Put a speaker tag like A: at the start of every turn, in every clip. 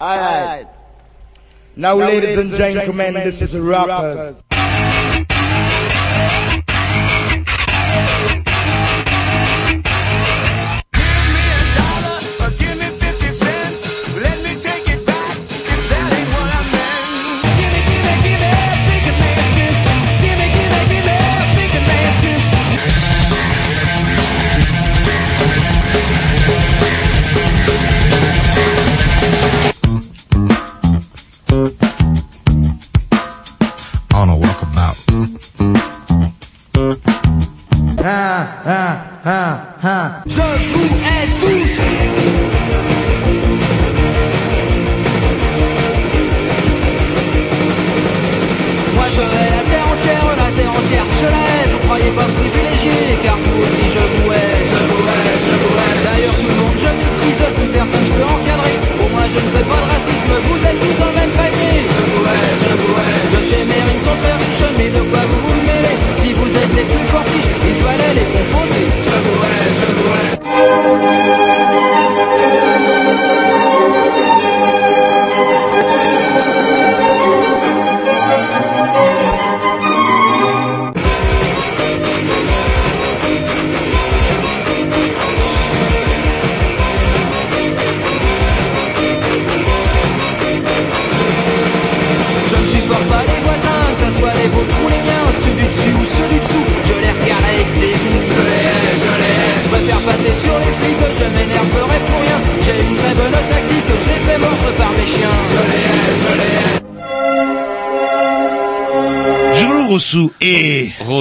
A: Alright. Now, ladies and gentlemen, this is Rockers.
B: on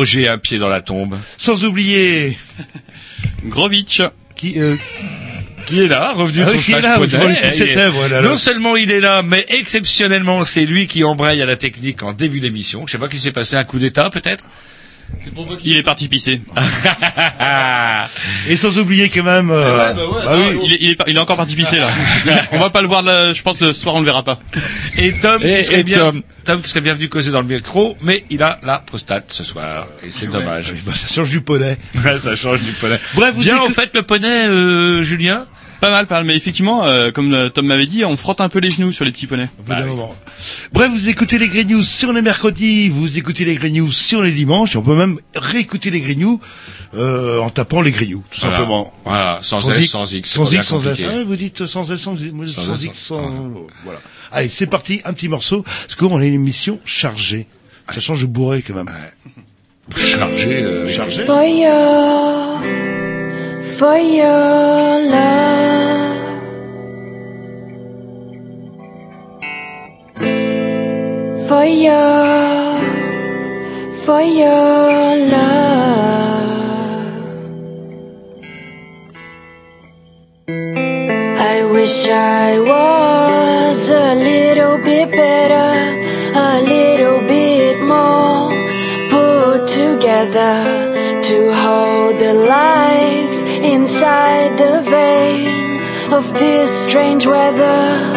C: Roger un pied dans la tombe.
B: sans oublier
C: Grovitch.
B: qui euh,
C: Qui est là, revenu
B: Ah
C: sur
B: qui est là,
C: est-
B: œuvre, là, là.
C: Non seulement il est là, mais exceptionnellement, c'est lui qui embraye à la technique en début d'émission. Je sais pas ce qui s'est passé, un coup d'état peut-être
D: Il est parti pisser.
B: et sans oublier quand même euh, bah oui.
D: Il est, il est, il est encore parti pisser là. on va pas le voir là, je pense le soir on le verra pas.
C: Et Tom,
D: Et-
C: qui serait
D: et
C: bien,
D: Tom.
C: Tom qui serait bien venu causer dans le micro, mais il a la prostate ce soir. Et c'est dommage.
B: Bah, ça change du poney.
C: Ouais, ça change du poney.
B: Bref, vous
C: Bien, en fait, le poney, euh, Julien
D: Pas mal, pas mal. Mais effectivement, euh, comme euh, Tom m'avait dit, on frotte un peu les genoux sur les petits poneys.
B: Moment. Bref, vous écoutez les Grey News sur les mercredis, vous écoutez les Grey News sur les dimanches, et on peut même réécouter les Grey News euh, en tapant les News, tout
C: Voilà.
B: simplement.
C: Voilà, sans S, sans X. c'est
B: Sans
C: pas bien
B: X, sans S. Ah, vous dites sans S, sans, moi,
C: Sans
B: sans
C: S,
B: X,
C: sans-
B: sans... Voilà. Allez, c'est parti, un petit morceau, parce qu'on a une émission chargée. Ça change de bourré quand même.
C: Chargé, euh,
B: Chargé
E: For your, for your love. For your, for your love. Wish I was a little bit better, a little bit more put together to hold the life inside the vein of this strange weather.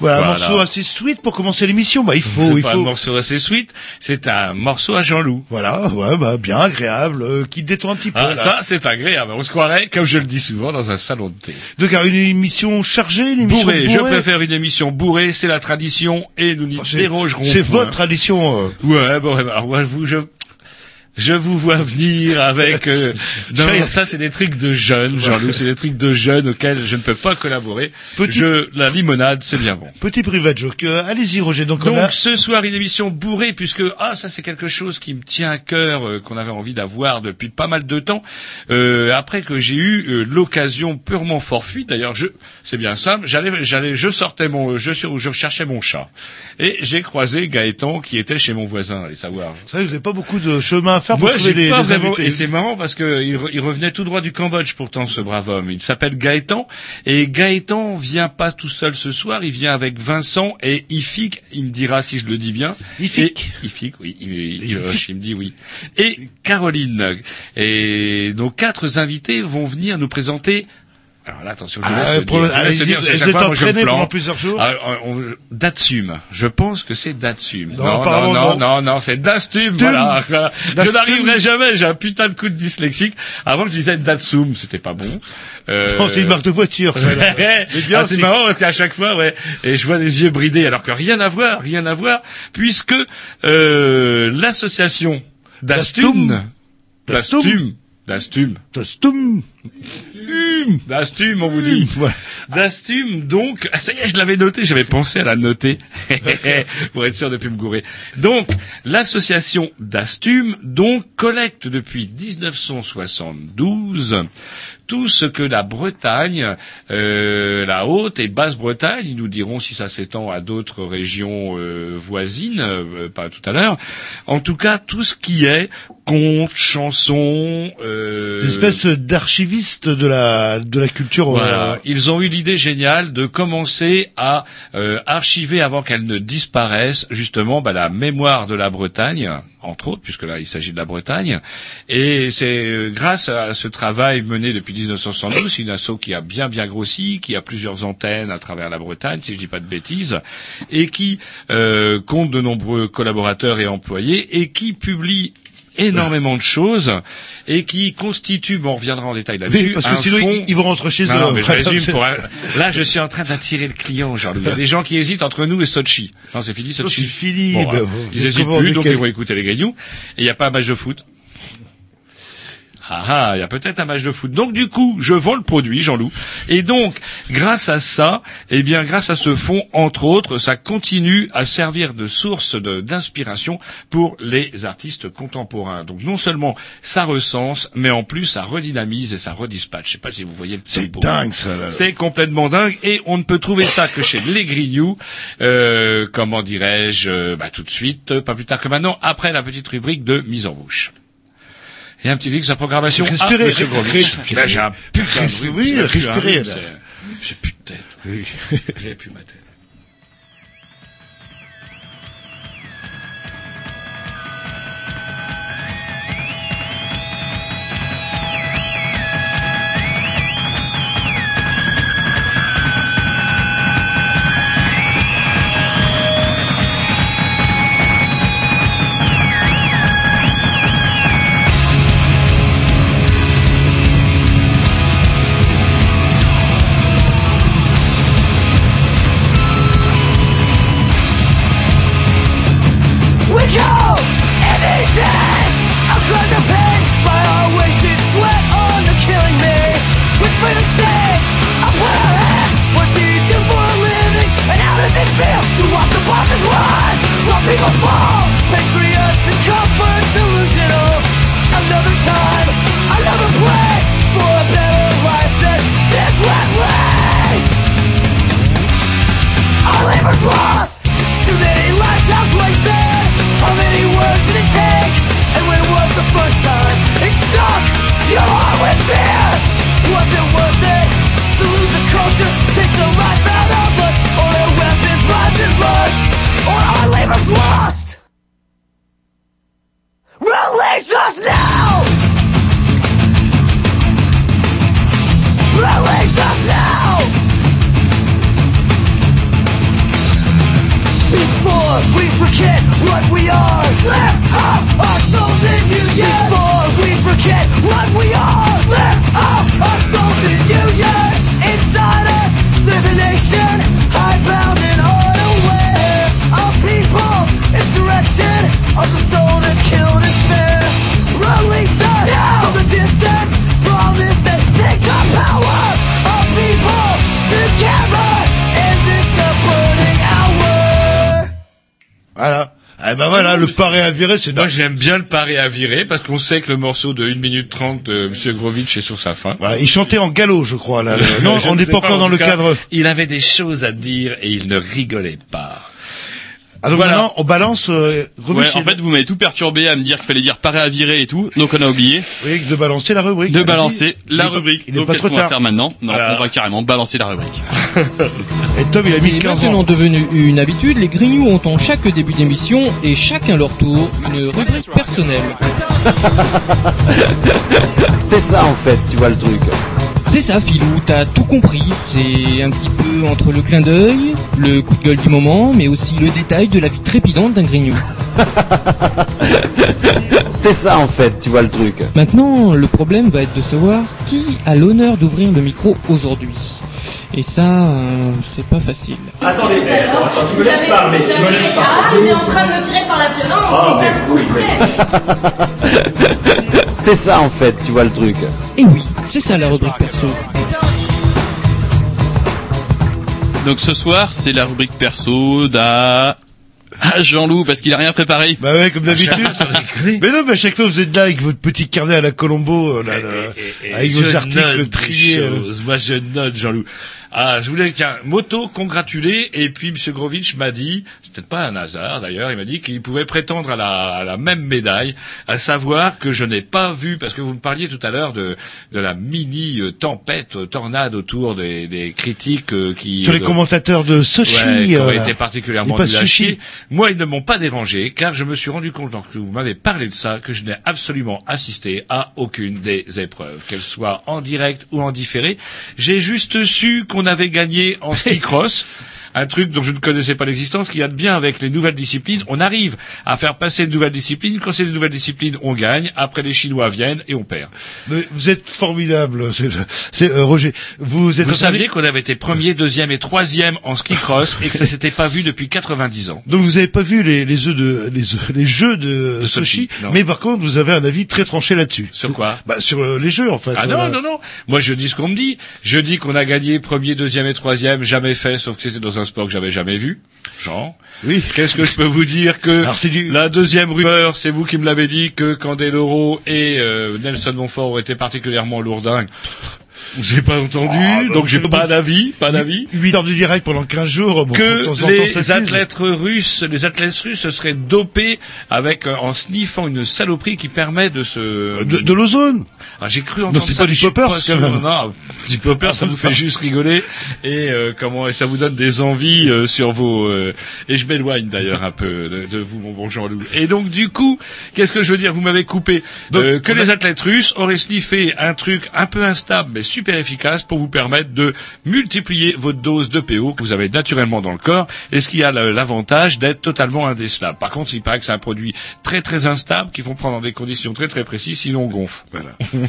B: Voilà, un morceau assez sweet pour commencer l'émission. Bah, il faut,
C: c'est
B: il
C: pas
B: faut.
C: un morceau assez sweet, c'est un morceau à Jean-Loup.
B: Voilà, ouais, bah, bien agréable, euh, qui détend un petit peu.
C: Ah,
B: là.
C: ça, c'est agréable. On se croirait, comme je le dis souvent, dans un salon de thé.
B: Donc, une émission chargée, une émission
C: Bourré, je
B: bourrée.
C: préfère une émission bourrée, c'est la tradition, et nous n'y
B: Enfin,
C: dérogerons
B: C'est votre tradition. euh.
C: Ouais, bon, alors moi, vous, je, je vous vois venir avec. Euh, non, ça, c'est des trucs de jeunes, Jean-Loup. C'est des trucs de jeunes auxquels je ne peux pas collaborer.
B: Petit-
C: Je, la limonade, c'est bien bon.
B: Petit private joke. Euh, Allez-y, Roger. Donc, on a...
C: Donc ce soir une émission bourrée puisque ah ça c'est quelque chose qui me tient à cœur euh, qu'on avait envie d'avoir depuis pas mal de temps euh, après que j'ai eu euh, l'occasion purement fortuite d'ailleurs je c'est bien simple j'allais j'allais je sortais mon je sur- je cherchais mon chat et j'ai croisé Gaëtan qui était chez mon voisin allez savoir
B: C'est vrai que vous n'avez pas beaucoup de chemin à faire pour
C: moi,
B: trouver
C: j'ai
B: des,
C: pas
B: des
C: vraiment,
B: invités.
C: et c'est marrant parce que il, re- il revenait tout droit du Cambodge pourtant ce brave homme. Il s'appelle Gaëtan et Gaëtan vient pas tout seul ce soir, il vient avec Vincent et Ifik. Il me dira si je le dis bien.
B: Ifik.
C: Et- Ifik, oui, il, il, il me dit oui. Et Caroline. Et nos quatre invités vont venir nous présenter. Alors là, attention, je vous laisse
B: Ah,
C: le
B: pour-
C: dire. Je vous laisse
B: allez-y,
C: dire, fois, je
B: entraîné
C: plante.
B: pendant plusieurs jours
C: Ah, on- on- Datsum. Je pense que c'est Datsum.
B: Non,
C: Non, non, non,
B: non.
C: non, non, c'est Dastum, voilà. Je
B: Dastum.
C: n'arriverai jamais, j'ai un putain de coup de dyslexique. Avant, je disais Datsum, c'était pas bon. Euh,
B: c'est une marque de voiture.
C: Ah, c'est marrant parce qu'à chaque fois, ouais, et je vois des yeux bridés, alors que rien à voir, rien à voir, puisque euh, l'association Dastum,
B: Dastum.
C: Dastum, Dastum,
B: Tostum.
C: Dastum, on vous dit.
B: Ouais.
C: Dastum, donc, ah, ça y est, je l'avais noté, j'avais pensé à la noter, pour être sûr de plus me gourer. Donc, l'association Dastum, donc, collecte depuis 1972 tout ce que la Bretagne, euh, la Haute et Basse-Bretagne, ils nous diront si ça s'étend à d'autres régions euh, voisines, euh, pas tout à l'heure, en tout cas, tout ce qui est contes, chansons... Euh,
B: Des espèces d'archivistes de la de la culture. euh,
C: voilà. Ils ont eu l'idée géniale de commencer à euh, archiver avant qu'elle ne disparaisse justement bah, la mémoire de la Bretagne, entre autres, puisque là il s'agit de la Bretagne. Et c'est euh, grâce à ce travail mené depuis 1972, une asso qui a bien bien grossi, qui a plusieurs antennes à travers la Bretagne, si je dis pas de bêtises, et qui euh, compte de nombreux collaborateurs et employés, et qui publie énormément de choses et qui constitue, bon, on reviendra en détail là-dessus,
B: Oui, parce que
C: un
B: sinon
C: fond-
B: ils, vont rentrer chez eux.
C: non, mais je résume pour... Là, je suis en train d'attirer le client, Jean-Louis. Il y a des gens qui hésitent entre nous et Sochi. Non, c'est fini, Sochi.
B: c'est fini,
C: Bon,
B: bah, vous-
C: ils hésitent plus,
B: on
C: donc ils vont écouter les grignoux. Et il n'y a pas un match de foot. Ah ah, il y a peut-être un match de foot. Donc du coup, je vends le produit, Jean-Loup. Et donc, grâce à ça, eh bien, grâce à ce fonds, entre autres, ça continue à servir de source de- d'inspiration pour les artistes contemporains. Donc non seulement ça recense, mais en plus ça redynamise et ça redispatche. Je sais pas si vous voyez le
B: C'est dingue ça.
C: C'est complètement dingue et on ne peut trouver ça que chez les Grignoux. Euh, comment dirais-je euh, bah, Tout de suite, pas plus tard que maintenant, après la petite rubrique de mise en bouche. Et un petit livre sur la programmation.
B: Respirez,
C: ah, monsieur
B: respirez.
C: Là, j'ai un putain de
B: oui, respirez,
C: J'ai plus de tête.
B: Oui.
C: J'ai plus ma tête.
B: À virer, c'est
C: Moi, j'aime bien le paré à virer parce qu'on sait que le morceau de 1 minute 30 de M. Grovitch est sur sa fin.
B: Voilà, il chantait en galop, je crois. Là. Non,
C: Je
B: on
C: ne
B: n'est pas encore
C: en
B: dans le cadre.
C: Il avait des choses à dire et il ne rigolait pas.
B: Alors
C: Voilà.
B: maintenant, on balance. Euh,
D: Ouais, en fait, vous m'avez tout perturbé à me dire qu'il fallait dire parer à virer et tout, donc on a oublié
B: oui, de balancer la rubrique.
D: de balancer la rubrique. Donc qu'est-ce qu'on va faire maintenant Non, on va carrément balancer la rubrique.
B: Et Tom, il a mis
F: C'est
B: 15
F: maintenant
B: ans.
F: devenu une habitude, les Grignoux ont en chaque début d'émission et chacun leur tour une rubrique personnelle.
G: C'est ça en fait, tu vois le truc.
F: C'est ça Philou, t'as tout compris, c'est un petit peu entre le clin d'œil, le coup de gueule du moment, mais aussi le détail de la vie trépidante d'un Grignou.
G: C'est ça en fait, tu vois le truc.
F: Maintenant, le problème va être de savoir qui a l'honneur d'ouvrir le micro aujourd'hui. Et ça, euh, c'est pas facile.
H: Attendez, attends, attends, tu me laisses parler, tu me laisses
I: Ah,
H: parler.
I: il est en train de me tirer par la violence,
H: Ah,
I: et ça
H: mais
I: me.
G: C'est ça en fait, tu vois le truc.
F: Et oui, c'est ça la rubrique perso.
D: Donc ce soir, c'est la rubrique perso d'A... Ah, Jean-Loup, parce qu'il a rien préparé.
B: Bah ouais, comme d'habitude.
C: Sans déconner.
B: Mais non, mais à chaque fois, vous êtes là avec votre petit carnet à la Colombo, euh, là, là,
C: Et- et- et
B: avec vos articles triés. euh.
C: Moi, je note, Jean-Loup. Ah, je voulais, tiens, moto congratulé, et puis M. Grovitch m'a dit, c'est peut-être pas un hasard d'ailleurs, il m'a dit qu'il pouvait prétendre à la, à la même médaille, à savoir que je n'ai pas vu, parce que vous me parliez tout à l'heure de, de la mini euh, tempête, euh, tornade autour des, des critiques euh, qui...
B: Sur les
C: de-
B: commentateurs de Sochi.
C: Ouais, qui ont été particulièrement
B: sushi.
C: Moi, ils ne m'ont pas dérangé, car je me suis rendu compte, lorsque vous m'avez parlé de ça, que je n'ai absolument assisté à aucune des épreuves, qu'elles soient en direct ou en différé. J'ai juste su qu'on avait gagné en ski cross. Un truc dont je ne connaissais pas l'existence, qui a de bien avec les nouvelles disciplines. On arrive à faire passer de nouvelles disciplines. Quand c'est des nouvelles disciplines, on gagne. Après, les Chinois viennent et on perd.
B: Mais vous êtes formidable, c'est, euh, Roger. Vous êtes
C: Vous saviez qu'on avait été premier, deuxième et troisième en ski cross et que ça s'était pas vu depuis 90 ans.
B: Donc vous avez pas vu les, les œufs de les, œufs- les jeux de,
C: De
B: Sochi, mais par contre vous avez un avis très tranché là-dessus.
C: Sur quoi?
B: Bah sur euh, les jeux en fait.
C: Ah non, non, non. Moi, je dis ce qu'on me dit. Je dis qu'on a gagné premier, deuxième et troisième, jamais fait, sauf que c'était dans un sport que j'avais jamais vu. Jean.
B: Oui.
C: Qu'est-ce que je peux vous dire que
B: Alors, c'est du-
C: la deuxième rumeur, c'est vous qui me l'avez dit, que Candeloro et euh, Nelson Montfort ont été particulièrement lourdingues. J'ai pas entendu,
B: Ah,
C: donc j'ai
B: c'est
C: pas d'avis, pas d'avis.
B: 8 heures de direct pendant 15 jours. Bon,
C: que
B: temps,
C: les athlètes russes, les athlètes russes se seraient dopés avec euh, en sniffant une saloperie qui permet de se
B: de, de l'ozone.
C: Ah, j'ai cru entendre
B: c'est
C: ça,
B: pas du
C: pas
B: quand même.
C: Non, du popper, ça vous fait juste rigoler et euh, comment et ça vous donne des envies euh, sur vos euh, et je m'éloigne d'ailleurs un peu de, de vous mon bon Jean-Loup. Et donc du coup, qu'est-ce que je veux dire? Vous m'avez coupé
B: Donc,
C: Euh, que les
B: a-
C: athlètes russes auraient sniffé un truc un peu instable mais super efficace pour vous permettre de multiplier votre dose de PO que vous avez naturellement dans le corps et ce qui a l'avantage d'être totalement indécelable. Par contre, il paraît que c'est un produit très très instable qu'il faut prendre dans des conditions très très précises sinon on gonfle.
B: Voilà.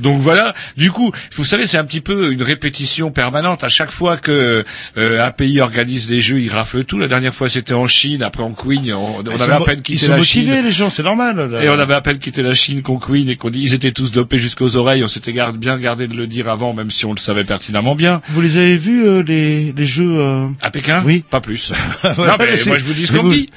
C: Donc voilà, du coup, vous savez, c'est un petit peu une répétition permanente. À chaque fois que euh, un pays organise des jeux, il rafle tout. La dernière fois, c'était en Chine, après en Queen, on, on
B: Ils
C: avait
B: sont
C: à peine
B: Ils
C: quitté
B: sont
C: la
B: motivés
C: Chine.
B: les gens, c'est normal. là.
C: Et on avait à peine quitté la Chine qu'on Queen et qu'on dit ils étaient tous dopés jusqu'aux oreilles. On s'était bien gardé de le dire avant, même si on le savait pertinemment bien.
B: Vous les avez vus euh, les les jeux euh...
C: À Pékin?
B: Oui.
C: Pas plus. Non, mais moi je vous dis ce qu'on dit.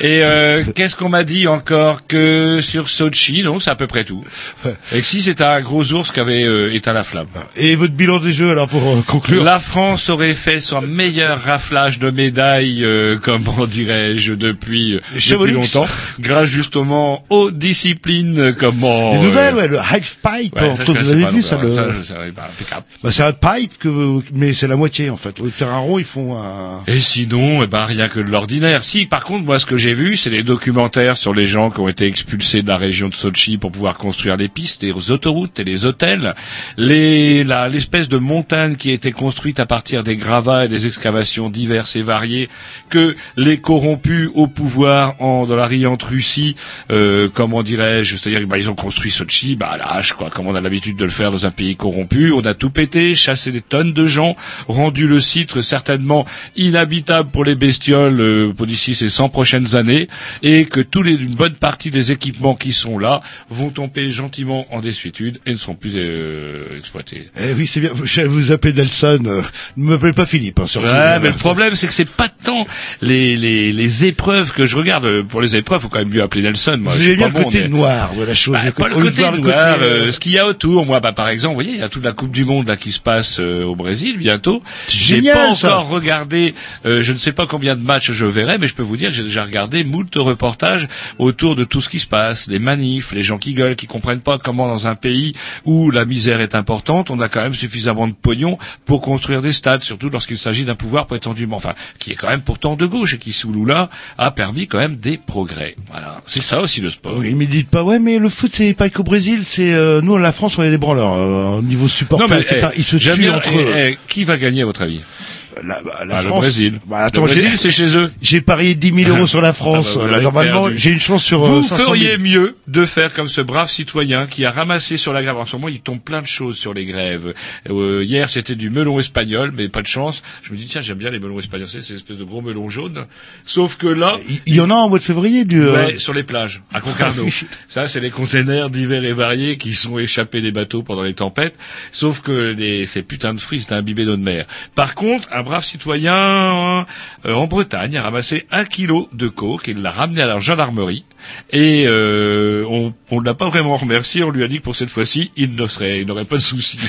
C: Et euh, qu'est-ce qu'on m'a dit encore que sur Sochi Non, c'est à peu près tout. Et que si c'était un gros ours qui avait euh, éteint la flamme.
B: Et votre bilan des jeux alors pour euh, conclure?
C: La France aurait fait son meilleur raflage de médailles, euh, comment dirais-je, depuis, depuis longtemps, grâce justement aux disciplines, comment...
B: Les nouvelles, ouais, le half pipe,
C: ouais,
B: entre- vous avez vu ça, le...
C: ça, ça va être impeccable.
B: Bah, c'est un pipe que, mais c'est la moitié en fait. Au lieu de faire un rond, ils font un.
C: Et sinon, eh ben, rien que de l'ordinaire. Si, par contre, moi, ce que j'ai vu, c'est les documentaires sur les gens qui ont été expulsés de la région de Sochi pour pouvoir construire les pistes, les autoroutes et les hôtels. Les, la, l'espèce de montagne qui a été construite à partir des gravats et des excavations diverses et variées que les corrompus au pouvoir en, dans la riante Russie, euh, comment dirais-je, c'est-à-dire, bah, ils ont construit Sochi, bah, à la hache, quoi, comme on a l'habitude de le faire dans un pays corrompu. On a tout pété, chassé des tonnes de gens, rendu le site certainement inhabitable pour les bestioles euh, pour d'ici ces 100 prochaines années, et que tous les, une bonne partie des équipements qui sont là vont tomber gentiment en désuétude et ne seront plus euh, exploités.
B: Eh oui, c'est bien. Je vous appelle Nelson. euh, ne m'appelez pas Philippe, hein, surtout.
C: Ouais, mais le problème, c'est que c'est pas tant les, les, les épreuves que je regarde. Euh, Pour les épreuves, faut quand même mieux appeler Nelson. Moi,
B: Vous avez bien
C: pas
B: le
C: bon,
B: côté
C: mais-
B: noir de la chose.
C: Bah, pas le côté noir,
B: euh,
C: euh, ce qu'il y a autour. Moi, bah, par exemple, vous voyez, il y a toute la Coupe du Monde là qui se passe euh, au Brésil bientôt. J'ai pas
B: ça.
C: encore regardé. euh, je ne sais pas combien de matchs je verrai, mais je peux vous dire que j'ai déjà regardé moult reportages autour de tout ce qui se passe, les manifs, les gens qui gueulent, qui comprennent pas comment dans un pays où la misère est importante, on a quand même suffisamment de pognon pour construire des stades, surtout lorsqu'il s'agit d'un pouvoir prétendument, enfin, qui est quand même pourtant de gauche et qui sous Lula a permis quand même des progrès. Voilà, c'est ça aussi le sport.
B: Oui, mais dites pas, ouais, mais le foot, c'est pas qu'au Brésil, c'est, euh, nous, la France, on est des branleurs, euh, au niveau supporter,
C: Non, mais,
B: etc.
C: eh,
B: Ils se
C: j'aime
B: tuent
C: bien,
B: entre
C: eh,
B: eux.
C: eh, qui va gagner à votre avis?
B: La, bah, la
C: Ah, le
B: France.
C: Brésil.
B: Bah, attends,
C: le Brésil, c'est chez eux.
B: J'ai parié 10 000 euros sur la France.
C: Ah bah, vous avez
B: normalement, j'ai une chance sur
C: Vous
B: euh, 500 000.
C: feriez mieux de faire comme ce brave citoyen qui a ramassé sur la grève. En ce moment, il tombe plein de choses sur les grèves. Euh, hier, c'était du melon espagnol, mais pas de chance. Je me dis, tiens, j'aime bien les melons espagnols. C'est ces espèces de gros melons jaunes. Sauf que là,
B: Il- Il y en a en mois de février, du, euh,
C: Ouais, sur les plages, à Concarneau.
B: Ah.
C: Ça, c'est les containers divers et variés qui sont échappés des bateaux pendant les tempêtes. Sauf que les, ces putains de fruits, c'était imbibé d'eau de mer. Par contre, un brave citoyen euh, en Bretagne a ramassé un kilo de coke et l'a ramené à la gendarmerie. Et euh, on on ne l'a pas vraiment remercié. On lui a dit que pour cette fois-ci, il ne serait, il n'aurait pas de soucis.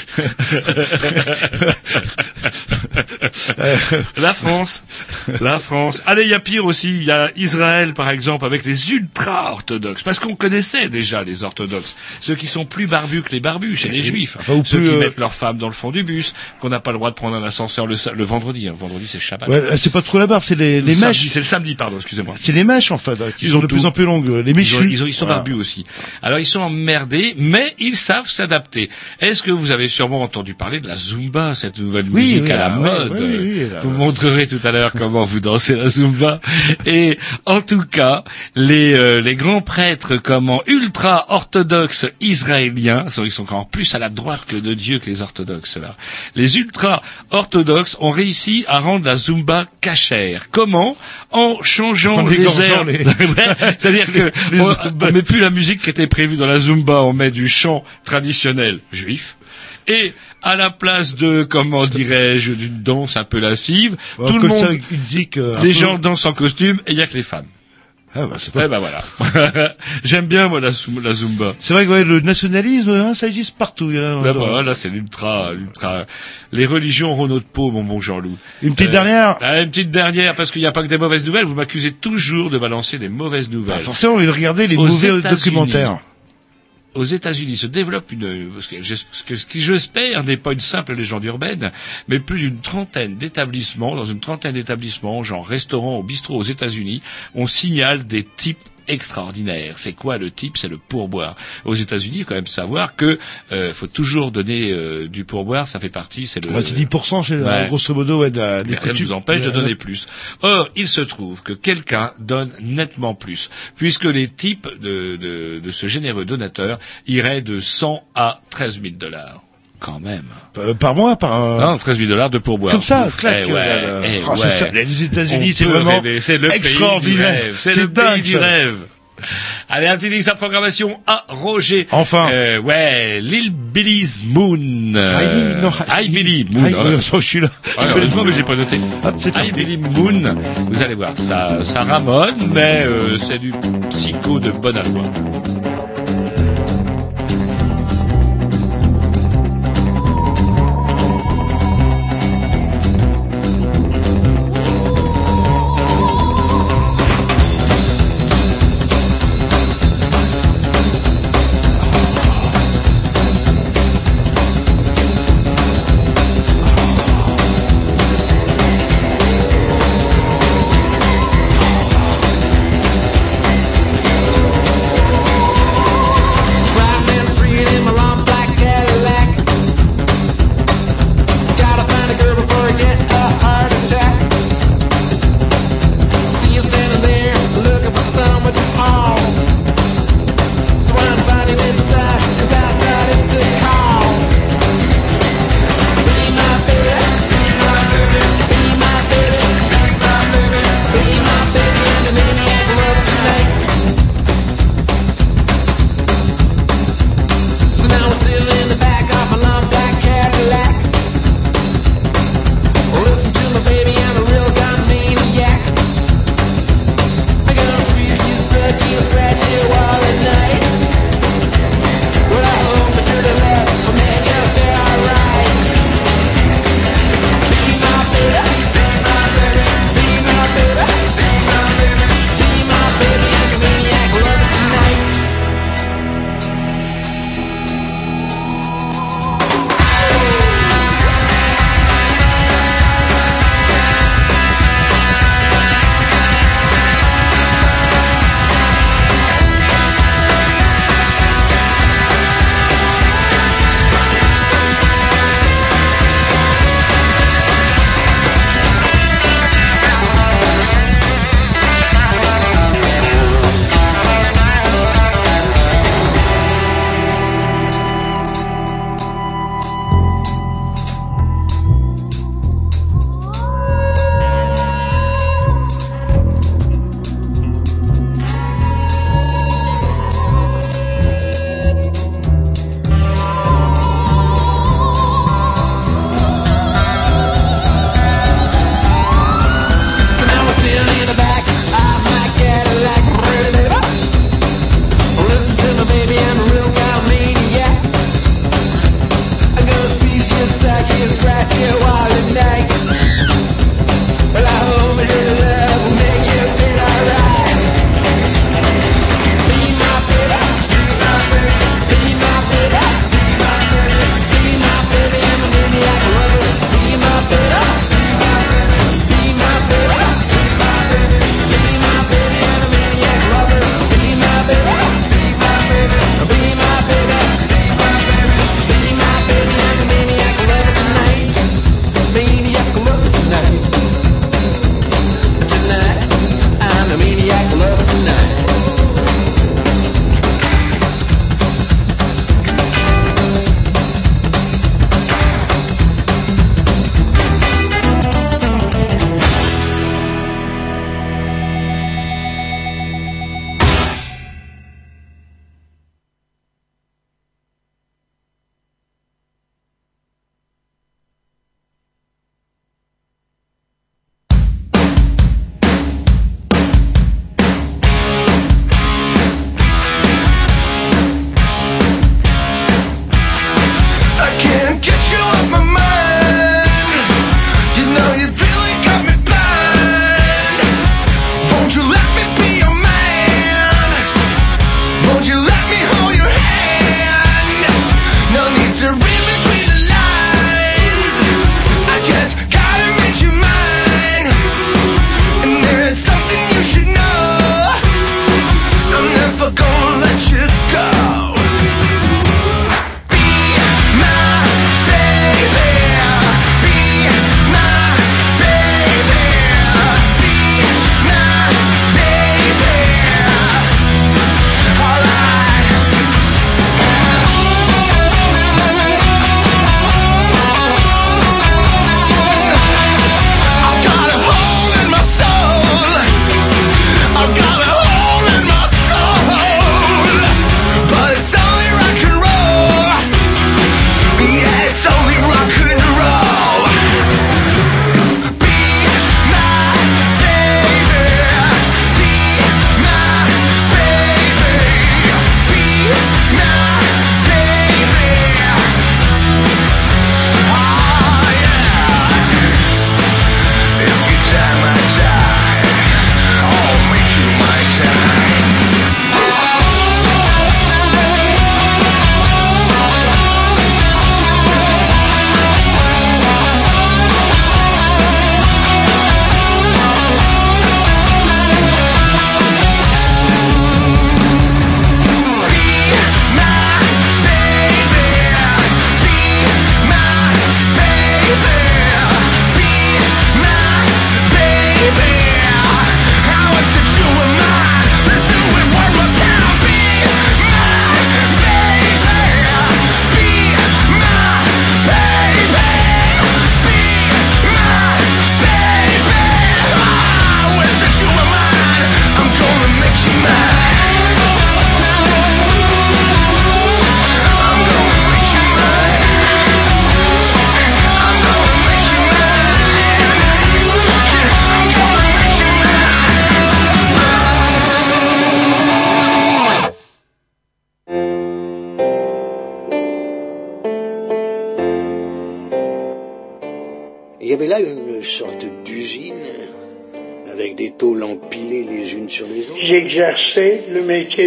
C: La France, la France. Allez, il y a pire aussi. Il y a Israël, par exemple, avec les ultra-orthodoxes. Parce qu'on connaissait déjà les orthodoxes. Ceux qui sont plus barbus que les barbus chez les juifs.
B: enfin,
C: Ceux qui
B: euh,
C: mettent leurs femmes dans le fond du bus, qu'on n'a pas le droit de prendre un ascenseur le, le vendredi. hein. Vendredi, c'est Shabbat.
B: ouais, c'est pas trop la barbe, c'est les,
C: Le
B: les
C: samedi,
B: mèches.
C: C'est le samedi, pardon, excusez-moi.
B: C'est les mèches, en fait, qui
C: Ils
B: sont
C: ont
B: de plus en plus longues. Les
C: Ils,
B: mèches.
C: ont- ils ont- ils sont
B: Voilà.
C: barbus aussi. Alors ils sont emmerdés, mais ils savent s'adapter. Est-ce que vous avez sûrement entendu parler de la Zumba, cette nouvelle
B: Oui,
C: musique
B: oui,
C: à la
B: ah,
C: mode
B: oui, oui,
C: Vous montrerez tout à l'heure comment vous dansez la Zumba. Et en tout cas, les, euh, les grands prêtres comment ultra orthodoxes israéliens, ils sont encore plus à la droite que de Dieu que les orthodoxes là. Les ultra orthodoxes ont réussi à rendre la Zumba cachère. Comment? En changeant les airs.
B: les-
C: C'est-à-dire que
B: Les
C: on,
B: Zumba.
C: on met plus la musique qui était prévue dans la Zumba, on met du chant traditionnel juif. Et à la place de, comment dirais-je, d'une danse un peu lascive, tout le monde,
B: euh,
C: les
B: peu-
C: gens dansent en costume et il y a que les femmes.
B: Ah, bah, c'est pas-
C: Eh ben voilà. J'aime bien moi la, la Zumba.
B: C'est vrai que ouais, le nationalisme, hein, ça existe partout. hein,
C: Là, bah, là, c'est l'ultra, l'ultra. Les religions auront notre peau, mon bon Jean-Loup.
B: Une petite
C: Euh,
B: dernière.
C: ah, une petite dernière, parce qu'il n'y a pas que des mauvaises nouvelles. Vous m'accusez toujours de balancer des mauvaises nouvelles.
B: Bah, forcément, il regarder les
C: Aux
B: mauvais documentaires.
C: Aux États-Unis se développe une, ce que ce qui j'espère n'est pas une simple légende urbaine, mais plus d'une trentaine d'établissements, dans une trentaine d'établissements, genre restaurants ou bistrots aux États-Unis, on signale des types extraordinaires. C'est quoi le type? C'est le pourboire. Aux États-Unis, il faut quand même savoir que euh, faut toujours donner euh, du pourboire. Ça fait partie. C'est le.
B: Ouais, c'est 10% chez,
C: Ouais.
B: grosso modo, ouais, de la- des
C: rien ne vous empêche de donner plus. Or, il se trouve que quelqu'un donne nettement plus, puisque les types de, de, de ce généreux donateur iraient de 100 à 13 000 dollars. Quand même.
B: Euh, par mois, par... euh,
C: Non, 13 000 dollars de pourboire.
B: Comme ça,
C: Ouf,
B: clac.
C: eh ouais,
B: euh,
C: eh
B: oh, c'est
C: ouais.
B: ça. Les États-Unis, c'est vraiment
C: rêver. C'est le pays du
B: extraordinaire.
C: rêve. C'est le
B: dingue,
C: pays du
B: ça.
C: rêve. Allez, un petit sa programmation à Roger.
B: Enfin.
C: Euh, ouais, Lil Billy's Moon. Euh,
B: non,
C: Hi Billy Moon. Hein.
B: non, je suis là.
C: Ah, heureusement, mais j'ai pas noté.
B: Hop, c'est
C: I. Believe Moon, vous allez voir, ça, ça ramone, mais euh, c'est du psycho de bonne aloi.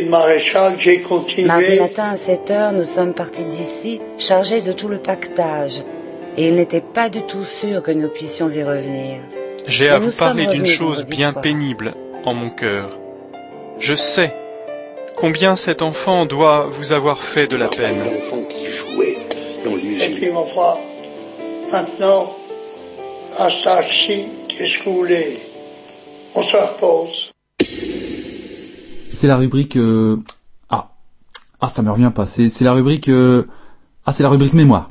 J: De maréchal, j'ai
E: Mardi
J: continué.
E: matin à 7 heures, nous sommes partis d'ici, chargés de tout le pactage. Et il n'était pas du tout sûr que nous puissions y revenir.
K: J'ai à vous parler d'une chose bien
E: soir.
K: pénible en mon cœur. Je sais combien cet enfant doit vous avoir fait de la peine.
L: L'enfant qui jouait dans
J: Et
L: l'usine.
J: puis, ma foi, maintenant, à ça-ci, qu'est-ce que vous voulez? On se repose.
M: C'est la rubrique euh, ah ah ça me revient pas. C'est c'est la rubrique euh, ah c'est la rubrique mémoire.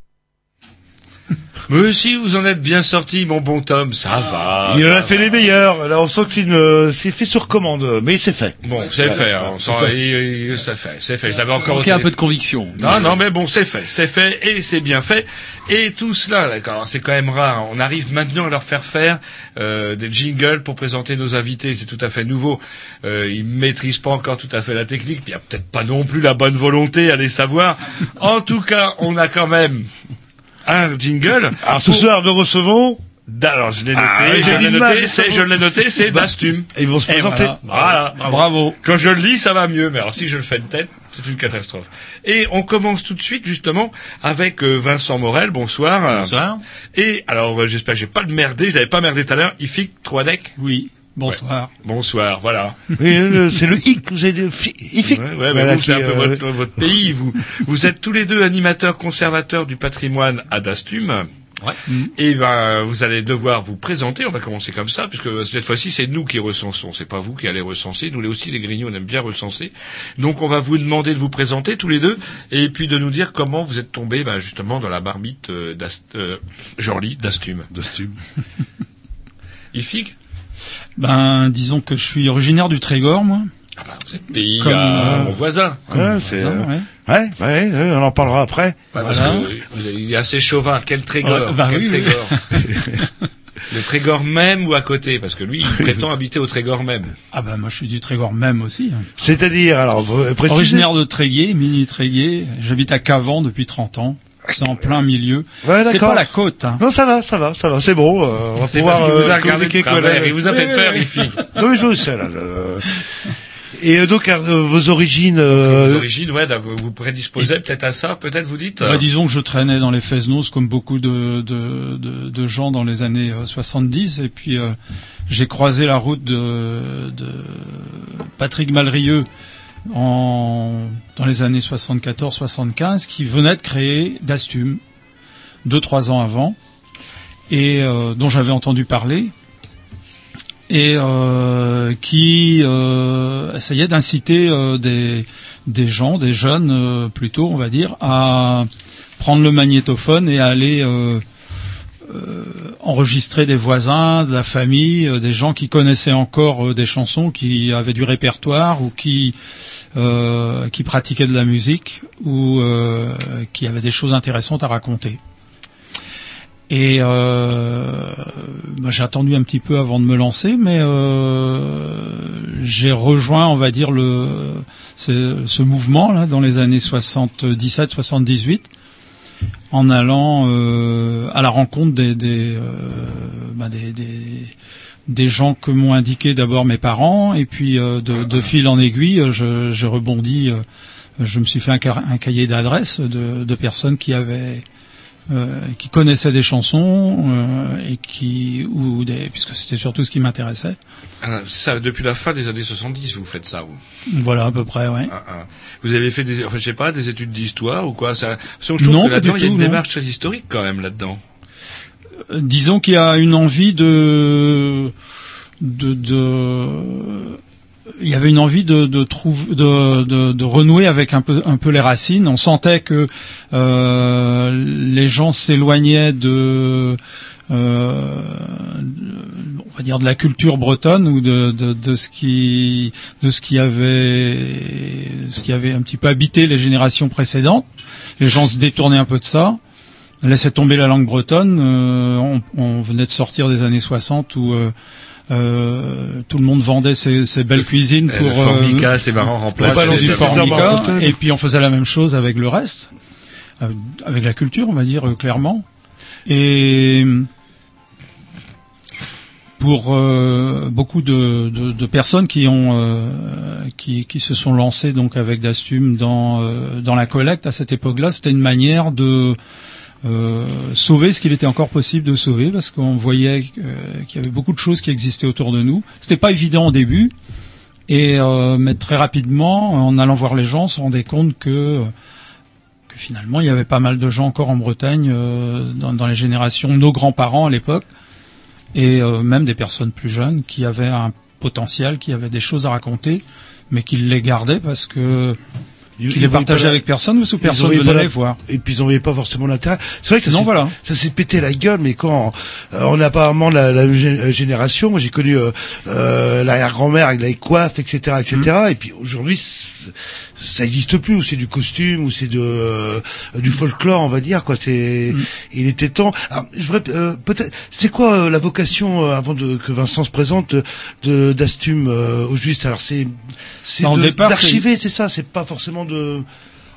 C: Mais si vous en êtes bien sorti, mon bon Tom, ça va.
B: Il en a fait
C: va.
B: les meilleurs. Là, on sent que c'est une, c'est fait sur commande, mais c'est fait.
C: Bon, c'est fait, hein, on sent,
B: C'est fait.
C: il- il- c'est fait, c'est fait. Je l'avais encore.
D: Manquait un peu de conviction.
C: Non, non, mais bon, c'est fait, c'est fait et c'est bien fait. Et tout cela, d'accord, c'est quand même rare. On arrive maintenant à leur faire faire euh, des jingles pour présenter nos invités. C'est tout à fait nouveau. Euh, ils maîtrisent pas encore tout à fait la technique. puis Il y a peut-être pas non plus la bonne volonté, allez savoir. En tout cas, on a quand même un jingle.
B: Alors ce
C: pour-
B: soir, nous recevons.
C: Alors, je l'ai noté,
B: Ah, oui,
C: je l'ai noté, c'est, je l'ai noté, c'est
B: Bah,
C: Dastum.
B: Ils vont se présenter.
C: voilà. Voilà.
D: Bravo.
C: Quand je le lis, ça va mieux, mais alors si je le fais de tête, c'est une catastrophe. Et on commence tout de suite, justement, avec euh, Vincent Morel. Bonsoir.
D: Bonsoir.
C: Et alors, euh, j'espère que j'ai pas le merdé, je l'avais pas merdé tout à l'heure. Ifik Troadec.
D: Oui. Bonsoir.
C: Bonsoir, voilà.
B: Oui, le- c'est le hic, vous avez le fi- hic.
C: Ouais, ouais, mais
B: Voilà,
C: vous, c'est un peu
B: euh,
C: votre, votre pays. Vous, vous êtes tous les deux animateurs conservateurs du patrimoine à Dastum.
D: Ouais.
C: Et ben, vous allez devoir vous présenter. On va commencer comme ça, puisque cette fois-ci, c'est nous qui recensons. C'est pas vous qui allez recenser. Nous, les aussi, les Grignoux, on aime bien recenser. Donc, on va vous demander de vous présenter tous les deux, et puis de nous dire comment vous êtes tombés, ben, justement, dans la marmite euh, d'Ast, euh, Jorli, d'Astum.
B: Dastum.
C: Ifig
N: Ben, disons que je suis originaire du Trégor, moi.
C: Ah bah, vous êtes pays
N: Comme,
C: à
N: euh,
C: mon voisin.
B: Ouais, c'est,
N: Ça,
B: euh,
N: ouais.
B: Ouais, ouais, ouais, on en parlera après.
C: Parce que vous il est assez chauvin. Quel Trégor
N: bah
C: Quel
N: oui, oui.
C: Trégor Le Trégor même ou à côté Parce que lui, il prétend habiter au Trégor même.
N: Ah ben, moi, je suis du Trégor même aussi. hein.
B: C'est-à-dire, alors, précisez-
N: Originaire de Tréguier, mini Tréguier. J'habite à Cavan depuis 30 ans. C'est en plein milieu.
B: Ouais,
N: c'est pas la côte, hein.
B: Non, ça va, ça va, ça va, c'est bon. euh, on va pouvoir
C: parce qu'il vous a
B: euh,
C: regardé de travers, il vous a fait
B: Oui,
C: peur, les filles.
B: Non, mais je le sais, là. je- Et euh, donc, euh, vos origines... euh,
C: Vos origines, ouais, donc, vous prédisposez peut-être à ça, peut-être vous dites
N: Bah, disons que je traînais dans les Fesnos comme beaucoup de, de, de, de gens dans les années euh, 70 et puis euh, j'ai croisé la route de, de Patrick Malrieux en, dans les années 74-75 qui venait de créer Dastum deux trois ans avant et euh, dont j'avais entendu parler et euh, qui euh, essayait d'inciter euh, des, gens, des jeunes euh, plutôt, on va dire, à prendre le magnétophone et à aller enregistrer des voisins, de la famille, des gens qui connaissaient encore des chansons, qui avaient du répertoire ou qui qui pratiquaient de la musique ou qui avaient des choses intéressantes à raconter. Et euh, bah, j'ai attendu un petit peu avant de me lancer, mais euh, j'ai rejoint, on va dire, le ce, ce mouvement là dans les années 77-78 en allant euh, à la rencontre des des, euh, bah, des, des des gens que m'ont indiqué d'abord mes parents et puis euh, de, de fil en aiguille, je, je rebondis. euh, je me suis fait un, un cahier d'adresses de, de personnes qui avaient euh, qui connaissaient des chansons euh, et qui ou des puisque c'était surtout ce qui m'intéressait.
C: Ah, ça, depuis la fin des années 70, vous faites ça, vous.
N: Voilà à peu près, ouais.
C: Ah, ah. Vous avez fait des, enfin, je sais pas, des études d'histoire ou quoi ça, je
N: Non,
C: que
N: pas du
C: là-dedans, il y a une
N: non.
C: démarche très historique quand même là-dedans.
N: Euh, disons qu'il y a une envie de de, de il y avait une envie de de de, de, de renouer avec un peu un peu les racines. On sentait que euh, les gens s'éloignaient de euh, on va dire de la culture bretonne ou de, de, de ce qui de ce qui avait ce qui avait un petit peu habité les générations précédentes. Les gens se détournaient un peu de ça laissait tomber la langue bretonne. Euh, on, on venait de sortir des années 60 où euh, euh, tout le monde vendait ses, ses belles cuisines pour
C: le formica, c'est marrant, les
N: du
C: formica.
N: Et puis on faisait la même chose avec le reste, euh, avec la culture, on va dire euh, clairement. Et pour euh, beaucoup de, de, de personnes qui ont euh, qui, qui se sont lancées donc avec Dastum dans euh, dans la collecte à cette époque-là, c'était une manière de euh, sauver ce qu'il était encore possible de sauver parce qu'on voyait euh, qu'il y avait beaucoup de choses qui existaient autour de nous. C'était pas évident au début et euh, mais très rapidement en allant voir les gens, on se rendait compte que finalement il y avait pas mal de gens encore en Bretagne dans, dans les générations nos grands-parents à l'époque et même des personnes plus jeunes qui avaient un potentiel, qui avaient des choses à raconter, mais qui les gardaient parce que
B: Ils-
N: qui
B: ils
N: les
B: la-
N: avec personne parce que personne
B: voyaient
N: venait les voir.
B: Et puis ils en voyaient pas forcément l'intérêt. C'est vrai que ça s'est-
N: voilà.
B: pété la gueule, mais quand euh, on a apparemment la, la euh, génération, moi j'ai connu euh, euh, l'arrière-grand-mère avec la coiffe, etc., etc.
N: Mm.
B: Et puis aujourd'hui, ça n'existe plus. Ou c'est du costume, ou c'est de euh, du folklore, on va dire. Quoi, c'est
N: Mm.
B: il était temps. Alors, je voudrais euh, peut-être. C'est quoi euh, la vocation euh, avant de, que Vincent se présente de d'Astum euh, au juste Alors c'est c'est
N: Bah,
B: de-
N: départ,
B: d'archiver, c'est ça. C'est pas forcément de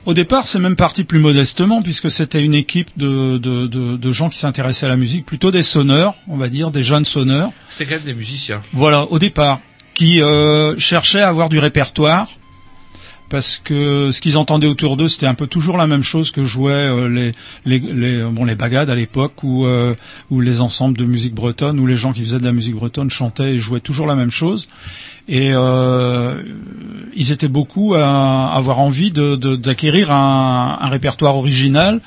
N: Au départ, c'est même parti plus modestement puisque c'était une équipe de, de, de, de gens qui s'intéressaient à la musique, plutôt des sonneurs, on va dire, des jeunes sonneurs.
C: C'est quand même des musiciens.
N: Voilà, au départ, qui euh, cherchaient à avoir du répertoire parce que ce qu'ils entendaient autour d'eux, c'était un peu toujours la même chose que jouaient euh, les, bon, les bagades à l'époque ou, euh, les ensembles de musique bretonne, où les gens qui faisaient de la musique bretonne chantaient et jouaient toujours la même chose. Et euh, ils étaient beaucoup à avoir envie d'acquérir un, répertoire original.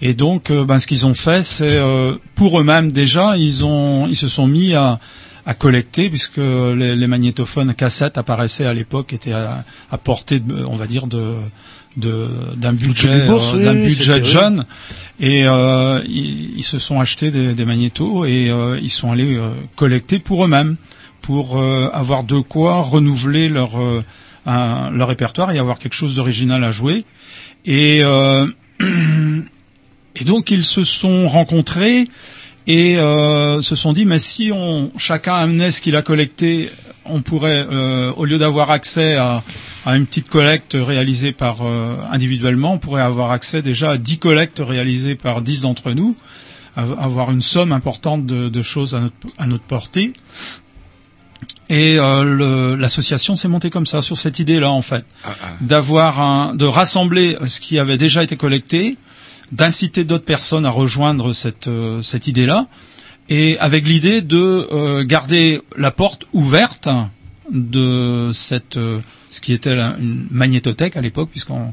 N: Et donc, euh, ben, ce qu'ils ont fait, c'est pour eux-mêmes déjà, ils ont, ils se sont mis à, à collecter, puisque les, les magnétophones cassettes apparaissaient à l'époque, étaient à, à portée, de, on va dire, de d'un budget
B: du bourse,
N: euh, d'un
B: oui,
N: budget jeunes et euh, ils, ils se sont achetés des, des magnétos et euh, ils sont allés euh, collecter pour eux-mêmes pour euh, avoir de quoi renouveler leur euh, un- leur répertoire et avoir quelque chose d'original à jouer. Et euh, et donc ils se sont rencontrés et euh, se sont dit mais si on chacun amenait ce qu'il a collecté on pourrait euh, au lieu d'avoir accès à, à une petite collecte réalisée par euh, individuellement on pourrait avoir accès déjà à 10 collectes réalisées par 10 d'entre nous av- avoir une somme importante de, de choses à notre, à notre portée. Et euh, l'association s'est montée comme ça sur cette idée-là en fait, d'avoir un, de rassembler ce qui avait déjà été collecté, d'inciter d'autres personnes à rejoindre cette euh, cette idée-là, et avec l'idée de euh, garder la porte ouverte de cette euh, ce qui était la- une magnétothèque à l'époque puisqu'on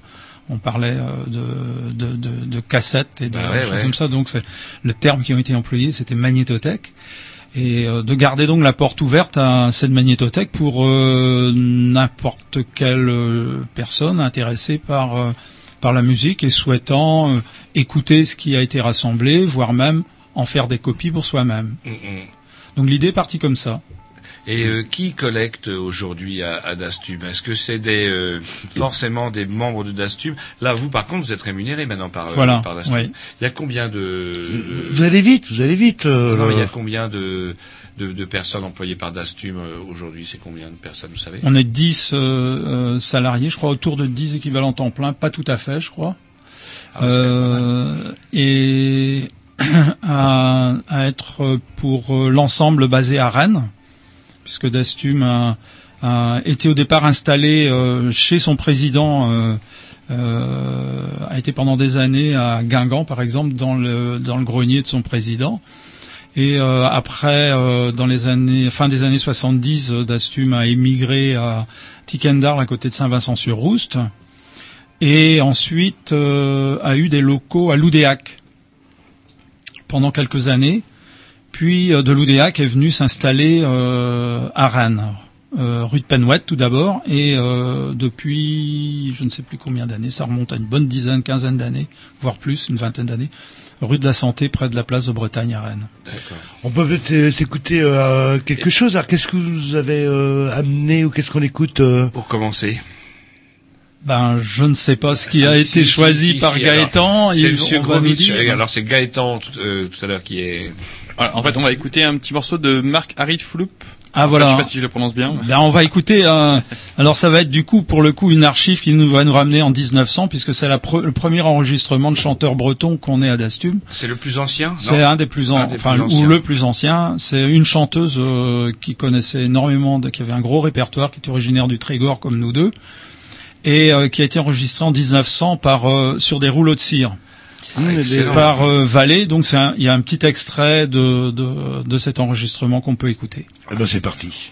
N: on parlait de, de, de, de cassettes et de
C: Bah ouais,
N: choses
C: ouais.
N: comme ça. Donc c'est le terme qui ont été employés, c'était magnétothèque et euh, de garder donc la porte ouverte à cette magnétothèque pour euh, n'importe quelle euh, personne intéressée par euh, par la musique et souhaitant euh, écouter ce qui a été rassemblé, voire même en faire des copies pour soi-même.
C: Mm, mm.
N: Donc l'idée est partie comme ça.
C: Et euh, qui collecte aujourd'hui à, à Est-ce que c'est des euh, forcément des membres de Dastum Là, vous, par contre, vous êtes rémunéré maintenant par, euh,
N: Voilà,
C: par
N: oui.
C: Il y a combien de...
B: Vous allez vite, vous allez vite. euh,
C: Non, mais il y a combien de, de, de personnes employées par Dastum euh, aujourd'hui C'est combien de personnes, vous savez?
N: On est 10 euh, euh, salariés, je crois autour de 10 équivalents temps plein, pas tout à fait, je crois.
C: Ah,
N: Euh, et à, à être pour euh, l'ensemble basé à Rennes, puisque Dastum a, a été au départ installé euh, chez son président, euh, euh, a été pendant des années à Guingamp, par exemple, dans le, dans le grenier de son président. Et euh, après, euh, dans les années, fin des années 70, euh, Dastum a émigré à Tickendar, à côté de Saint-Vincent-sur-Rouste, et ensuite euh, a eu des locaux à Loudéac pendant quelques années. Puis euh, de Loudéac est venu s'installer euh, à Rennes, rue de Penouette tout d'abord, et depuis je ne sais plus combien d'années, ça remonte à une bonne dizaine, quinzaine d'années, voire plus, une vingtaine d'années, rue de la Santé près de la place de Bretagne à Rennes.
C: D'accord.
B: On peut peut-être euh, s'écouter euh, quelque chose. Alors, qu'est-ce que vous avez euh, amené ou qu'est-ce qu'on écoute euh?
C: Pour commencer.
N: Ben, je ne sais pas ce qui a été
C: si,
N: choisi
C: si,
N: par
C: si,
N: Gaëtan.
C: C'est
N: il-
C: Monsieur Grovitch. Alors c'est Gaëtan tout, euh, tout à l'heure qui est.
D: Voilà, en fait, on va écouter un petit morceau de Marc Harit Floop
N: Ah voilà.
D: Je sais pas si je le prononce bien.
N: Ben, on va écouter. euh, alors ça va être du coup pour le coup une archive qui nous va nous ramener en 1900 puisque c'est la pre- le premier enregistrement de chanteur breton qu'on ait à Dastum.
C: C'est le plus ancien non
N: C'est un des plus
C: Un
N: anciens,
C: des
N: enfin
C: plus
N: ou
C: anciens.
N: le plus ancien. C'est une chanteuse euh, qui connaissait énormément, de, qui avait un gros répertoire, qui était originaire du Trégor comme nous deux, et euh, qui a été enregistrée en 1900 par euh, sur des rouleaux de cire.
C: Ah, excellent.
N: par euh, Vallée, donc il y a un petit extrait de, de, de cet enregistrement qu'on peut écouter.
B: Eh ben c'est parti.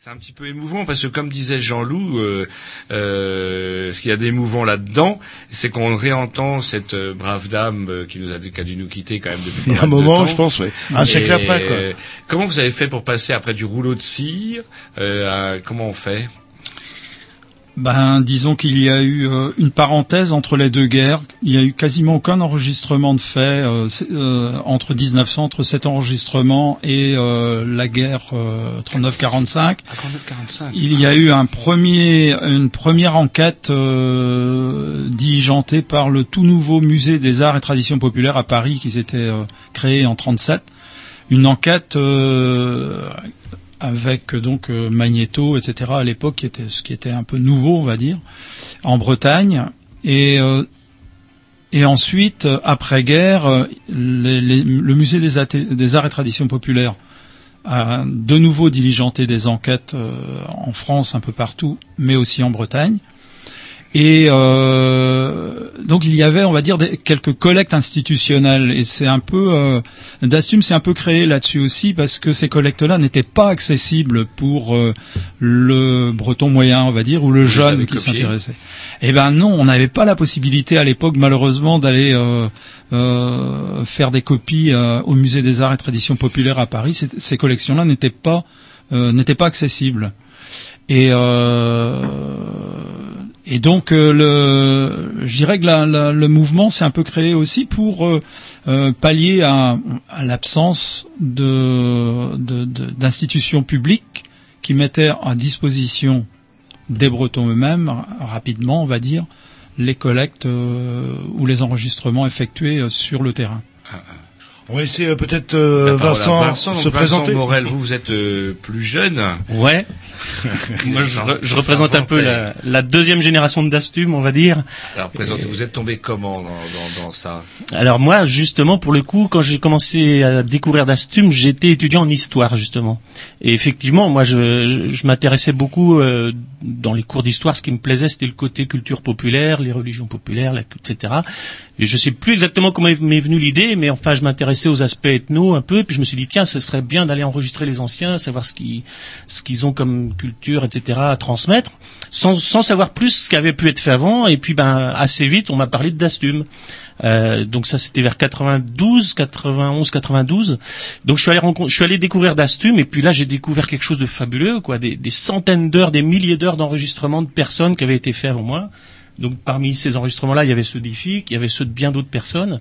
C: C'est un petit peu émouvant parce que comme disait Jean-Loup, euh, euh, ce qu'il y a d'émouvant là-dedans, c'est qu'on réentend cette euh, brave dame euh, qui nous a, qui a dû nous quitter quand même depuis
B: Il y a
C: pas
B: un
C: mal de
B: moment,
C: temps.
B: je pense, ouais. Un siècle après, quoi.
C: Comment vous avez fait pour passer après du rouleau de cire euh, à- Comment on fait?
N: Ben, disons qu'il y a eu euh, une parenthèse entre les deux guerres. Il y a eu quasiment aucun enregistrement de fait euh, euh, entre 1900, entre cet enregistrement et euh, la guerre euh, 39-45. Il y a eu un premier, une première enquête euh, diligentée par le tout nouveau musée des arts et traditions populaires à Paris qui s'était euh, créé en 37. Une enquête euh, avec euh, donc euh, Magnéto, etc. à l'époque, qui ce qui était un peu nouveau, on va dire, en Bretagne. Et euh, et ensuite, les- les- le musée des, arts et traditions populaires a de nouveau diligenté des enquêtes en France, un peu partout, mais aussi en Bretagne. Et euh, donc il y avait, on va dire, des, quelques collectes institutionnelles. Et c'est un peu, euh, Dastum s'est un peu créé là-dessus aussi parce que ces collectes-là n'étaient pas accessibles pour euh, le breton moyen, on va dire, ou le jeune qui s'intéressait. Eh ben non, on n'avait pas la possibilité à l'époque, malheureusement, d'aller euh, euh, faire des copies euh, au musée des arts et traditions populaires à Paris. Ces, ces collections-là n'étaient pas euh, n'étaient pas accessibles. Et euh, et donc euh, le, je dirais que la- la- le mouvement s'est un peu créé aussi pour euh, euh, pallier à, à l'absence de, de- de- d'institutions publiques qui mettaient à disposition des Bretons eux-mêmes ra- rapidement, on va dire, les collectes euh, ou les enregistrements effectués euh, sur le terrain.
B: On va laisser euh, peut-être euh, Vincent,
C: Vincent,
B: se
C: Vincent
B: présenter.
C: Morel, vous, vous êtes euh, plus jeune.
O: Ouais. Moi, je, re- je représente un peu la, la deuxième génération de Dastum, on va dire.
C: Alors, présentez, vous êtes tombé comment dans, dans, dans ça?
O: Alors moi, justement, pour le coup, quand j'ai commencé à découvrir Dastum, j'étais étudiant en histoire, justement. Et effectivement, moi, je, je, je m'intéressais beaucoup euh, dans les cours d'histoire. Ce qui me plaisait, c'était le côté culture populaire, les religions populaires, la, etc. Et je sais plus exactement comment m'est venue l'idée, mais enfin, je m'intéressais aux aspects ethno un peu. Puis je me suis dit, tiens, ce serait bien d'aller enregistrer les anciens, savoir ce qu'ils ce qu'ils ont comme culture, etc. à transmettre, sans, sans savoir plus ce qui avait pu être fait avant. Et puis, ben, assez vite, on m'a parlé de Dastum. Euh, donc ça c'était vers 92, 91, 92. Donc je suis allé je suis allé découvrir Dastum et puis là j'ai découvert quelque chose de fabuleux quoi, des centaines d'heures, des milliers d'heures d'enregistrement de personnes qui avaient été faits avant moi. Donc parmi ces enregistrements-là, il y avait ceux d'IFIC, il y avait ceux de bien d'autres personnes.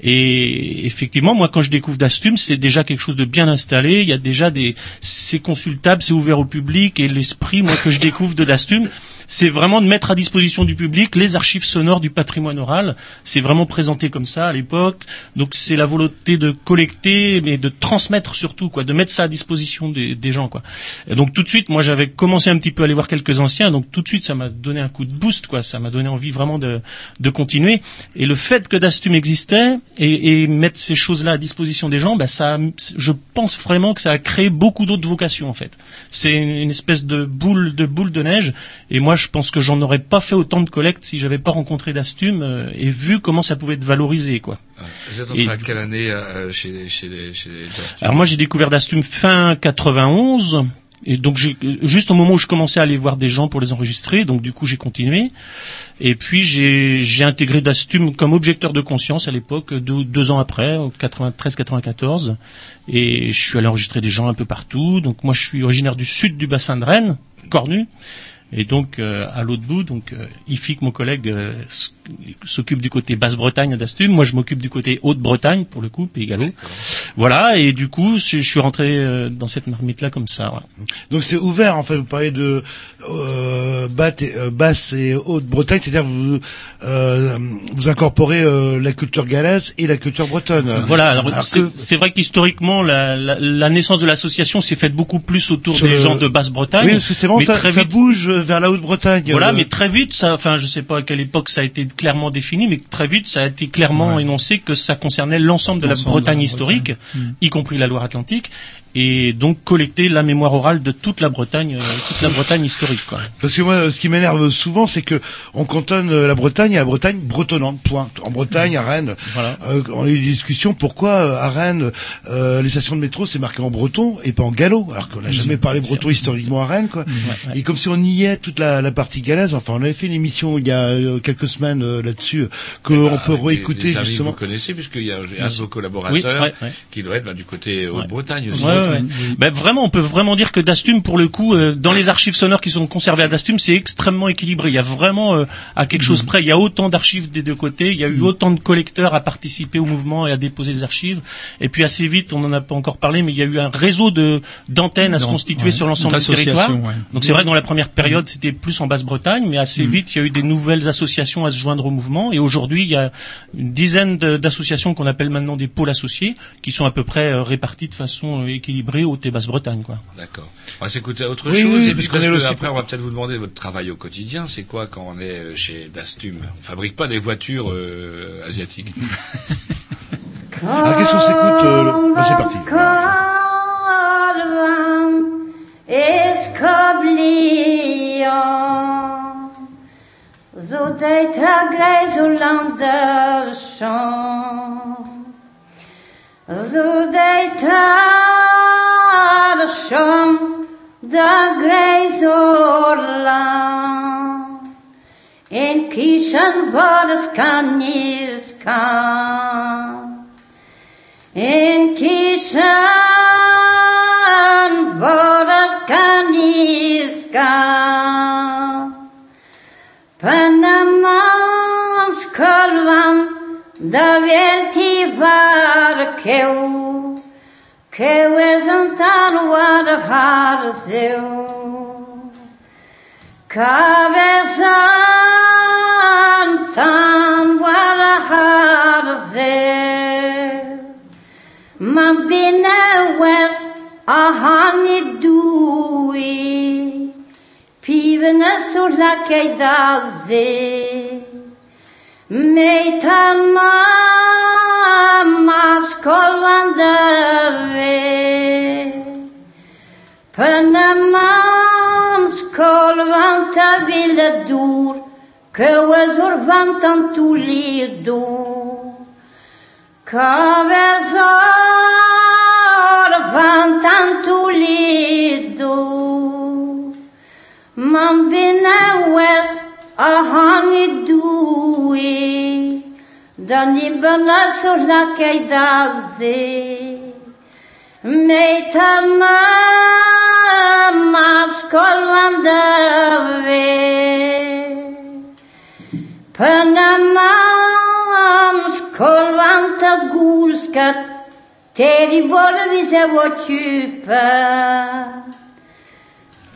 O: Et effectivement, moi quand je découvre Dastum, c'est déjà quelque chose de bien installé. Il y a déjà des, c'est consultable, c'est ouvert au public. Et l'esprit, moi que je découvre de Dastum, c'est vraiment de mettre à disposition du public les archives sonores du patrimoine oral. C'est vraiment présenté comme ça à l'époque. Donc c'est la volonté de collecter, mais de transmettre surtout, quoi, de mettre ça à disposition des, gens, quoi. Donc tout de suite, moi j'avais commencé un petit peu à aller voir quelques anciens, donc tout de suite ça m'a donné un coup de boost, quoi. Ça m'a donné envie vraiment de, de continuer. Et le fait que Dastum existait et, et mettre ces choses-là à disposition des gens, bah ça, je pense vraiment que ça a créé beaucoup d'autres vocations en fait. C'est une espèce de boule de boule de neige. Et moi je pense que j'en aurais pas fait autant de collecte si j'avais pas rencontré d'Astum euh, et vu comment ça pouvait être valorisé, quoi.
C: Vous êtes
O: du
C: quelle année euh, chez, chez, les- chez les
O: Alors moi j'ai découvert d'Astum fin 91 et donc juste au moment où je commençais à aller voir des gens pour les enregistrer, donc du coup j'ai continué. Et puis j'ai j'ai intégré d'Astum comme objecteur de conscience à l'époque, deux, deux ans après, en 93-94. Et je suis allé enregistrer des gens un peu partout. Donc moi je suis originaire du sud du bassin de Rennes, Cornu. Et donc euh, à l'autre bout, donc euh, Ifik, mon collègue, euh, s'occupe du côté Basse-Bretagne d'Astum. Moi, je m'occupe du côté Haute-Bretagne pour le coup, Pays Gallo. Voilà. Et du coup, je, suis rentré euh, dans cette marmite-là comme ça.
B: Donc c'est ouvert en fait. Vous parlez de basse et Haute-Bretagne, c'est-à-dire vous vous incorporez la culture galaise et la culture bretonne.
O: Voilà. C'est
B: que-
O: vrai qu'historiquement, la, la, la naissance de l'association s'est faite beaucoup plus autour des gens de Basse-Bretagne.
B: Oui, parce que c'est bon,
O: mais
B: ça,
O: vite,
B: bouge vers la Haute-Bretagne.
O: Voilà,
B: Euh,
O: mais très vite, ça, enfin, je sais pas à quelle époque ça a été clairement défini, mais très vite, ça a été clairement énoncé que ça concernait l'ensemble de la Bretagne historique,
N: Bretagne.
O: y compris la Loire-Atlantique, et donc collecter la mémoire orale de toute la Bretagne, euh, toute la Bretagne historique, quoi.
B: Parce que moi, ce qui m'énerve souvent, c'est que on cantonne euh, la Bretagne à la Bretagne bretonnante. Point. En Bretagne, à Rennes,
O: Voilà.
B: euh, on a eu des discussions. Pourquoi euh, à Rennes, euh, les stations de métro c'est marqué en breton et pas en gallo, alors qu'on n'a jamais parlé breton historiquement à Rennes, quoi. Et comme si on niait toute la, la partie galaise. Enfin, on avait fait une émission il y a euh, quelques semaines euh, là-dessus euh, que on peut
C: des-
B: réécouter
C: des
B: justement.
C: vous connaissez, puisqu'il y a un de vos collaborateurs
O: Oui, ouais, ouais.
C: qui doit être bah, du côté Haute-Bretagne aussi.
O: Ouais. Ben, vraiment, on peut vraiment dire que Dastum, pour le coup, euh, dans les archives sonores qui sont conservées à Dastum, c'est extrêmement équilibré. Il y a vraiment, euh, à quelque chose près, il y a autant d'archives des deux côtés, il y a eu autant de collecteurs à participer au mouvement et à déposer des archives. Et puis assez vite, on n'en a pas encore parlé, mais il y a eu un réseau de d'antennes à se constituer
N: ouais.
O: sur l'ensemble du territoire. Donc c'est vrai que dans la première période, c'était plus en Basse-Bretagne, mais assez vite, il y a eu des nouvelles associations à se joindre au mouvement. Et aujourd'hui, il y a une dizaine d'associations qu'on appelle maintenant des pôles associés, qui sont à peu près euh, réparties de façon euh, équilibrée au Thé Basse-Bretagne, quoi.
C: D'accord. On va s'écouter à autre
B: Oui,
C: chose.
B: oui,
C: et puis
B: parce
C: que
B: aussi-
C: après, on va peut-être vous demander votre travail au quotidien. C'est quoi quand on est euh, chez Dastum? On fabrique pas des voitures euh, asiatiques.
B: Ah, qu'est-ce qu'on s'écoute euh, le- bah, C'est parti.
I: Kolvan iskoblion Så det tar grejs Though they tell shown the grace or in Kishan Vodoskaniska in Kishan Vodoskaniska Panamamskolvam Da Daverti var keu, keu esantar war har seu. Kavesan tan war har seu. Mabina west ahani dui, pivena sur la keidaze. Meitan mammas kolvandavi Pönamams kolvanta villadur Kövazur vantan tulidur Kövazur vantan tulidur דנים בנסו לקידה זה. Meitamam auf Kolwander we Panamam skolwanta gulska Teri bole vi se vochupa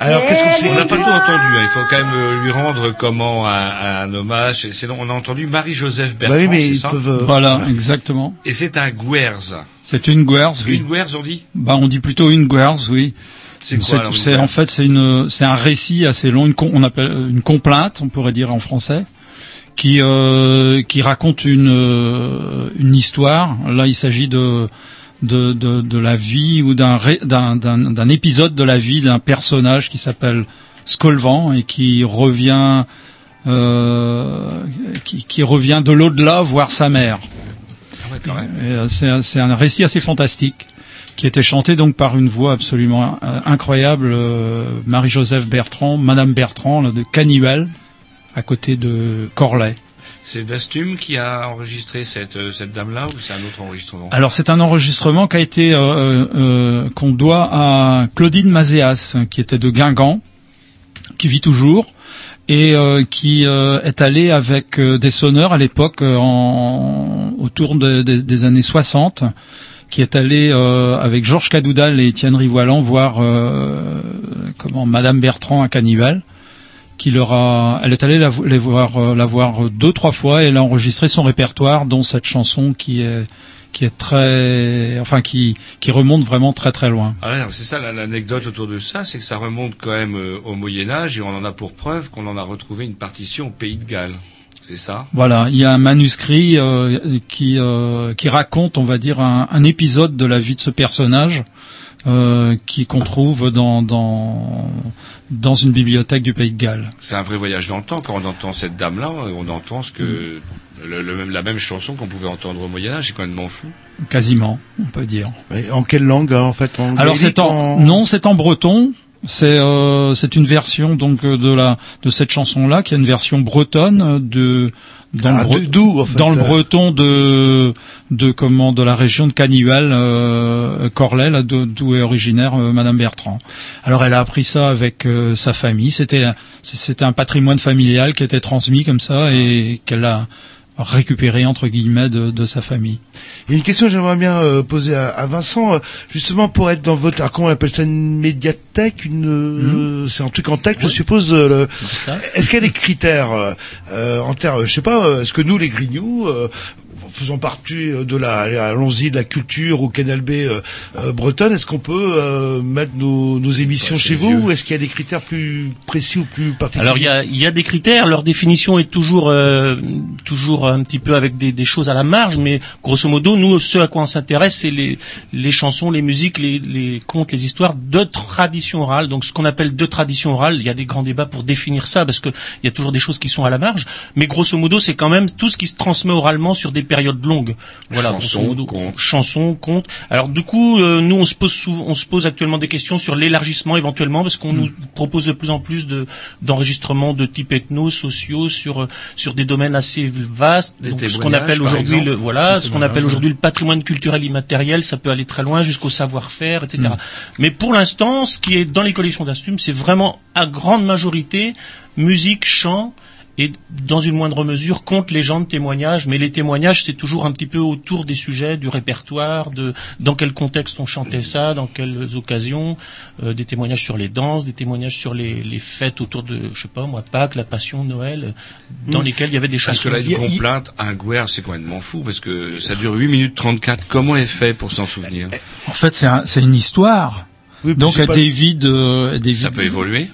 B: Alors, qu'est-ce qu'on
C: On
B: s'écoute
C: n'a pas tout entendu. hein. Il faut quand même euh, lui rendre comment un, un hommage. C'est on a entendu Marie-Joseph Bertrand.
B: Bah oui, mais
C: c'est
B: ils
C: ça
B: peuvent, euh,
N: Voilà, exactement.
C: Et c'est un Guerz.
N: C'est une guerre, oui.
C: Une Guerz, on dit
N: Bah, on dit plutôt une guerre, oui.
C: C'est quoi,
N: c'est- en fait c'est une c'est un récit assez long, une on appelle euh, une complainte, on pourrait dire en français, qui euh, qui raconte une euh, une histoire. Là, il s'agit de de, de de la vie ou d'un ré- d'un d'un d'un épisode de la vie d'un personnage qui s'appelle Scolvan et qui revient euh, qui, qui revient de l'au-delà voir sa mère.
C: Ah ouais, quand même.
N: Et, euh, C'est un, c'est un récit assez fantastique qui était chanté donc par une voix absolument euh, incroyable, euh, Marie-Joseph Bertrand, Madame Bertrand de Canuel, à côté de Corlay.
C: C'est Dastum qui a enregistré cette, euh, cette dame-là ou c'est un autre enregistrement?
N: Alors c'est un enregistrement qui a été euh, euh, qu'on doit à Claudine Mazéas, qui était de Guingamp, qui vit toujours et qui est allée avec des sonneurs à l'époque en, autour de- des- années 60 qui est allé euh, avec Georges Cadoudal et Étienne Rivoilan voir comment Madame Bertrand à Canival qui leur a, elle est allée la, les voir, euh, la voir deux trois fois et elle a enregistré son répertoire, dont cette chanson qui est qui est très, enfin qui qui remonte vraiment très très loin.
C: Ah c'est ça la- l'anecdote autour de ça, c'est que ça remonte quand même euh, au Moyen Âge et on en a pour preuve qu'on en a retrouvé une partition au Pays de Galles. C'est ça?
N: Voilà, il y a un manuscrit euh, qui euh, qui raconte, on va dire, un, un épisode de la vie de ce personnage euh, qui qu'on trouve dans dans dans une bibliothèque du Pays de Galles.
C: C'est un vrai voyage dans le temps. Quand on entend cette dame-là, on entend ce que
N: Mm.
C: le- le même- la même chanson qu'on pouvait entendre au Moyen Âge. C'est complètement fou.
N: Quasiment, on peut dire.
B: Et en quelle langue hein, en fait en
N: Alors c'est en, non, c'est en breton. C'est euh, c'est une version donc de la de cette chanson là qui est une version bretonne euh, de dans
B: Ah,
N: le bre-
B: d'où, en fait,
N: dans le
B: euh
N: breton de de comment de la région de Canival euh, Corlay d'où est originaire euh, Madame Bertrand. Alors elle a appris ça avec euh, sa famille. C'était c'était un patrimoine familial qui était transmis comme ça et qu'elle a récupéré entre guillemets de, de sa famille.
B: Il y a une question que j'aimerais bien euh, poser à, à Vincent, euh, justement pour être dans votre, alors, comment on appelle ça, une médiathèque, une, euh, c'est un truc en tech, je suppose. euh, le-. Est-ce qu'il y a des critères euh, euh, en termes, je sais pas, euh, est-ce que nous les Grignoux, euh, faisant partie euh, de la, allons-y, de la culture au Canal B euh, euh, bretonne, est-ce qu'on peut euh, mettre nos, nos émissions chez vous ou est-ce qu'il y a des critères plus précis ou plus particuliers?
O: Alors il y a, y a des critères, leur définition est toujours euh, toujours un petit peu avec des, des choses à la marge, mais grosso modo, nous, ce à quoi on s'intéresse, c'est les, les chansons, les musiques, les, les contes, les histoires de tradition orale. Donc ce qu'on appelle de tradition orale, il y a des grands débats pour définir ça, parce que il y a toujours des choses qui sont à la marge, mais grosso modo, c'est quand même tout ce qui se transmet oralement sur des périodes longues. Voilà,
C: Chansons, contes.
O: Alors du coup, euh, nous, on se pose souvent, on se pose actuellement des questions sur l'élargissement éventuellement, parce qu'on nous propose de plus en plus de d'enregistrements de type ethno, sociaux, sur sur des domaines assez vastes.
C: Des
O: Donc, ce qu'on appelle aujourd'hui le voilà, ce qu'on appelle aujourd'hui le patrimoine culturel immatériel, ça peut aller très loin jusqu'au savoir-faire, etc.
N: Mm.
O: Mais pour l'instant, ce qui est dans les collections d'Astum, c'est vraiment à grande majorité musique, chant et dans une moindre mesure contes, légendes, témoignages. Mais les témoignages, c'est toujours un petit peu autour des sujets, du répertoire, de dans quel contexte on chantait ça, dans quelles occasions, euh, des témoignages sur les danses, des témoignages sur les, les fêtes autour de, je sais pas moi, Pâques, la Passion, Noël, euh, dans
C: Mm.
O: lesquelles il y avait des
C: Parce
O: chansons.
C: que là, une complainte, un guerre, c'est complètement fou parce que ça dure 8 minutes 34. Comment est fait pour s'en souvenir?
N: En fait, c'est un- c'est une histoire.
B: Oui,
N: Donc elle
B: pas-
N: dévie de, elle dévie
C: Ça peut évoluer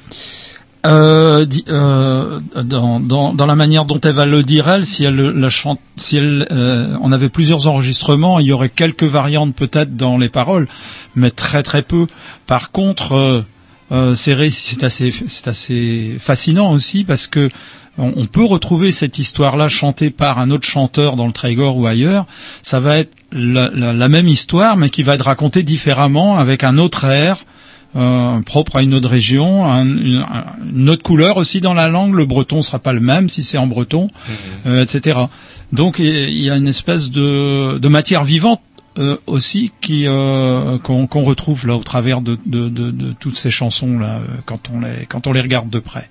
N: Euh, euh, dans, dans, dans la manière dont elle va le dire elle, si elle le- la chante, si elle, euh, on avait plusieurs enregistrements, il y aurait quelques variantes peut-être dans les paroles, mais très très peu. Par contre, euh, euh, c'est c'est assez, c'est assez fascinant aussi parce que on, on peut retrouver cette histoire-là chantée par un autre chanteur dans le Trégor ou ailleurs. Ça va être la, la- la même histoire, mais qui va être racontée différemment avec un autre air euh, propre à une autre région, un- une, un- une autre couleur aussi dans la langue. Le breton sera pas le même si c'est en breton, euh, etc. Donc il y a une espèce de, de matière vivante euh, aussi qui euh, qu'on qu'on retrouve là au travers de, de, de, de toutes ces chansons là euh, quand on les quand on les regarde de près.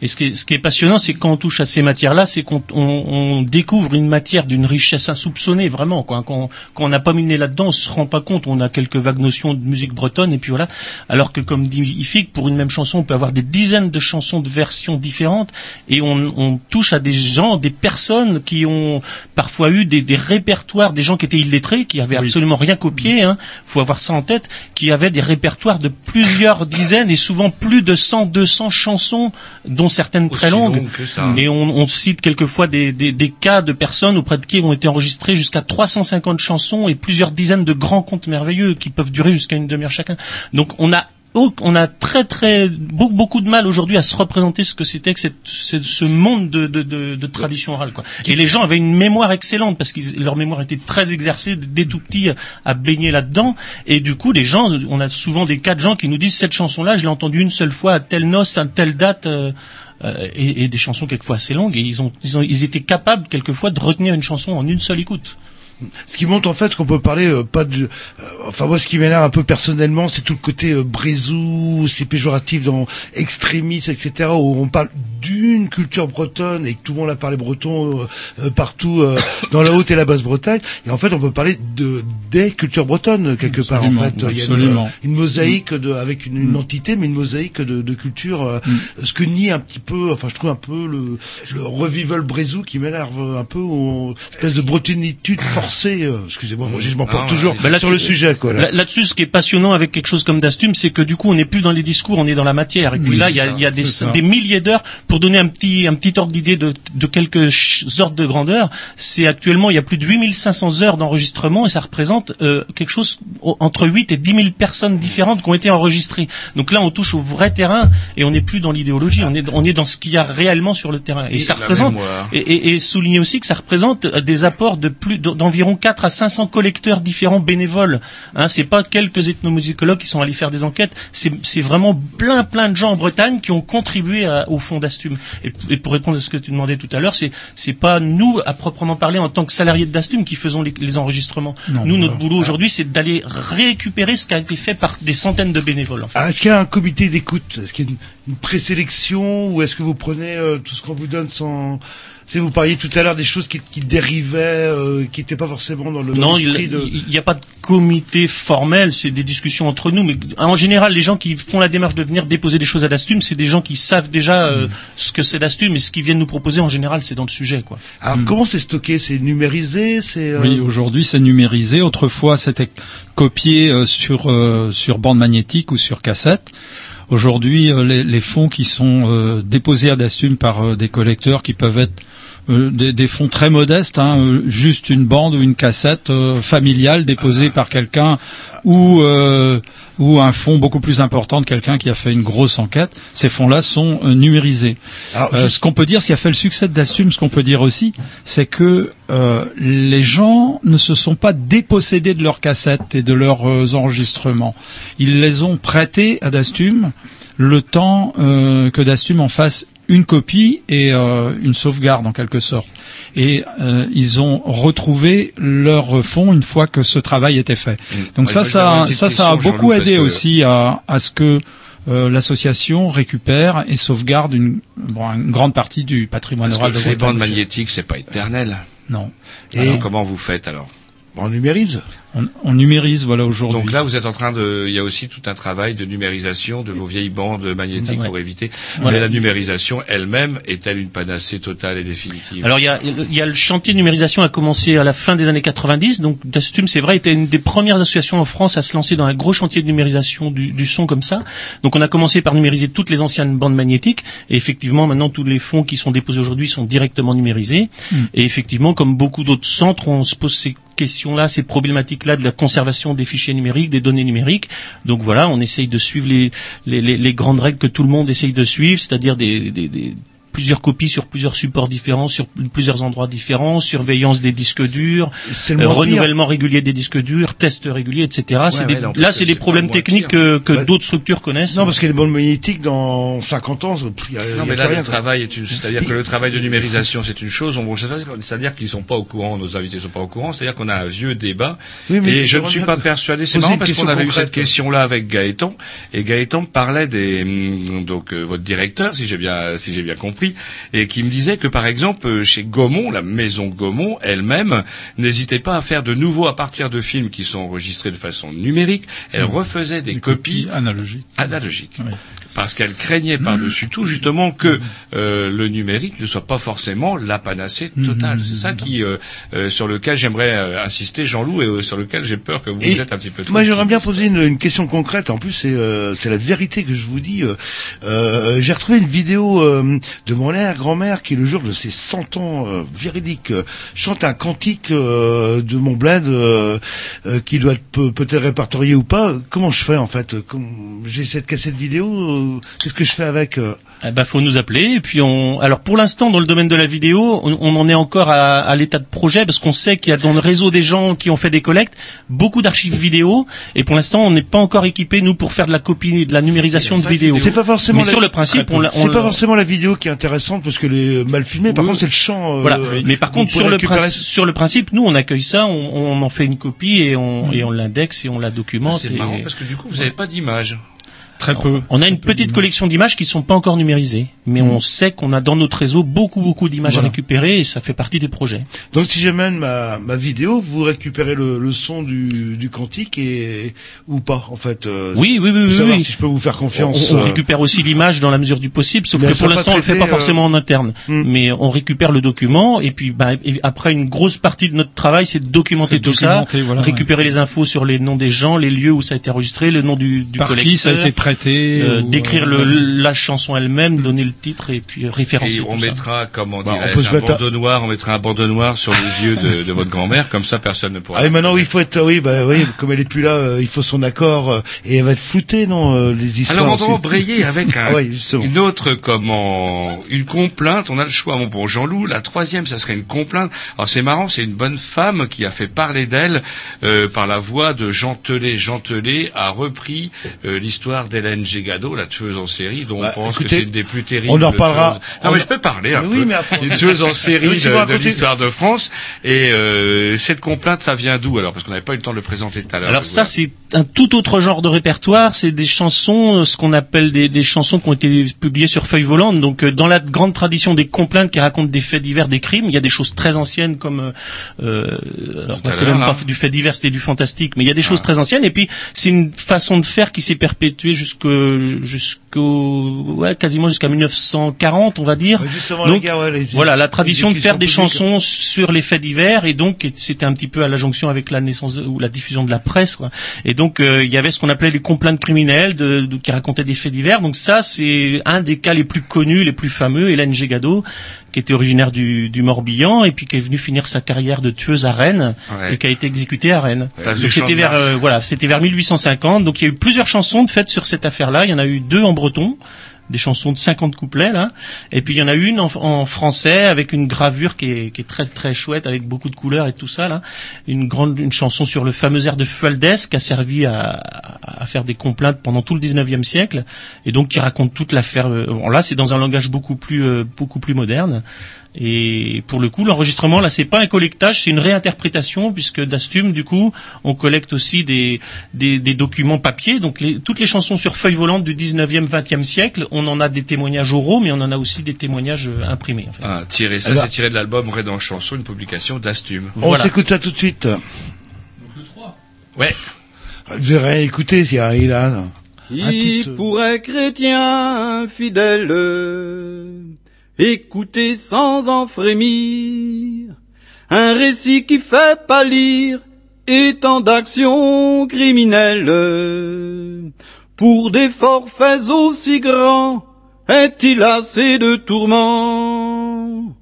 O: Et ce qui est, ce qui est passionnant, c'est quand on touche à ces matières-là, c'est qu'on on, on découvre une matière d'une richesse insoupçonnée, vraiment. Quoi. Quand, quand on n'a pas miné là-dedans, on se rend pas compte. On a quelques vagues notions de musique bretonne, et puis voilà. Alors que, comme dit Ifig, pour une même chanson, on peut avoir des dizaines de chansons de versions différentes, et on, on touche à des gens, des personnes qui ont parfois eu des, des répertoires, des gens qui étaient illettrés, qui avaient absolument rien copié. Hein. Faut avoir ça en tête, qui avaient des répertoires de plusieurs dizaines et souvent plus de 100, 200 chansons, dont certaines très longues.
C: longues que ça.
O: Et on, on cite quelquefois des, des, des cas de personnes auprès de qui ont été enregistrées jusqu'à 350 chansons et plusieurs dizaines de grands contes merveilleux qui peuvent durer jusqu'à une demi-heure chacun. Donc on a on a très très beaucoup, beaucoup de mal aujourd'hui à se représenter ce que c'était que cette, ce, ce monde de, de, de, de tradition orale. Quoi. Et les gens avaient une mémoire excellente parce que leur mémoire était très exercée dès tout petit à baigner là-dedans. Et du coup, les gens, on a souvent des cas de gens qui nous disent cette chanson-là, je l'ai entendue une seule fois à telle noce, à telle date. euh, euh, et, et des chansons quelquefois assez longues et ils ont, ils ont ils étaient capables quelquefois de retenir une chanson en une seule écoute.
B: Ce qui montre en fait qu'on peut parler euh, pas de. euh, enfin moi, ce qui m'énerve un peu personnellement, c'est tout le côté euh, brézou, c'est péjoratif dans extrémistes, etc. Où on parle d'une culture bretonne et que tout le monde a parlé breton euh, euh, partout euh, dans la haute et la basse Bretagne. Et en fait, on peut parler de des cultures bretonnes quelque part. En
N: Absolument,
B: fait, il y a une,
N: absolument.
B: une mosaïque de, avec une, une entité, mais une mosaïque de, de culture. euh, Ce que nie un petit peu, enfin je trouve un peu le, le revival brézou qui m'énerve un peu, ou espèce de bretonitude forcée. Euh, Excusez-moi, moi, je m'en porte
O: Ah,
B: toujours
O: bah là,
B: sur le sujet, quoi. Là.
O: Là- Là-dessus, ce qui est passionnant avec quelque chose comme Dastum, c'est que du coup, on n'est plus dans les discours, on est dans la matière. Et puis
N: Oui,
O: là, il y a,
N: ça,
O: il y a des, milliers d'heures pour donner un petit, un petit ordre d'idée de, de quelques ordres de grandeur. C'est actuellement, il y a plus de 8500 heures d'enregistrement et ça représente euh, quelque chose entre 8 et 10 000 personnes différentes qui ont été enregistrées. Donc là, on touche au vrai terrain et on n'est plus dans l'idéologie, on est, on est dans ce qu'il y a réellement sur le terrain. Et,
C: Et
O: ça représente, et, et, et souligner aussi que ça représente euh, des apports de plus d'environ 4 à 500 collecteurs différents bénévoles. Hein, c'est pas quelques ethnomusicologues qui sont allés faire des enquêtes, c'est vraiment plein plein de gens en Bretagne qui ont contribué à- au fond d'Astum. Et, et pour répondre à ce que tu demandais tout à l'heure, c'est c'est pas nous à proprement parler en tant que salariés de d'Astum qui faisons les, les enregistrements.
B: Non,
O: nous notre boulot aujourd'hui c'est d'aller récupérer ce qui a été fait par des centaines de bénévoles. En fait.
B: Alors, est-ce qu'il y a un comité d'écoute? Est-ce qu'il y a une, une présélection? Ou est-ce que vous prenez euh, tout ce qu'on vous donne sans Tu sais, vous parliez tout à l'heure des choses qui, qui dérivaient, euh, qui n'étaient pas forcément dans le
O: Non, il
B: de.
O: n'y a pas de comité formel, c'est des discussions entre nous. Mais en général, les gens qui font la démarche de venir déposer des choses à Dastum, c'est des gens qui savent déjà euh, ce que c'est Dastum et ce qu'ils viennent nous proposer en général, c'est dans le sujet. Quoi.
B: Alors comment c'est stocké? C'est numérisé? C'est euh,
N: Oui, aujourd'hui c'est numérisé. Autrefois c'était copié euh, sur euh, sur bande magnétique ou sur cassette. Aujourd'hui, euh, les, fonds qui sont euh, déposés à Dastum par euh, des collecteurs qui peuvent être euh, des, des fonds très modestes, hein, euh, juste une bande ou une cassette euh, familiale déposée par quelqu'un ou euh, ou un fonds beaucoup plus important de quelqu'un qui a fait une grosse enquête. Ces fonds-là sont numérisés.
B: Alors,
N: Euh,
B: je-
N: ce qu'on peut dire, ce qui a fait le succès de Dastum, ce qu'on peut dire aussi, c'est que euh, les gens ne se sont pas dépossédés de leurs cassettes et de leurs enregistrements. Ils les ont prêtés à Dastum le temps euh, que Dastum en fasse une copie et euh, une sauvegarde en quelque sorte. Et euh, ils ont retrouvé leur fonds une fois que ce travail était fait. Donc
C: Ouais,
N: ça,
C: une
N: ça,
C: petite
N: ça, ça a beaucoup aidé
C: que-
N: aussi à, à ce que euh, l'association récupère et sauvegarde une, bon, une grande partie du patrimoine
C: Parce
N: oral
C: que
N: de
C: les bandes magnétiques, c'est pas éternel.
N: Non.
C: Et alors, comment vous faites alors?
B: On numérise.
N: On, on numérise, voilà, aujourd'hui.
C: Donc là, vous êtes en train de, il y a aussi tout un travail de numérisation de vos vieilles bandes magnétiques
O: Ouais.
C: pour éviter.
O: Voilà.
C: Mais la numérisation elle-même est-elle une panacée totale et définitive?
O: Alors il y a, il y a le chantier de numérisation a commencé à la fin des années 90. Donc Dastum, c'est vrai, était une des premières associations en France à se lancer dans un gros chantier de numérisation du, du son comme ça. Donc on a commencé par numériser toutes les anciennes bandes magnétiques. Et effectivement, maintenant tous les fonds qui sont déposés aujourd'hui sont directement numérisés.
N: Mm.
O: Et effectivement, comme beaucoup d'autres centres, on se pose ces questions-là, ces problématiques-là de la conservation des fichiers numériques, des données numériques. Donc voilà, on essaye de suivre les, les, grandes règles que tout le monde essaye de suivre, c'est-à-dire des- plusieurs copies sur plusieurs supports différents, sur plusieurs endroits différents, surveillance des disques durs, euh,
B: pire.
O: renouvellement régulier des disques durs, tests réguliers, etc. c'est
B: Ouais,
O: des-
B: ouais, non,
O: là, c'est des problèmes techniques
B: pire.
O: que, que d'autres structures connaissent.
B: Non, parce que les bandes magnétiques, dans 50 ans, il y a,
C: Non,
B: il y a
C: mais là,
B: rien,
C: le travail est une, c'est-à-dire que le travail de numérisation, c'est une chose. Pas, c'est-à-dire qu'ils sont pas au courant, nos invités sont pas au courant. C'est-à-dire qu'on a un vieux débat.
B: Oui, mais
C: et je ne suis pas persuadé. C'est marrant parce qu'on avait eu cette question-là avec Gaëtan. Et Gaëtan parlait des, hum, donc, euh, votre directeur, si j'ai bien, si j'ai bien compris, et qui me disait que, par exemple, euh, chez Gaumont, la maison Gaumont elle-même, n'hésitait pas à faire de nouveau à partir de films qui sont enregistrés de façon numérique. Elle
N: Mmh.
C: refaisait des, copies
N: analogiques.
C: analogiques. Parce qu'elle craignait par-dessus tout justement que euh, le numérique ne soit pas forcément la panacée totale. C'est ça qui, euh, euh, sur lequel j'aimerais euh, insister, Jean-Loup, et euh, sur lequel j'ai peur que vous
B: Et
C: êtes un petit peu trop
B: Moi, j'aimerais bien poser une, une question concrète. En plus, c'est euh, c'est la vérité que je vous dis. J'ai retrouvé une vidéo euh, de mon grand-mère qui, le jour de ses 100 ans euh, véridiques, chante un cantique euh, de mon bled qui doit être peut- peut-être répertorié ou pas. Comment je fais en fait? J'ai cette cassette vidéo. Qu'est-ce que je fais avec euh
O: Eh ben, faut nous appeler. Et puis on. Alors pour l'instant, dans le domaine de la vidéo, on, on en est encore à, à l'état de projet parce qu'on sait qu'il y a dans le réseau des gens qui ont fait des collectes beaucoup d'archives vidéo. Et pour l'instant, on n'est pas encore équipé nous pour faire de la copie, de la numérisation de vidéos.
B: C'est pas forcément.
O: Mais
B: la-
O: sur le principe, on, l'a- on
B: C'est pas forcément la vidéo qui est intéressante parce qu'elle est mal filmée. Par contre, c'est le chant. euh,
O: Voilà. Mais par contre, sur le, sur le principe, nous, on accueille ça, on, on en fait une copie et on, et on l'indexe et on la documente.
C: C'est
O: et-
C: marrant parce que du coup, vous n'avez pas d'image.
N: Très peu.
O: On a une petite collection d'images qui sont pas encore numérisées, mais on sait qu'on a dans notre réseau beaucoup beaucoup d'images
B: Voilà.
O: à récupérer et ça fait partie des projets.
B: Donc si j'amène ma, ma vidéo, vous récupérez le, le son du, du cantique et ou pas en fait. euh,
O: Oui, oui, oui, oui,
B: savoir
O: oui.
B: si je peux vous faire confiance.
O: On, on
B: euh,
O: récupère aussi l'image dans la mesure du possible, sauf
B: Mais
O: que pour l'instant on le fait pas
B: traitées,
O: forcément
B: euh,
O: en interne. Mais on récupère le document et puis bah, et après une grosse partie de notre travail c'est de documenter tout ça,
N: voilà,
O: récupérer les infos sur les noms des gens, les lieux où ça a été enregistré, le nom du, du
N: Par qui ça a été
O: euh,
N: ou,
O: décrire
N: euh,
O: le, la chanson elle-même, donner le titre et puis référencer
C: Et
O: tout
C: on
O: ça.
C: mettra, comment
B: Bah, on peut se
C: un
B: mettre à-
C: bandeau noir, on mettra un bandeau noir sur les yeux de, de votre grand-mère, comme ça personne ne pourra.
B: Ah et maintenant il faut être oui bah oui comme elle est plus là euh, il faut son accord euh, et elle va être floutée non euh, les histoires.
C: Alors on va embrayer avec un,
B: Ah
C: une autre comment une complainte. On a le choix bon, pour Jean-Loup. La troisième, ça serait une complainte. Alors c'est marrant, c'est une bonne femme qui a fait parler d'elle euh, par la voix de Jean Telet. Jean Telet a repris euh, l'histoire d'Hélène Gégado, la tueuse en série, dont
B: Bah,
C: on pense
B: écoutez,
C: que c'est une des plus terribles.
B: on en reparlera.
C: tueuses. Non
B: On
C: mais je peux parler un
B: Oui,
C: peu.
B: mais après-
C: Une tueuse en série
B: Oui,
C: de, de l'histoire de France. Et euh, cette complainte, ça vient d'où alors? Parce qu'on n'avait pas eu le temps de le présenter tout à l'heure.
O: Alors ça, c'est un tout autre genre de répertoire. C'est des chansons, euh, ce qu'on appelle des, des chansons qui ont été publiées sur feuilles volantes. Donc, euh, dans la grande tradition des complaintes qui racontent des faits divers, des crimes, il y a des choses très anciennes comme, euh, euh, alors c'est même
C: là.
O: pas du fait divers, c'était du fantastique, mais il y a des choses très anciennes. Et puis, c'est une façon de faire qui s'est perpétuée jusqu'au, jusqu'au, ouais, quasiment jusqu'à 1940, on va dire.
B: Ouais, juste avant la
O: Donc,
B: guerre, ouais, les-
O: voilà, la tradition de faire des chansons sur les faits divers et donc c'était un petit peu à la jonction avec la naissance de- ou la diffusion de la presse quoi. Et donc euh, il y avait ce qu'on appelait les complaintes criminelles de, de- qui racontaient des faits divers. Donc ça c'est un des cas les plus connus, les plus fameux, Hélène Gégado qui était originaire du, du Morbihan et puis qui est venue finir sa carrière de tueuse à Rennes
C: Ouais.
O: et qui a été exécutée à Rennes. C'était vers euh, voilà, c'était vers 1850. Donc il y a eu plusieurs chansons de faites sur cette affaire-là. Il y en a eu deux en breton des chansons de 50 couplets là. Et puis il y en a une en, français avec une gravure qui est, très très chouette avec beaucoup de couleurs et tout ça là. Une grande une chanson sur le fameux air de Fualdès qui a servi à, à faire des complaintes pendant tout le 19e siècle et donc qui raconte toute l'affaire euh, bon là c'est dans un langage beaucoup plus euh, beaucoup plus moderne et pour le coup, l'enregistrement là, c'est pas un collectage, c'est une réinterprétation puisque d'Astum, du coup, on collecte aussi des des, des documents papier. Donc les, toutes les chansons sur feuilles volantes du 19e, 20e siècle, on en a des témoignages oraux, mais on en a aussi des témoignages euh, imprimés. En fait.
C: Ah, tiré, ça
B: Alors-
C: c'est tiré de l'album Red en chanson, une publication d'Astume.
B: On
O: Voilà.
B: s'écoute ça tout de suite.
C: Ouais.
B: Vous verrez, écoutez, il y a, il a un
P: Il pourrait chrétien fidèle écouter sans en frémir un récit qui fait pâlir et tant d'actions criminelles. Pour des forfaits aussi grands, est-il assez de tourments?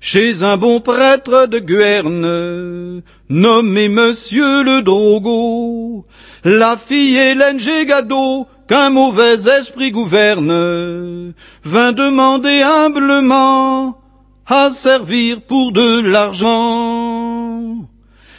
P: Chez un bon prêtre de Guerne, nommé Monsieur le Drogo, la fille Hélène Gégado, qu'un mauvais esprit gouverne, vint demander humblement à servir pour de l'argent.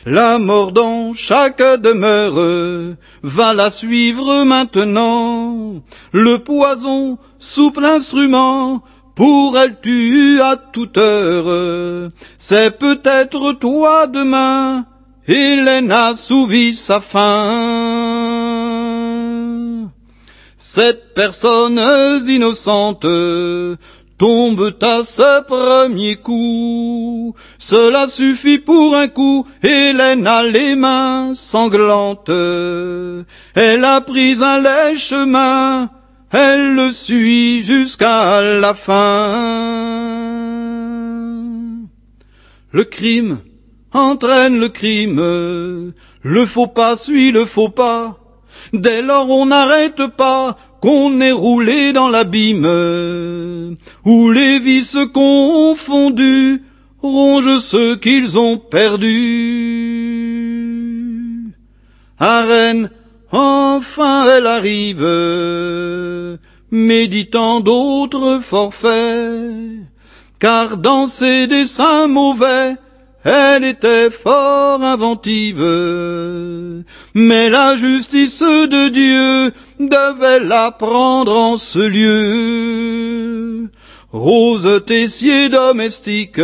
P: La mort dans chaque demeure va la suivre maintenant. Le poison, souple instrument, pour elle tue à toute heure. C'est peut-être toi demain, Hélène a sa faim. Cette personne innocente tombe à ce premier coup. Cela suffit pour un coup. Hélène a les mains sanglantes. Elle a pris un laid chemin elle le suit jusqu'à la fin. Le crime entraîne le crime, le faux pas suit le faux pas, dès lors on n'arrête pas qu'on est roulé dans l'abîme, où les vices confondus rongent ceux qu'ils ont perdus. Rennes, enfin elle arrive, méditant d'autres forfaits, car dans ses dessins mauvais, elle était fort inventive, mais la justice de Dieu devait la prendre en ce lieu. Rose Tessier domestique,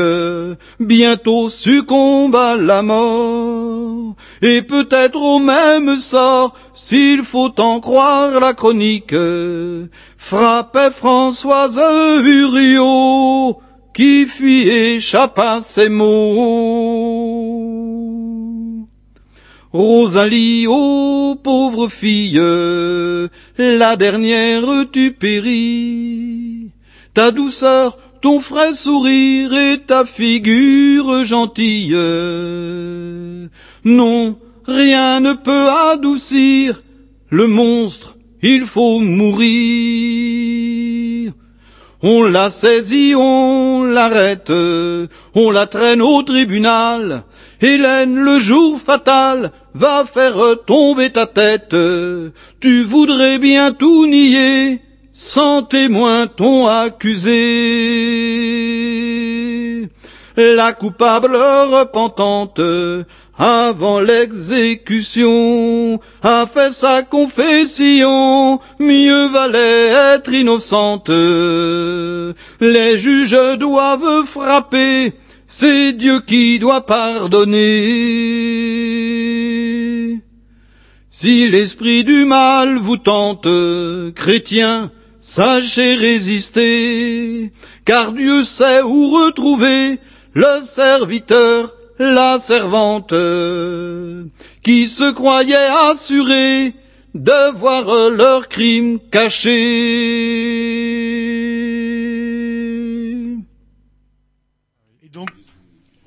P: bientôt succombe à la mort, et peut-être au même sort, s'il faut en croire la chronique, frappait Françoise Huriot, qui fuit échappa ses mots. Rosalie, ô pauvre fille, la dernière tu péris. Ta douceur, ton frais sourire et ta figure gentille. Non, rien ne peut adoucir le monstre, il faut mourir. On la saisit, on l'arrête, on la traîne au tribunal. Hélène, le jour fatal, va faire tomber ta tête. Tu voudrais bien tout nier, sans témoin ton accusé. La coupable repentante, avant l'exécution, a fait sa confession, mieux valait être innocente. Les juges doivent frapper, c'est Dieu qui doit pardonner. Si l'esprit du mal vous tente, chrétien, sachez résister, car Dieu sait où retrouver le serviteur la servante qui se croyait assurée de voir leur crime caché.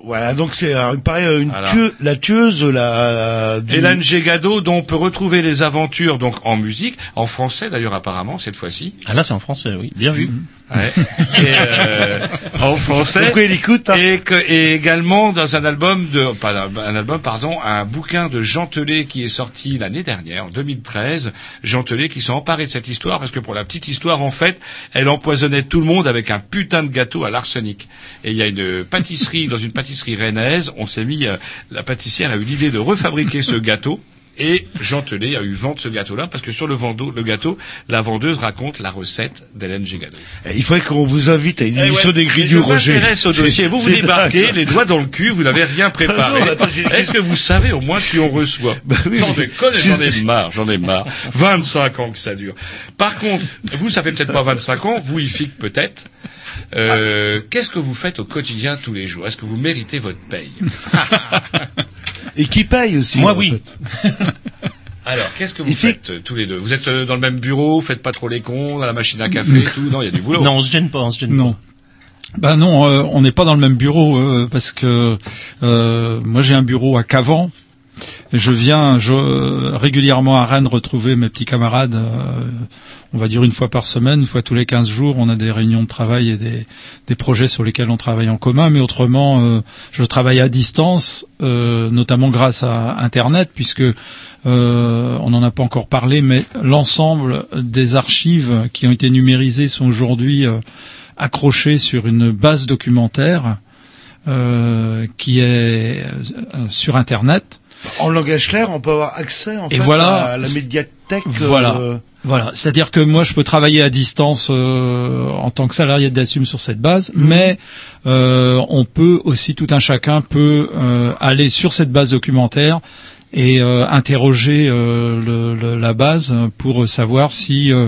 B: Voilà, donc c'est euh, pareil, euh, une
C: Voilà.
B: tueuse, la tueuse, la du-
C: Hélène Gégado, dont on peut retrouver les aventures donc en musique, en français d'ailleurs apparemment cette fois-ci.
O: Ah là, c'est en français, oui. Bien vu.
C: Ouais. Et, euh, en français.
B: Pourquoi il écoute hein
C: et, que- et également dans un album de, pas un un album, pardon, un bouquin de Jean Telet qui est sorti l'année dernière, en 2013. Jean Telet qui s'est emparé de cette histoire parce que pour la petite histoire, en fait, elle empoisonnait tout le monde avec un putain de gâteau à l'arsenic. Et il y a une pâtisserie, dans une pâtisserie rennaise, on s'est mis, euh, la pâtissière a eu l'idée de refabriquer ce gâteau. Et Jean Telet a eu vente ce gâteau-là parce que sur le, vendo- le gâteau, la vendeuse raconte la recette d'Hélène Gégado.
B: Il faudrait qu'on vous invite à une
C: Eh
B: émission
C: ouais,
B: des grilles
C: je
B: du Roger.
C: au dossier. Vous, vous débarquez,
B: dingue,
C: les doigts dans le cul, vous n'avez rien préparé.
B: Ah une
C: Est-ce que vous savez au moins qui on reçoit
B: oui,
C: Sans
B: oui.
C: déconner, j'en ai marre, j'en ai marre. 25 ans que ça dure. Par contre, vous, ça fait peut-être pas 25 ans, vous, IFIC, peut-être. Euh, Qu'est-ce que vous faites au quotidien tous les jours? Est-ce que vous méritez votre paye?
B: Et qui paye aussi
O: Moi, oui.
B: fait.
C: Alors, qu'est-ce que vous faites euh, tous les deux? Vous êtes euh, dans le même bureau, vous faites pas trop les cons, à la machine à café, tout? Non, il y a du boulot.
O: Non, on se gêne pas, on se gêne
N: Non. Ben non, euh, on n'est pas dans le même bureau euh, parce que euh, moi j'ai un bureau à Cavan. Je viens je, régulièrement à Rennes retrouver mes petits camarades. euh, on va dire une fois par semaine, une fois tous les 15 jours. On a des réunions de travail et des, des projets sur lesquels on travaille en commun. Mais autrement, euh, je travaille à distance, euh, notamment grâce à Internet, puisque euh, on n'en a pas encore parlé, mais l'ensemble des archives qui ont été numérisées sont aujourd'hui euh, accrochées sur une base documentaire euh, qui est sur Internet.
B: En langage clair, on peut avoir accès en
N: Et
B: fait,
N: voilà.
B: à la médiathèque.
N: Voilà.
B: euh,
N: Voilà, c'est-à-dire que moi je peux travailler à distance euh, en tant que salarié d'Assume sur cette base,
B: Mhm.
N: mais euh, on peut aussi tout un chacun peut euh, aller sur cette base documentaire et euh, interroger euh, le- le- la base pour savoir si euh,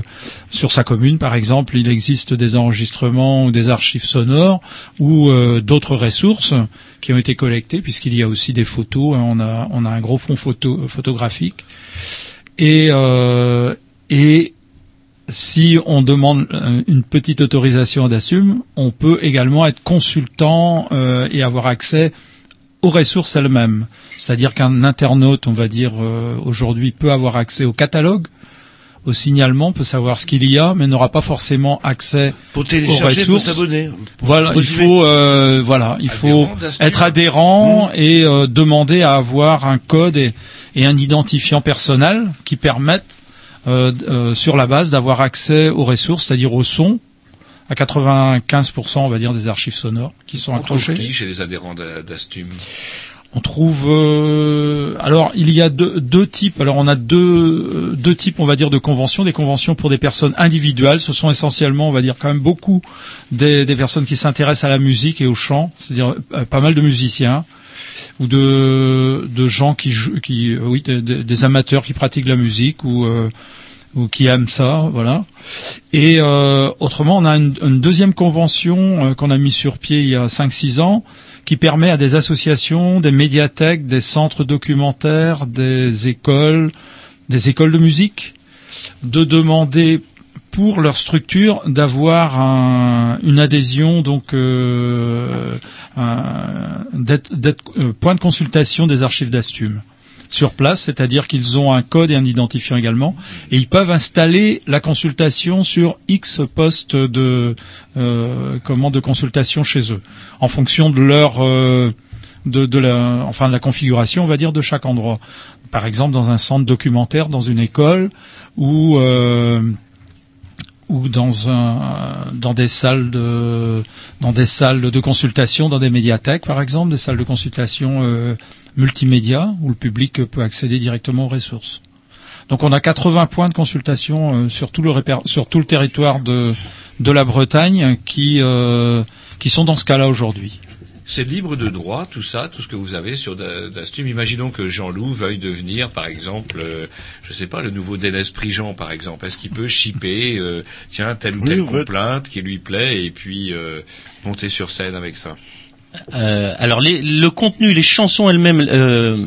N: sur sa commune par exemple il existe des enregistrements ou des archives sonores ou euh, d'autres ressources qui ont été collectées puisqu'il y a aussi des photos hein, on a on a un gros fond photo photographique et euh, et si on demande euh, une petite autorisation d'assume, on peut également être consultant euh, et avoir accès aux ressources elles-mêmes. C'est-à-dire qu'un internaute, on va dire aujourd'hui, peut avoir accès au catalogue, au signalement, peut savoir ce qu'il y a, mais n'aura pas forcément accès
B: Pour
N: aux
B: télécharger,
N: ressources.
B: s'abonner.
N: Voilà, il faut euh, voilà, il faut
C: Adhérent
N: être adhérent et euh, demander à avoir un code et, et un identifiant personnel qui permettent euh, euh, sur la base d'avoir accès aux ressources, c'est-à-dire au son à 95% on va dire des archives sonores qui sont accrochées.
C: qui chez les adhérents d'A- d'Astum
N: On trouve euh, alors il y a deux, types. Alors on a deux euh, deux types on va dire de conventions. Des conventions pour des personnes individuelles. Ce sont essentiellement on va dire quand même beaucoup des, personnes qui s'intéressent à la musique et au chant, c'est-à-dire euh, pas mal de musiciens ou de de gens qui qui oui des- amateurs qui pratiquent la musique ou ou qui aiment ça, voilà. Et autrement, on a une, une deuxième convention qu'on a mis sur pied il y a 5-6 ans, qui permet à des associations, des médiathèques, des centres documentaires, des écoles, des écoles de musique, de demander pour leur structure d'avoir un- une adhésion donc euh, euh, point de consultation des archives d'Astum sur place, c'est-à-dire qu'ils ont un code et un identifiant également, et ils peuvent installer la consultation sur X postes de euh, de consultation chez eux, en fonction de leur euh, de, de la enfin de la configuration, on va dire, de chaque endroit. Par exemple, dans un centre documentaire, dans une école, ou euh, ou dans un dans des salles de dans des salles de consultation, dans des médiathèques par exemple, des salles de consultation euh, multimédia où le public peut accéder directement aux ressources. Donc on a 80 points de consultation euh, sur tout le réper- sur tout le territoire de de la Bretagne qui euh, qui sont dans ce cas-là aujourd'hui.
C: C'est libre de droit, tout ça, tout ce que vous avez sur Da- Dastum. Imaginons que Jean-Loup veuille devenir, par exemple, euh, je sais pas, le nouveau Dénès Prigent, par exemple. Est-ce qu'il peut shipper, euh, tiens, telle ou
B: Oui,
C: telle
B: en fait.
C: complainte qui lui plaît, et puis euh, monter sur scène avec ça?
O: Euh, alors les- le contenu, les chansons elles-mêmes, euh,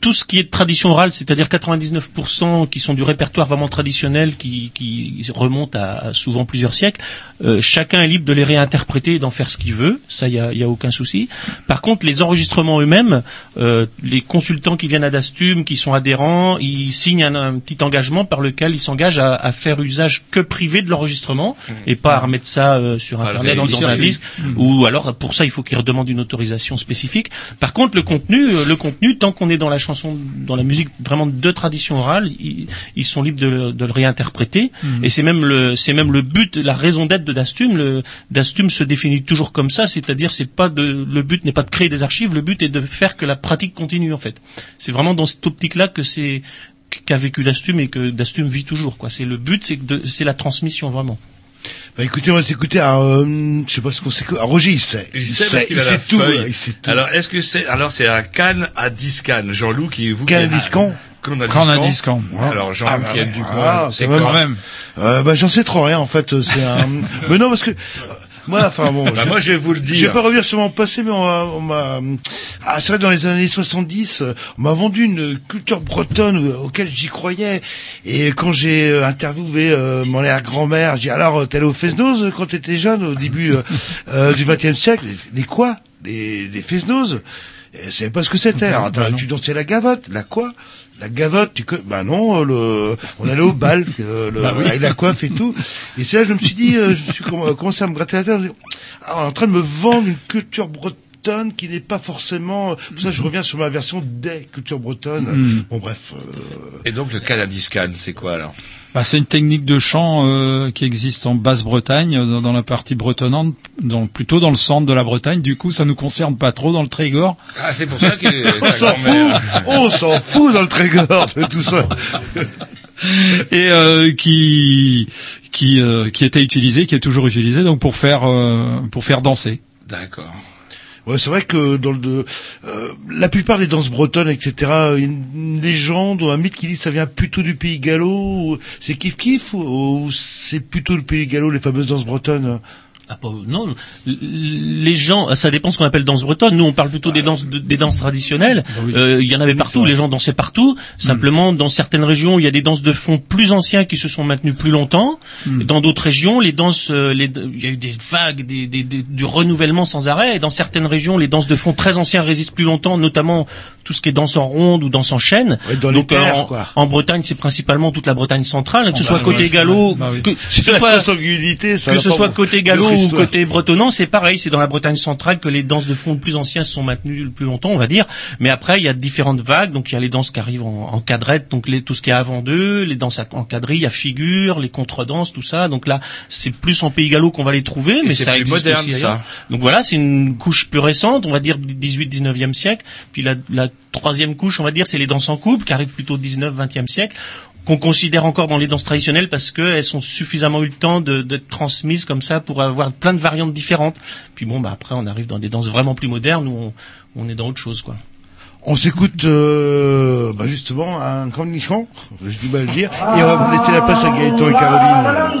O: tout ce qui est de tradition orale, c'est-à-dire 99% qui sont du répertoire vraiment traditionnel, qui, qui remonte à, à souvent plusieurs siècles, euh, chacun est libre de les réinterpréter et d'en faire ce qu'il veut, ça il y a, y a aucun souci. Par contre, les enregistrements eux-mêmes, euh, les consultants qui viennent à Dastum, qui sont adhérents, ils signent un, un petit engagement par lequel ils s'engagent à, à faire usage que privé de l'enregistrement et pas à remettre ça euh, sur internet dans, dans un disque. Ou alors pour ça il faut qu'ils redemandent une autorisation spécifique. Par contre le contenu, euh, le contenu tant qu'on est dans la chanson, dans la musique vraiment de tradition orale, ils, ils sont libres de, de le réinterpréter
N: Mhm.
O: et c'est même le c'est même le but, la raison d'être de Dastum. Le Dastum se définit toujours comme ça, c'est-à-dire c'est pas de le but n'est pas de créer des archives, le but est de faire que la pratique continue en fait. C'est vraiment dans cette optique-là que c'est qu'a vécu Dastum et que Dastum vit toujours quoi. C'est le but, c'est de- c'est la transmission vraiment.
B: Bah écoutez, on va s'écouter à, euh, je sais pas ce qu'on sait. Ah, Roger, il sait.
C: Il sait parce qu'il a
B: sait tout. Il sait tout.
C: Alors, est-ce que c'est, alors c'est un canne à 10 cannes. Jean-Loup qui est vous.
B: Canne
C: qui-
B: à 10 cans
C: Canne à 10
N: Quand on a
C: cans.
N: 10 camps.
C: Alors, Jean,
B: Ah, bah,
C: Ducon,
B: ah,
C: c'est
B: quand
C: quand
B: même. Euh, bah j'en sais trop rien en fait. C'est un. mais non parce que. Moi, enfin bon.
C: Bah, moi, je vais vous le dire.
B: Je vais pas revenir sur mon passé, mais on m'a, on m'a, ah, c'est vrai, dans les années 70, euh, on m'a vendu une culture bretonne auquel j'y croyais. Et quand j'ai euh, interviewé euh, mon arrière-grand-mère, j'ai dit, alors, euh, t'es allé au Fesnoz euh, quand t'étais jeune, au début euh, du XXe siècle? Les quoi? Les, les Fesnoz? Elle savait pas ce que c'était. Alors,
N: Bah, non.
B: tu dansais la gavotte. La quoi? La gavotte, tu connais Bah non, euh, le, on allait au bal, euh, le,
N: Bah oui.
B: avec la coiffe et tout. Et c'est là que je me suis dit, euh, je me suis comm- commencé à me gratter la tête. Ah, on est en train de me vendre une culture bretonne qui n'est pas forcément. Pour ça, je reviens sur ma version des cultures bretonnes.
N: Mm.
B: Bon, bref. euh,
C: Et donc, le canne à 10 cannes, c'est quoi, alors?
N: Bah, c'est une technique de chant euh, qui existe en Basse-Bretagne, euh, dans, dans la partie bretonnante, dans, plutôt dans le centre de la Bretagne. Du coup, ça nous concerne pas trop dans le Trégor.
C: Ah, c'est pour ça que
B: on s'en fout, on s'en fout dans le Trégor de tout ça.
N: et euh, qui qui euh, qui était utilisé, qui est toujours utilisé, donc pour faire euh, pour faire danser.
C: D'accord.
B: Ouais, c'est vrai que dans le, euh, la plupart des danses bretonnes, etc., une, légende ou un mythe qui dit que ça vient plutôt du pays gallo, c'est kiff kiff ou, ou c'est plutôt le pays gallo, les fameuses danses bretonnes?
O: Ah, pas- non, les gens, ça dépend ce qu'on appelle danse bretonne. Nous, on parle plutôt des danses, de- des danses traditionnelles. Euh, Il y en avait partout, les gens dansaient partout. Simplement, dans certaines régions, il y a des danses de fond plus anciens qui se sont maintenues plus longtemps. Et Dans d'autres régions, les danses, euh, les- il y a eu des vagues, des, des- des- du renouvellement sans arrêt. Et dans certaines régions, les danses de fond très anciens résistent plus longtemps, notamment tout ce qui est danse en ronde ou danse en chaîne.
Q: dans les
O: Donc, euh,
Q: terres,
O: en,
Q: quoi.
O: en Bretagne, c'est principalement toute la Bretagne centrale, que ce soit côté gallo,
Q: Bah
O: que, ce soit que ce soit côté gallo ou côté bretonnant, c'est pareil, c'est dans la Bretagne centrale que les danses de fond le plus anciens se sont maintenues le plus longtemps, on va dire. Mais après, il y a différentes vagues, donc il y a les danses qui arrivent en, en cadrette, donc les, tout ce qui est avant d'eux, les danses en quadrille, a figure, les contredanses, tout ça. Donc là, c'est plus en pays gallo qu'on va les trouver, mais
C: c'est
O: ça
C: plus
O: existe
C: moderne,
O: aussi
C: ça.
O: Donc voilà, c'est une couche plus récente, on va dire 18-19e siècle. Puis la, la troisième couche, on va dire, c'est les danses en couple, qui arrivent plutôt 19-20e siècle qu'on considère encore dans les danses traditionnelles parce qu'elles sont suffisamment eu le temps de- d'être transmises comme ça pour avoir plein de variantes différentes. Puis bon, bah après, on arrive dans des danses vraiment plus modernes où on, on est dans autre chose, quoi.
Q: On s'écoute euh, bah justement un cornichon, je dis mal le dire, et on va laisser la place à Gaëtan et Caroline.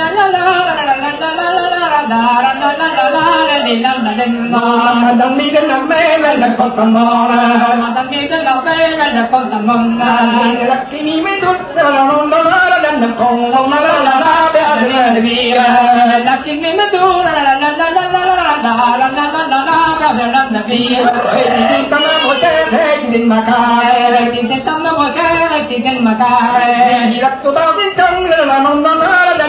Q: لكن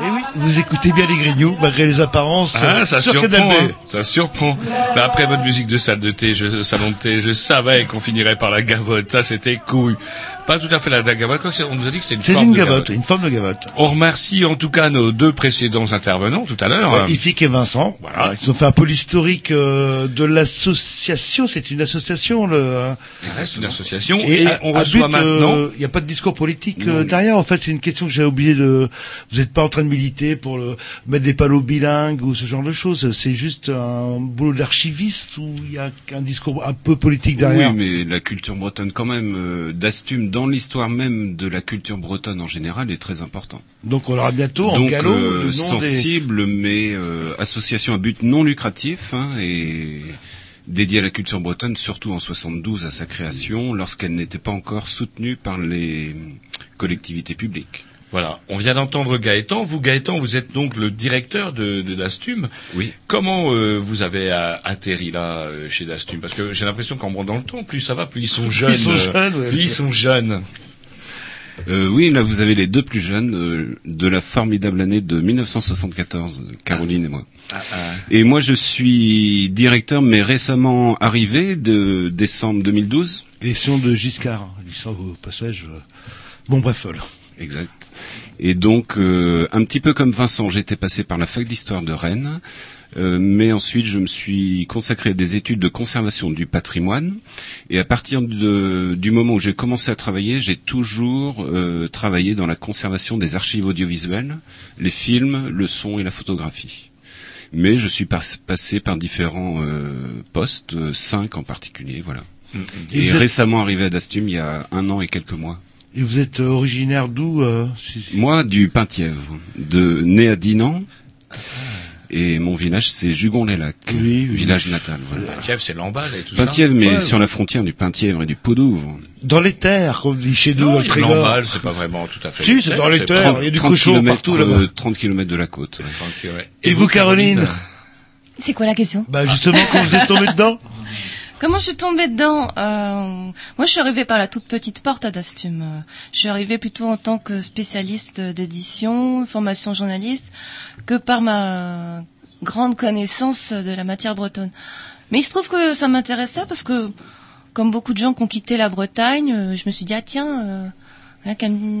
Q: Et oui, vous écoutez bien les grignoux, malgré les apparences.
C: Ah, ça
Q: sur
C: surprend, hein. ça surprend. Mais après votre musique de salle de thé, je, salon de thé, je savais qu'on finirait par la gavotte. Ça, c'était cool. Pas tout à fait la, la gavotte, quoi, c'est- on nous a dit que c'était une
Q: C'est
C: forme
Q: une
C: de
Q: gavotte, une forme de gavotte.
C: On remercie en tout cas nos deux précédents intervenants tout à l'heure.
Q: Ouais, Ifik et Vincent.
C: Voilà.
Q: Ils ont fait un peu l'historique euh, de l'association. C'est une association, le. hein.
C: Ça reste une association.
Q: Et,
C: Et,
Q: à-
C: on reçoit
Q: but, euh,
C: maintenant.
Q: Il n'y a pas de discours politique euh, derrière. En fait, c'est une question que j'ai oublié de. Vous n'êtes pas en train de militer pour le... mettre des panneaux bilingues ou ce genre de choses. C'est juste un boulot d'archiviste où il y a un discours un peu politique derrière?
R: Oui, mais la culture bretonne quand même, euh, d'Astume, dans l'histoire même de la culture bretonne en général, est très important.
Q: Donc on aura bientôt en
R: Donc
Q: galop
R: euh,
Q: le nom des.
R: sensible, mais euh, association à but non lucratif hein, et dédiée à la culture bretonne, surtout en 72 à sa création, lorsqu'elle n'était pas encore soutenue par les collectivités publiques.
C: Voilà, on vient d'entendre Gaëtan. Vous, Gaëtan, vous êtes donc le directeur de, de Dastum.
R: Oui.
C: Comment euh, vous avez euh, atterri là euh, chez Dastum? Parce que j'ai l'impression qu'en montant dans le temps, plus ça va, plus ils sont jeunes.
R: Ils sont
C: euh,
R: jeunes, ouais.
C: plus ils sont jeunes.
R: Euh, oui, là vous avez les deux plus jeunes euh, de la formidable année de 1974, Caroline et moi.
C: Ah,
R: Et moi je suis directeur, mais récemment arrivé de décembre 2012.
Q: Élection de Giscard. Giscard au passage. euh, Bon bref. voilà.
R: Exact. Et donc, euh, un petit peu comme Vincent, j'étais passé par la fac d'histoire de Rennes, euh, mais ensuite je me suis consacré à des études de conservation du patrimoine. Et à partir de- du moment où j'ai commencé à travailler, j'ai toujours euh, travaillé dans la conservation des archives audiovisuelles, les films, le son et la photographie. Mais je suis pas- passé par différents euh, postes, euh, cinq en particulier, voilà.
B: Et
R: Et,
B: vous êtes-
R: récemment arrivé à Dastum il y a un an et quelques mois.
B: Et vous êtes euh, originaire d'où euh, si-
R: Moi, du Penthièvre, de né à Dinan. Et mon village, c'est Jugon-les-Lacs, village natal. Voilà.
C: Penthièvre, c'est l'embal et tout ça.
R: Penthièvre, mais
C: Ouais,
R: sur la frontière du Penthièvre et du Pot-d'Ouvre.
B: Dans les terres, comme on dit chez nous, dans le Trégor.
C: L'embal, c'est pas vraiment tout à fait.
B: Si, c'est dans les terres, il y a du
R: 30
B: cochon partout là-bas.
R: euh, 30 km de la côte. ouais.
B: Et vous, Caroline
S: C'est quoi la question?
B: Bah justement, quand vous êtes tombé dedans
S: Comment je suis tombée dedans Euh, Moi, je suis arrivée par la toute petite porte à Dastum. Je suis arrivée plutôt en tant que spécialiste d'édition, formation journaliste, que par ma grande connaissance de la matière bretonne. Mais il se trouve que ça m'intéressait parce que, comme beaucoup de gens qui ont quitté la Bretagne, euh, je me suis dit ah tiens, euh,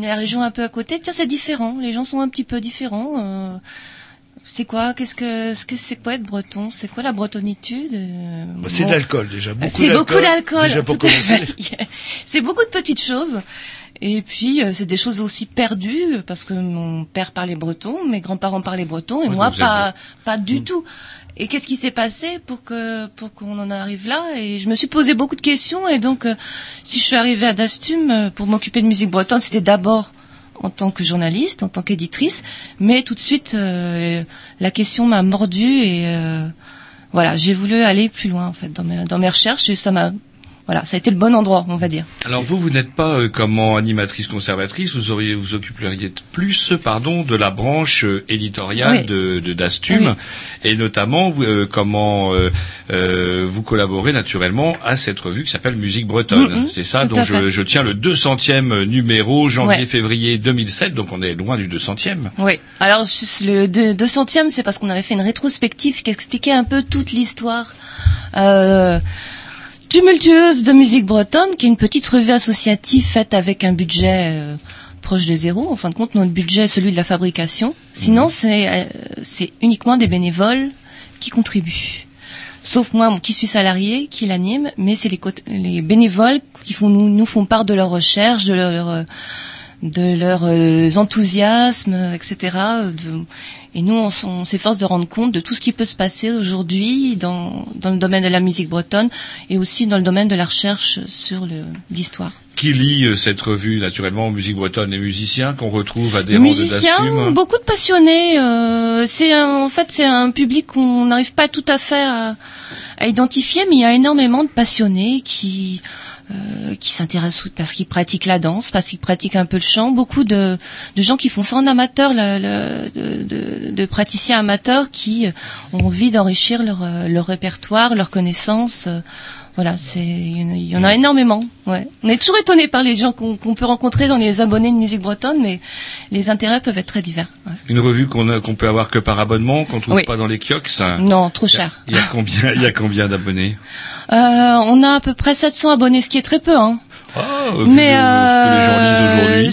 S: la région un peu à côté, tiens c'est différent. Les gens sont un petit peu différents. euh, c'est quoi Qu'est-ce que ce que c'est quoi être breton? C'est quoi la bretonitude Euh,
B: Bah, C'est
S: bon.
B: de l'alcool déjà.
S: C'est beaucoup d'alcool. C'est beaucoup de petites choses. Et puis, euh, c'est des choses aussi perdues, parce que mon père parlait breton, mes grands-parents parlaient breton, et moi, pas, pas du tout. Et qu'est-ce qui s'est passé pour que pour qu'on en arrive là? Et je me suis posé beaucoup de questions. Et donc, euh, si je suis arrivée à Dastum pour m'occuper de musique bretonne, c'était d'abord en tant que journaliste, en tant qu'éditrice, mais tout de suite, euh, la question m'a mordu et euh, voilà, j'ai voulu aller plus loin en fait dans mes, dans mes recherches et ça m'a voilà, ça a été le bon endroit, on va dire.
C: Alors vous, vous n'êtes pas euh, comment animatrice conservatrice, vous auriez vous occuperiez plus, pardon, de la branche euh, éditoriale
S: Oui.
C: de, de Dastum,
S: Oui.
C: et notamment vous, euh, comment euh, euh, vous collaborez naturellement à cette revue qui s'appelle Musique Bretonne.
S: Mhm,
C: C'est ça,
S: à
C: je, je tiens le 200e numéro
S: Ouais.
C: janvier-février 2007, donc on est loin du 200e.
S: Oui. Alors le deux- 200e, c'est parce qu'on avait fait une rétrospective qui expliquait un peu toute l'histoire euh, tumultueuse de musique bretonne, qui est une petite revue associative faite avec un budget euh, proche de zéro. En fin de compte, notre budget est celui de la fabrication. Sinon, c'est euh, uniquement des bénévoles qui contribuent. Sauf moi, qui suis salarié, qui l'anime, mais c'est les bénévoles qui font, nous, nous font part de leurs recherches, de leur euh, de leurs euh, enthousiasmes, etc. et nous, on, s'efforce de rendre compte de tout ce qui peut se passer aujourd'hui dans, dans le domaine de la musique bretonne et aussi dans le domaine de la recherche sur l'histoire.
C: Qui lit euh, cette revue naturellement Musique Bretonne Les musiciens qu'on retrouve à des de
S: musiciens, beaucoup de passionnés. euh, c'est en fait c'est un public qu'on n'arrive pas tout à fait à, à identifier, mais il y a énormément de passionnés qui euh, qui s'intéressent parce qu'ils pratiquent la danse, parce qu'ils pratiquent un peu le chant. Beaucoup de, gens qui font ça en amateur, de, praticiens amateurs qui euh, ont envie d'enrichir leur, euh, leur répertoire, leurs connaissances. Voilà, c'est il y en a- énormément. Ouais. On est toujours étonné par les gens qu'on peut rencontrer dans les abonnés de musique bretonne, mais les intérêts peuvent être très divers. ouais.
C: Une revue qu'on peut avoir que par abonnement, qu'on trouve
S: Oui.
C: pas dans les kiosques?
S: Non, trop cher.
C: Il y a combien, il y a combien d'abonnés?
S: Euh, on a à peu près 700 abonnés, ce qui est très peu, hein.
C: Vu
S: Mais
C: le-
S: euh,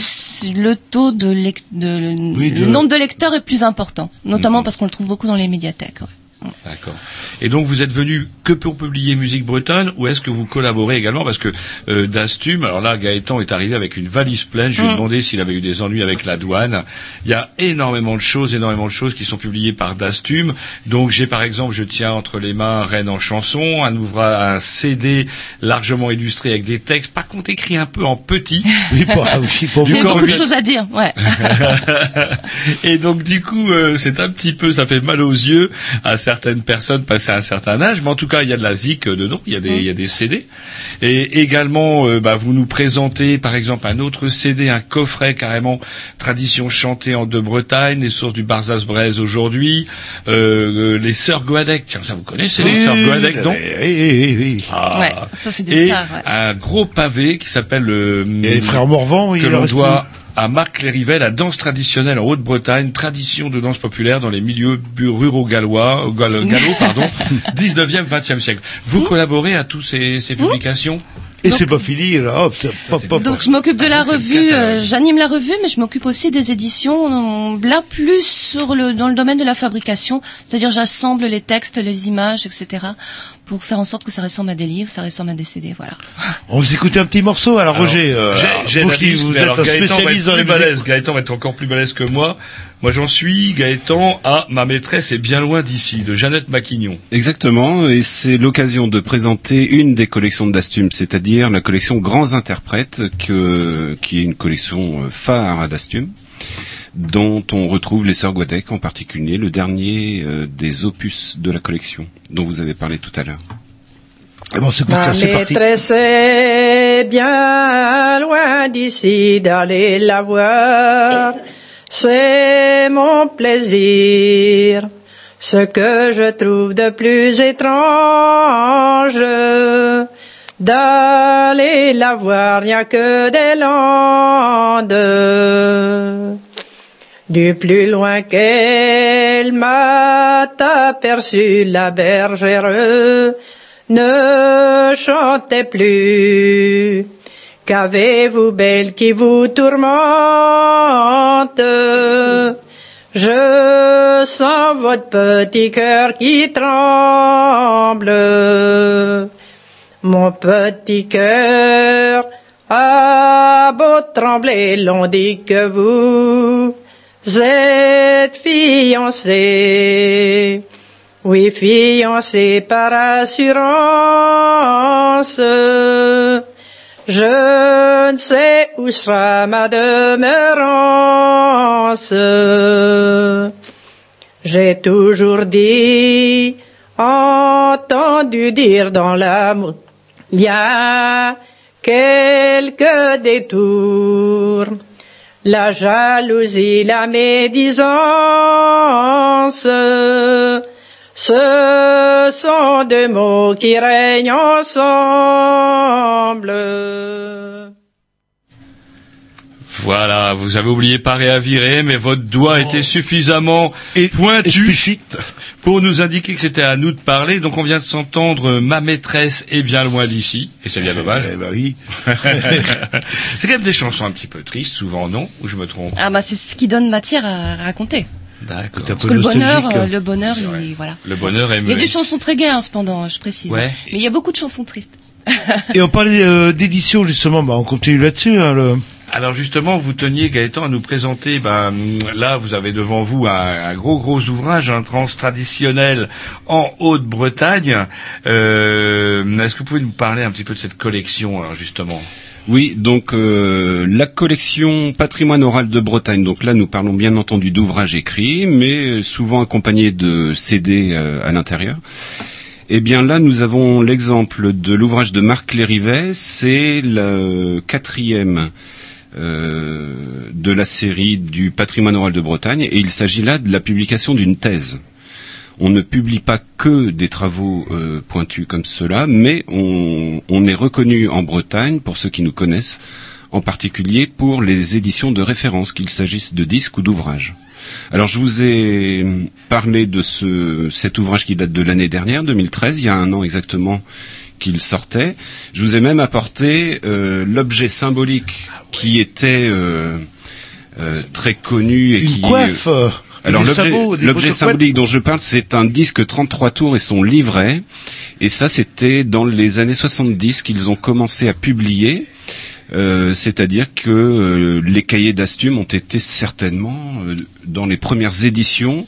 S: le taux de, lec- de,
C: Oui, de-
S: le nombre de lecteurs est plus important, notamment parce qu'on le trouve beaucoup dans les médiathèques. ouais.
C: D'accord. Et donc vous êtes venu que pour publier musique bretonne ou est-ce que vous collaborez également parce que euh, Dastum, alors là Gaëtan est arrivé avec une valise pleine, je lui ai
S: Mm.
C: demandé s'il avait eu des ennuis avec la douane. Il y a énormément de choses, énormément de choses qui sont publiées par Dastum. Donc j'ai par exemple, je tiens entre les mains Rennes en chanson, un ouvrage, un CD largement illustré avec des textes, par contre écrit un peu en petit.
B: Oui, pour, ah oui, pour
S: Il y
C: du
S: a beaucoup de choses à dire, ouais.
C: et donc du coup, euh, c'est un petit peu, ça fait mal aux yeux à certaines personnes passées à un certain âge, mais en tout cas, il y a de la zik euh, dedans, il y a des, il y a des CD. Et également, euh, bah, vous nous présentez, par exemple, un autre CD, un coffret carrément tradition chantée en de Bretagne, les sources du Barzaz-Braise aujourd'hui, euh, euh, les sœurs Goadec. Tiens, ça vous connaissez les
B: Oui,
C: sœurs Goadec, non
B: oui, oui, oui.
C: Ah.
S: Ouais, ça, c'est des
C: Et
S: stars, ouais.
C: un gros pavé qui s'appelle le
B: Et les frères Morvan, oui,
C: que l'on doit à Marc Clérivet, la danse traditionnelle en Haute-Bretagne, tradition de danse populaire dans les milieux ruraux gallois, euh, gal- gallo, pardon, 19e, 20e siècle. Vous collaborez à tous ces, ces publications?
B: Et c'est pas fini, là, hop, hop, hop, hop.
S: Donc je m'occupe de
C: Ah,
S: la
C: ça,
S: revue, euh, j'anime la revue, mais je m'occupe aussi des éditions, là plus sur le dans le domaine de la fabrication, c'est-à-dire j'assemble les textes, les images, etc. pour faire en sorte que ça ressemble à des livres, ça ressemble à des CD, voilà.
B: On vous écouter un petit morceau. Alors,
C: Alors,
B: Roger, euh,
C: j'ai-
B: vous qui vous êtes un spécialiste dans les
C: balèze. Gaëtan va être encore plus balèze que moi. Moi, j'en suis, Gaëtan, à Ma maîtresse est bien loin d'ici, de Jeannette Maquignon.
R: Exactement, et c'est l'occasion de présenter une des collections de Dastum, c'est-à-dire la collection Grands Interprètes, que, qui est une collection euh, phare à Dastum, dont on retrouve les Sœurs Guadec en particulier, le dernier euh, des opus de la collection, dont vous avez parlé tout à l'heure.
B: Ah bon, c'est
T: Ma maîtresse est bien loin d'ici d'aller la voir. C'est mon plaisir. Ce que je trouve de plus étrange, d'aller la voir, a que des landes. Du plus loin qu'elle m'a aperçu, la bergère ne chantez plus. Qu'avez-vous belle qui vous tourmente? Je sens votre petit cœur qui tremble. Mon petit cœur a beau trembler, l'on dit que vous êtes fiancé. Oui, fiancé par assurance. Je ne sais où sera ma demeurance. J'ai toujours dit, entendu dire dans l'amour, il y a quelques détours. La jalousie, la médisance, ce sont deux mots qui règnent ensemble.
C: Voilà, vous avez oublié parer à virer, mais votre doigt était suffisamment pointu pour nous indiquer que c'était à nous de parler. Donc on vient de s'entendre « Ma maîtresse est bien loin d'ici », et c'est bien dommage.
B: Eh ben oui.
C: c'est quand même des chansons un petit peu tristes, souvent non? Ou je me trompe?
S: Ah bah c'est ce qui donne matière à raconter.
C: D'accord.
S: Parce que le bonheur, euh, le bonheur, il, voilà.
C: Le bonheur est...
S: Il y a des chansons très gaies, hein, cependant, je précise.
C: Ouais.
S: Mais il y a beaucoup de chansons tristes.
B: Et on parlait euh, d'édition justement, bah on continue là-dessus. Hein, le...
C: Alors justement, vous teniez Gaëtan à nous présenter. Ben là, vous avez devant vous un, un gros gros ouvrage, un trans traditionnel en Haute-Bretagne. Euh, Est-ce que vous pouvez nous parler un petit peu de cette collection, alors, justement?
R: Oui, donc euh, la collection Patrimoine oral de Bretagne. Donc là, nous parlons bien entendu d'ouvrages écrits, mais souvent accompagnés de CD euh, à l'intérieur. Eh bien là, nous avons l'exemple de l'ouvrage de Marc Lérivet. C'est le quatrième euh, de la série du patrimoine oral de Bretagne, et il s'agit là de la publication d'une thèse. On ne publie pas que des travaux euh, pointus comme cela, mais on, on est reconnu en Bretagne, pour ceux qui nous connaissent, en particulier pour les éditions de référence, qu'il s'agisse de disques ou d'ouvrages. Alors je vous ai parlé de ce, cet ouvrage qui date de l'année dernière, 2013, il y a un an exactement qu'il sortait. Je vous ai même apporté euh, l'objet symbolique qui était euh, euh, très connu et
B: Une
R: qui
B: coiffe, euh,
R: alors l'objet symbolique dont je parle, c'est un disque 33 tours et son livret. Et ça, c'était dans les années 70 qu'ils ont commencé à publier. Euh, C'est-à-dire que euh, les cahiers d'Astume ont été certainement euh, dans les premières éditions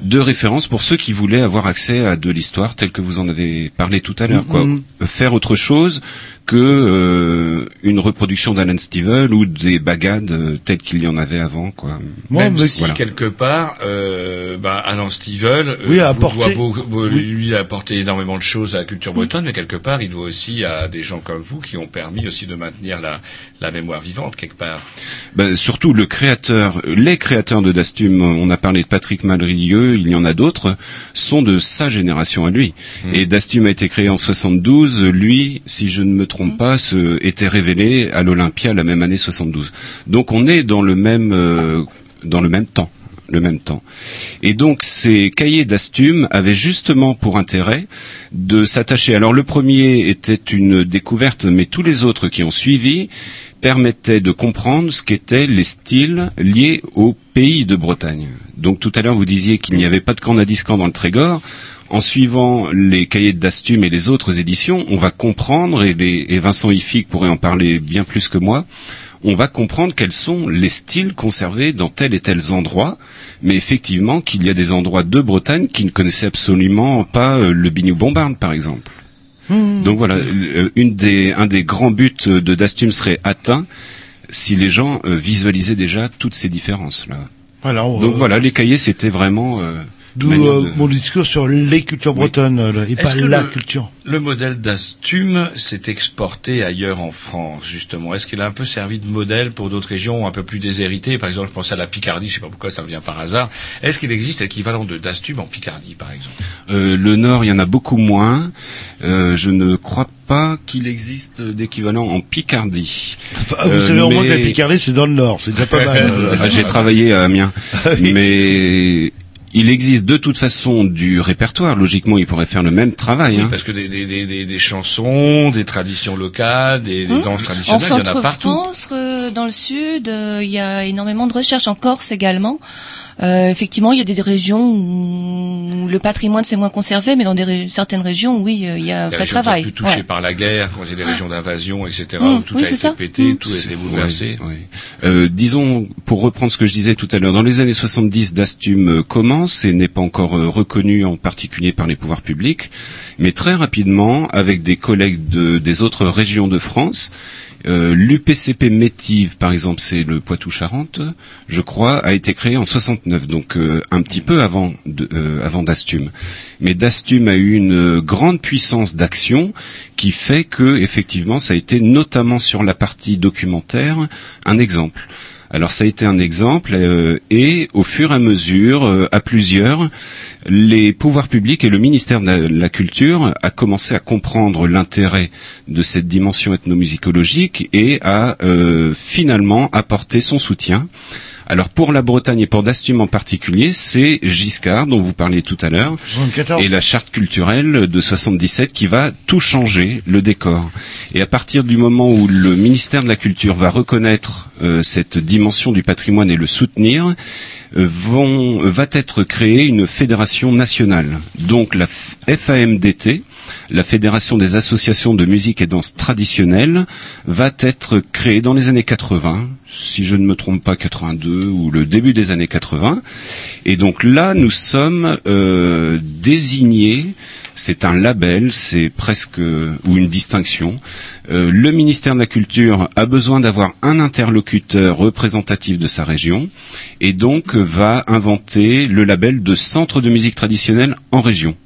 R: de référence pour ceux qui voulaient avoir accès à de l'histoire telle que vous en avez parlé tout à l'heure. quoi.
B: Mhm.
R: Faire autre chose que euh, une reproduction d'Alan Stivell ou des bagades euh, telles qu'il y en avait avant. Quoi.
C: Même si
R: Voilà.
C: quelque part, euh, bah, Alan Stivell, euh,
B: Oui, a apporté-
C: doit beau- beau-
B: oui.
C: lui a apporté énormément de choses à la culture bretonne, mais quelque part, il doit aussi à des gens comme vous qui ont permis aussi de maintenir la, la mémoire vivante quelque part.
R: Ben, surtout le créateur, les créateurs de Dastum, on a parlé de Patrick Madrieux, il y en a d'autres, sont de sa génération à lui. Et Dastum a été créé en 72, lui, si je ne me trompe pas, se, à l'Olympia la même année 72. Donc on est dans le même, euh, dans le même temps. Le même temps. Et donc ces cahiers d'Astum avaient justement pour intérêt de s'attacher. Alors le premier était une découverte, mais tous les autres qui ont suivi permettaient de comprendre ce qu'étaient les styles liés au pays de Bretagne. Donc tout à l'heure vous disiez qu'il n'y avait pas de cornadiscan dans le Trégor. En suivant les cahiers d'Astume et les autres éditions, on va comprendre, et, les- et Vincent Ifig pourrait en parler bien plus que moi, on va comprendre quels sont les styles conservés dans tel et tel endroit, mais effectivement qu'il y a des endroits de Bretagne qui ne connaissaient absolument pas euh, le biniou bombarde, par exemple. Donc voilà, euh, une des, un des grands buts de Dastum serait atteint si les gens euh, visualisaient déjà toutes ces différences-là. Donc
B: euh,
R: voilà, les cahiers, c'était vraiment... euh,
B: D'où euh,
R: de-
B: mon discours sur les cultures bretonnes euh, et pas
C: Est-ce que
B: la
C: le-
B: culture.
C: Le modèle d'Astume s'est exporté ailleurs en France, justement? Est-ce qu'il a un peu servi de modèle pour d'autres régions un peu plus déshéritées? Par exemple, je pense à la Picardie, je sais pas pourquoi ça me vient par hasard. Est-ce qu'il existe l'équivalent de d'Astume en Picardie, par exemple?
R: Euh, le Nord, il y en a beaucoup moins. Euh, je ne crois pas qu'il existe d'équivalent en Picardie.
B: Ah, vous
R: Euh,
B: savez au moins
R: mais-
B: que la Picardie c'est dans le Nord, c'est déjà pas mal.
R: Ah, J'ai travaillé à Amiens, mais il existe de toute façon du répertoire. Logiquement, il pourrait faire le même travail.
C: Oui,
R: hein.
C: parce que des, des, des, des, des chansons, des traditions locales, des, des
S: Hum.
C: danses
S: En
C: traditionnelles, il y en a partout.
S: centre-France, euh, dans le sud, euh, il y a énormément de recherches. En Corse également. Euh, effectivement, il y a des régions où le patrimoine s'est moins conservé, mais dans des ré- certaines régions, oui, euh, il y a un vrai travail.
C: les plus touchées
S: Ouais.
C: par la guerre, quand il y a des régions d'invasion, etc.,
S: Hum,
C: où tout
S: oui,
C: a été
S: ça.
C: pété, tout a été bouleversé.
R: Euh, disons, pour reprendre ce que je disais tout à l'heure, dans les années 70, Dastum commence et n'est pas encore reconnu en particulier par les pouvoirs publics, mais très rapidement, avec des collègues de- des autres régions de France, euh, l'UPCP Métive, par exemple, c'est le Poitou-Charentes, je crois, a été créé en 69, donc euh, un petit peu avant, euh, avant Dastum. Mais Dastum a eu une grande puissance d'action qui fait que, effectivement, ça a été notamment sur la partie documentaire un exemple. Alors ça a été un exemple euh, et au fur et à mesure, euh, à plusieurs, les pouvoirs publics et le ministère de la, Culture a commencé à comprendre l'intérêt de cette dimension ethnomusicologique et a euh, finalement apporté son soutien. Alors pour la Bretagne et pour Dastum en particulier, c'est Giscard dont vous parliez tout à l'heure
B: 74.
R: et la charte culturelle de 77 qui va tout changer le décor. Et à partir du moment où le ministère de la Culture va reconnaître euh, cette dimension du patrimoine et le soutenir, euh, vont, va être créée une fédération nationale. Donc la FAMDT, la Fédération des associations de musique et danse traditionnelle, va être créée dans les années 80, si je ne me trompe pas 82 ou le début des années 80. Et donc là, nous sommes euh, désignés. C'est un label, c'est presque ou une distinction. Euh, le ministère de la Culture a besoin d'avoir un interlocuteur représentatif de sa région et donc euh, va inventer le label de centre de musique traditionnelle en région.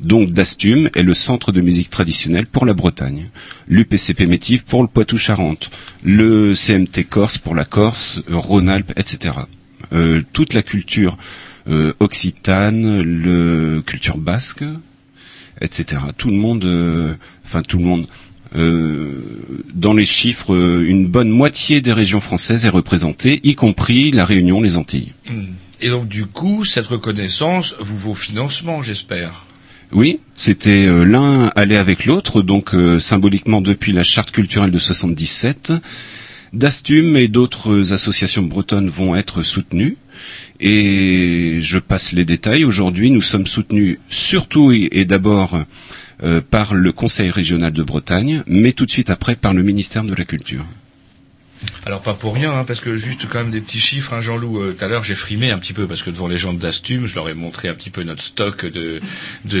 R: Donc Dastum est le centre de musique traditionnelle pour la Bretagne, l'UPCP Métif pour le Poitou-Charentes, le CMT Corse pour la Corse, Rhône-Alpes, etc. Euh, toute la culture euh, occitane, le culture basque, etc. Tout le monde, euh, enfin tout le monde, dans les chiffres, une bonne moitié des régions françaises est représentée, y compris la Réunion, les Antilles.
C: Et donc, du coup, cette reconnaissance vous vaut financement, j'espère.
R: Oui, c'était euh, l'un allait avec l'autre, donc euh, symboliquement depuis la charte culturelle de 77, Dastum et d'autres associations bretonnes vont être soutenues. Et je passe les détails. Aujourd'hui, nous sommes soutenus surtout et d'abord euh, par le Conseil régional de Bretagne, mais tout de suite après par le ministère de la Culture.
C: Alors pas pour rien, hein, parce que juste quand même des petits chiffres, hein, Jean-Loup, euh, tout à l'heure j'ai frimé un petit peu, parce que devant les gens de Dastum, je leur ai montré un petit peu notre stock de,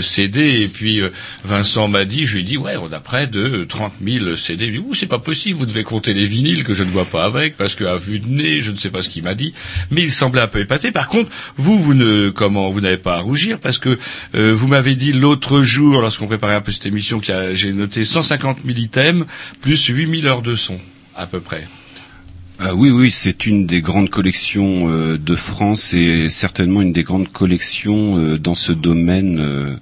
C: CD, et puis euh, Vincent m'a dit, je lui ai dit, ouais, on a près de 30 000 CD. Il dit, c'est pas possible, vous devez compter les vinyles que je ne vois pas avec, parce qu'à vue de nez, je ne sais pas ce qu'il m'a dit, mais il semblait un peu épaté. Par contre, vous, vous ne, comment, vous n'avez pas à rougir, parce que euh, vous m'avez dit l'autre jour, lorsqu'on préparait un peu cette émission, a- j'ai noté 150 000 items, plus 8 000 heures de son, à peu près.
R: Ah oui, oui, c'est une des grandes collections euh, de France et certainement une des grandes collections euh, dans ce domaine, euh,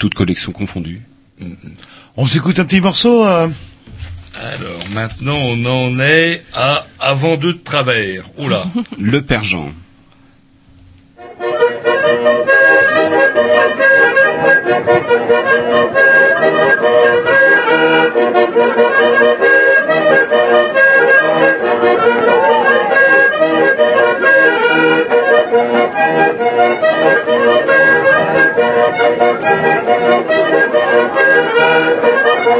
R: toutes collections confondues.
B: On s'écoute un petit morceau euh
C: Alors maintenant on en est à avant deux de travers. Oula.
R: Le Père Jean.
P: Un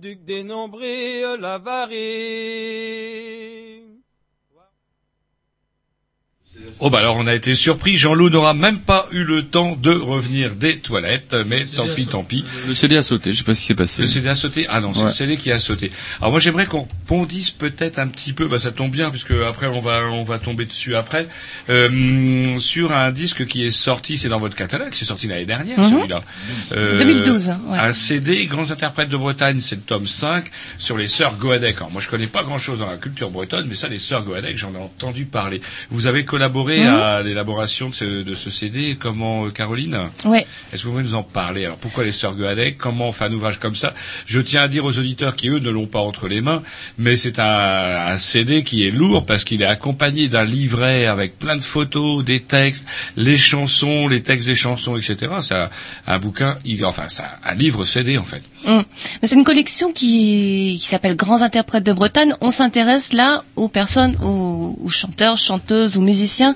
P: duc dénombré, l'avare.
C: Oh bah alors on a été surpris, Jean-Loup n'aura même pas eu le temps de revenir des toilettes, mais tant pis, tant pis.
D: Le CD a sauté, je sais pas ce qui s'est passé.
C: Le CD a sauté? Ah non, c'est
D: Ouais.
C: le CD qui a sauté. Alors moi j'aimerais qu'on bondisse peut-être un petit peu, bah ça tombe bien puisque après on va on va tomber dessus après, euh, sur un disque qui est sorti, c'est dans votre catalogue, c'est sorti l'année dernière
S: Mhm.
C: celui-là. Euh,
S: 2012, ouais.
C: Un CD Grands interprètes de Bretagne, c'est le tome 5 sur les sœurs Goadec. Alors moi je connais pas grand-chose dans la culture bretonne, mais ça les sœurs Goadec, j'en ai entendu parler. Vous avez collaboré
S: Mhm.
C: à l'élaboration de ce, de ce CD, comment euh, Caroline
S: Ouais.
C: est-ce que vous pouvez nous en parler? Alors pourquoi les sœurs Goadec Comment on fait un ouvrage comme ça? Je tiens à dire aux auditeurs qui eux ne l'ont pas entre les mains, mais c'est un, un CD qui est lourd parce qu'il est accompagné d'un livret avec plein de photos, des textes, les chansons, les textes des chansons, etc. C'est un, un bouquin, enfin c'est un- un livre CD en fait.
S: Mm. Mais c'est une collection qui, qui s'appelle Grands interprètes de Bretagne. On s'intéresse là aux personnes, aux, aux chanteurs, chanteuses, aux musiciens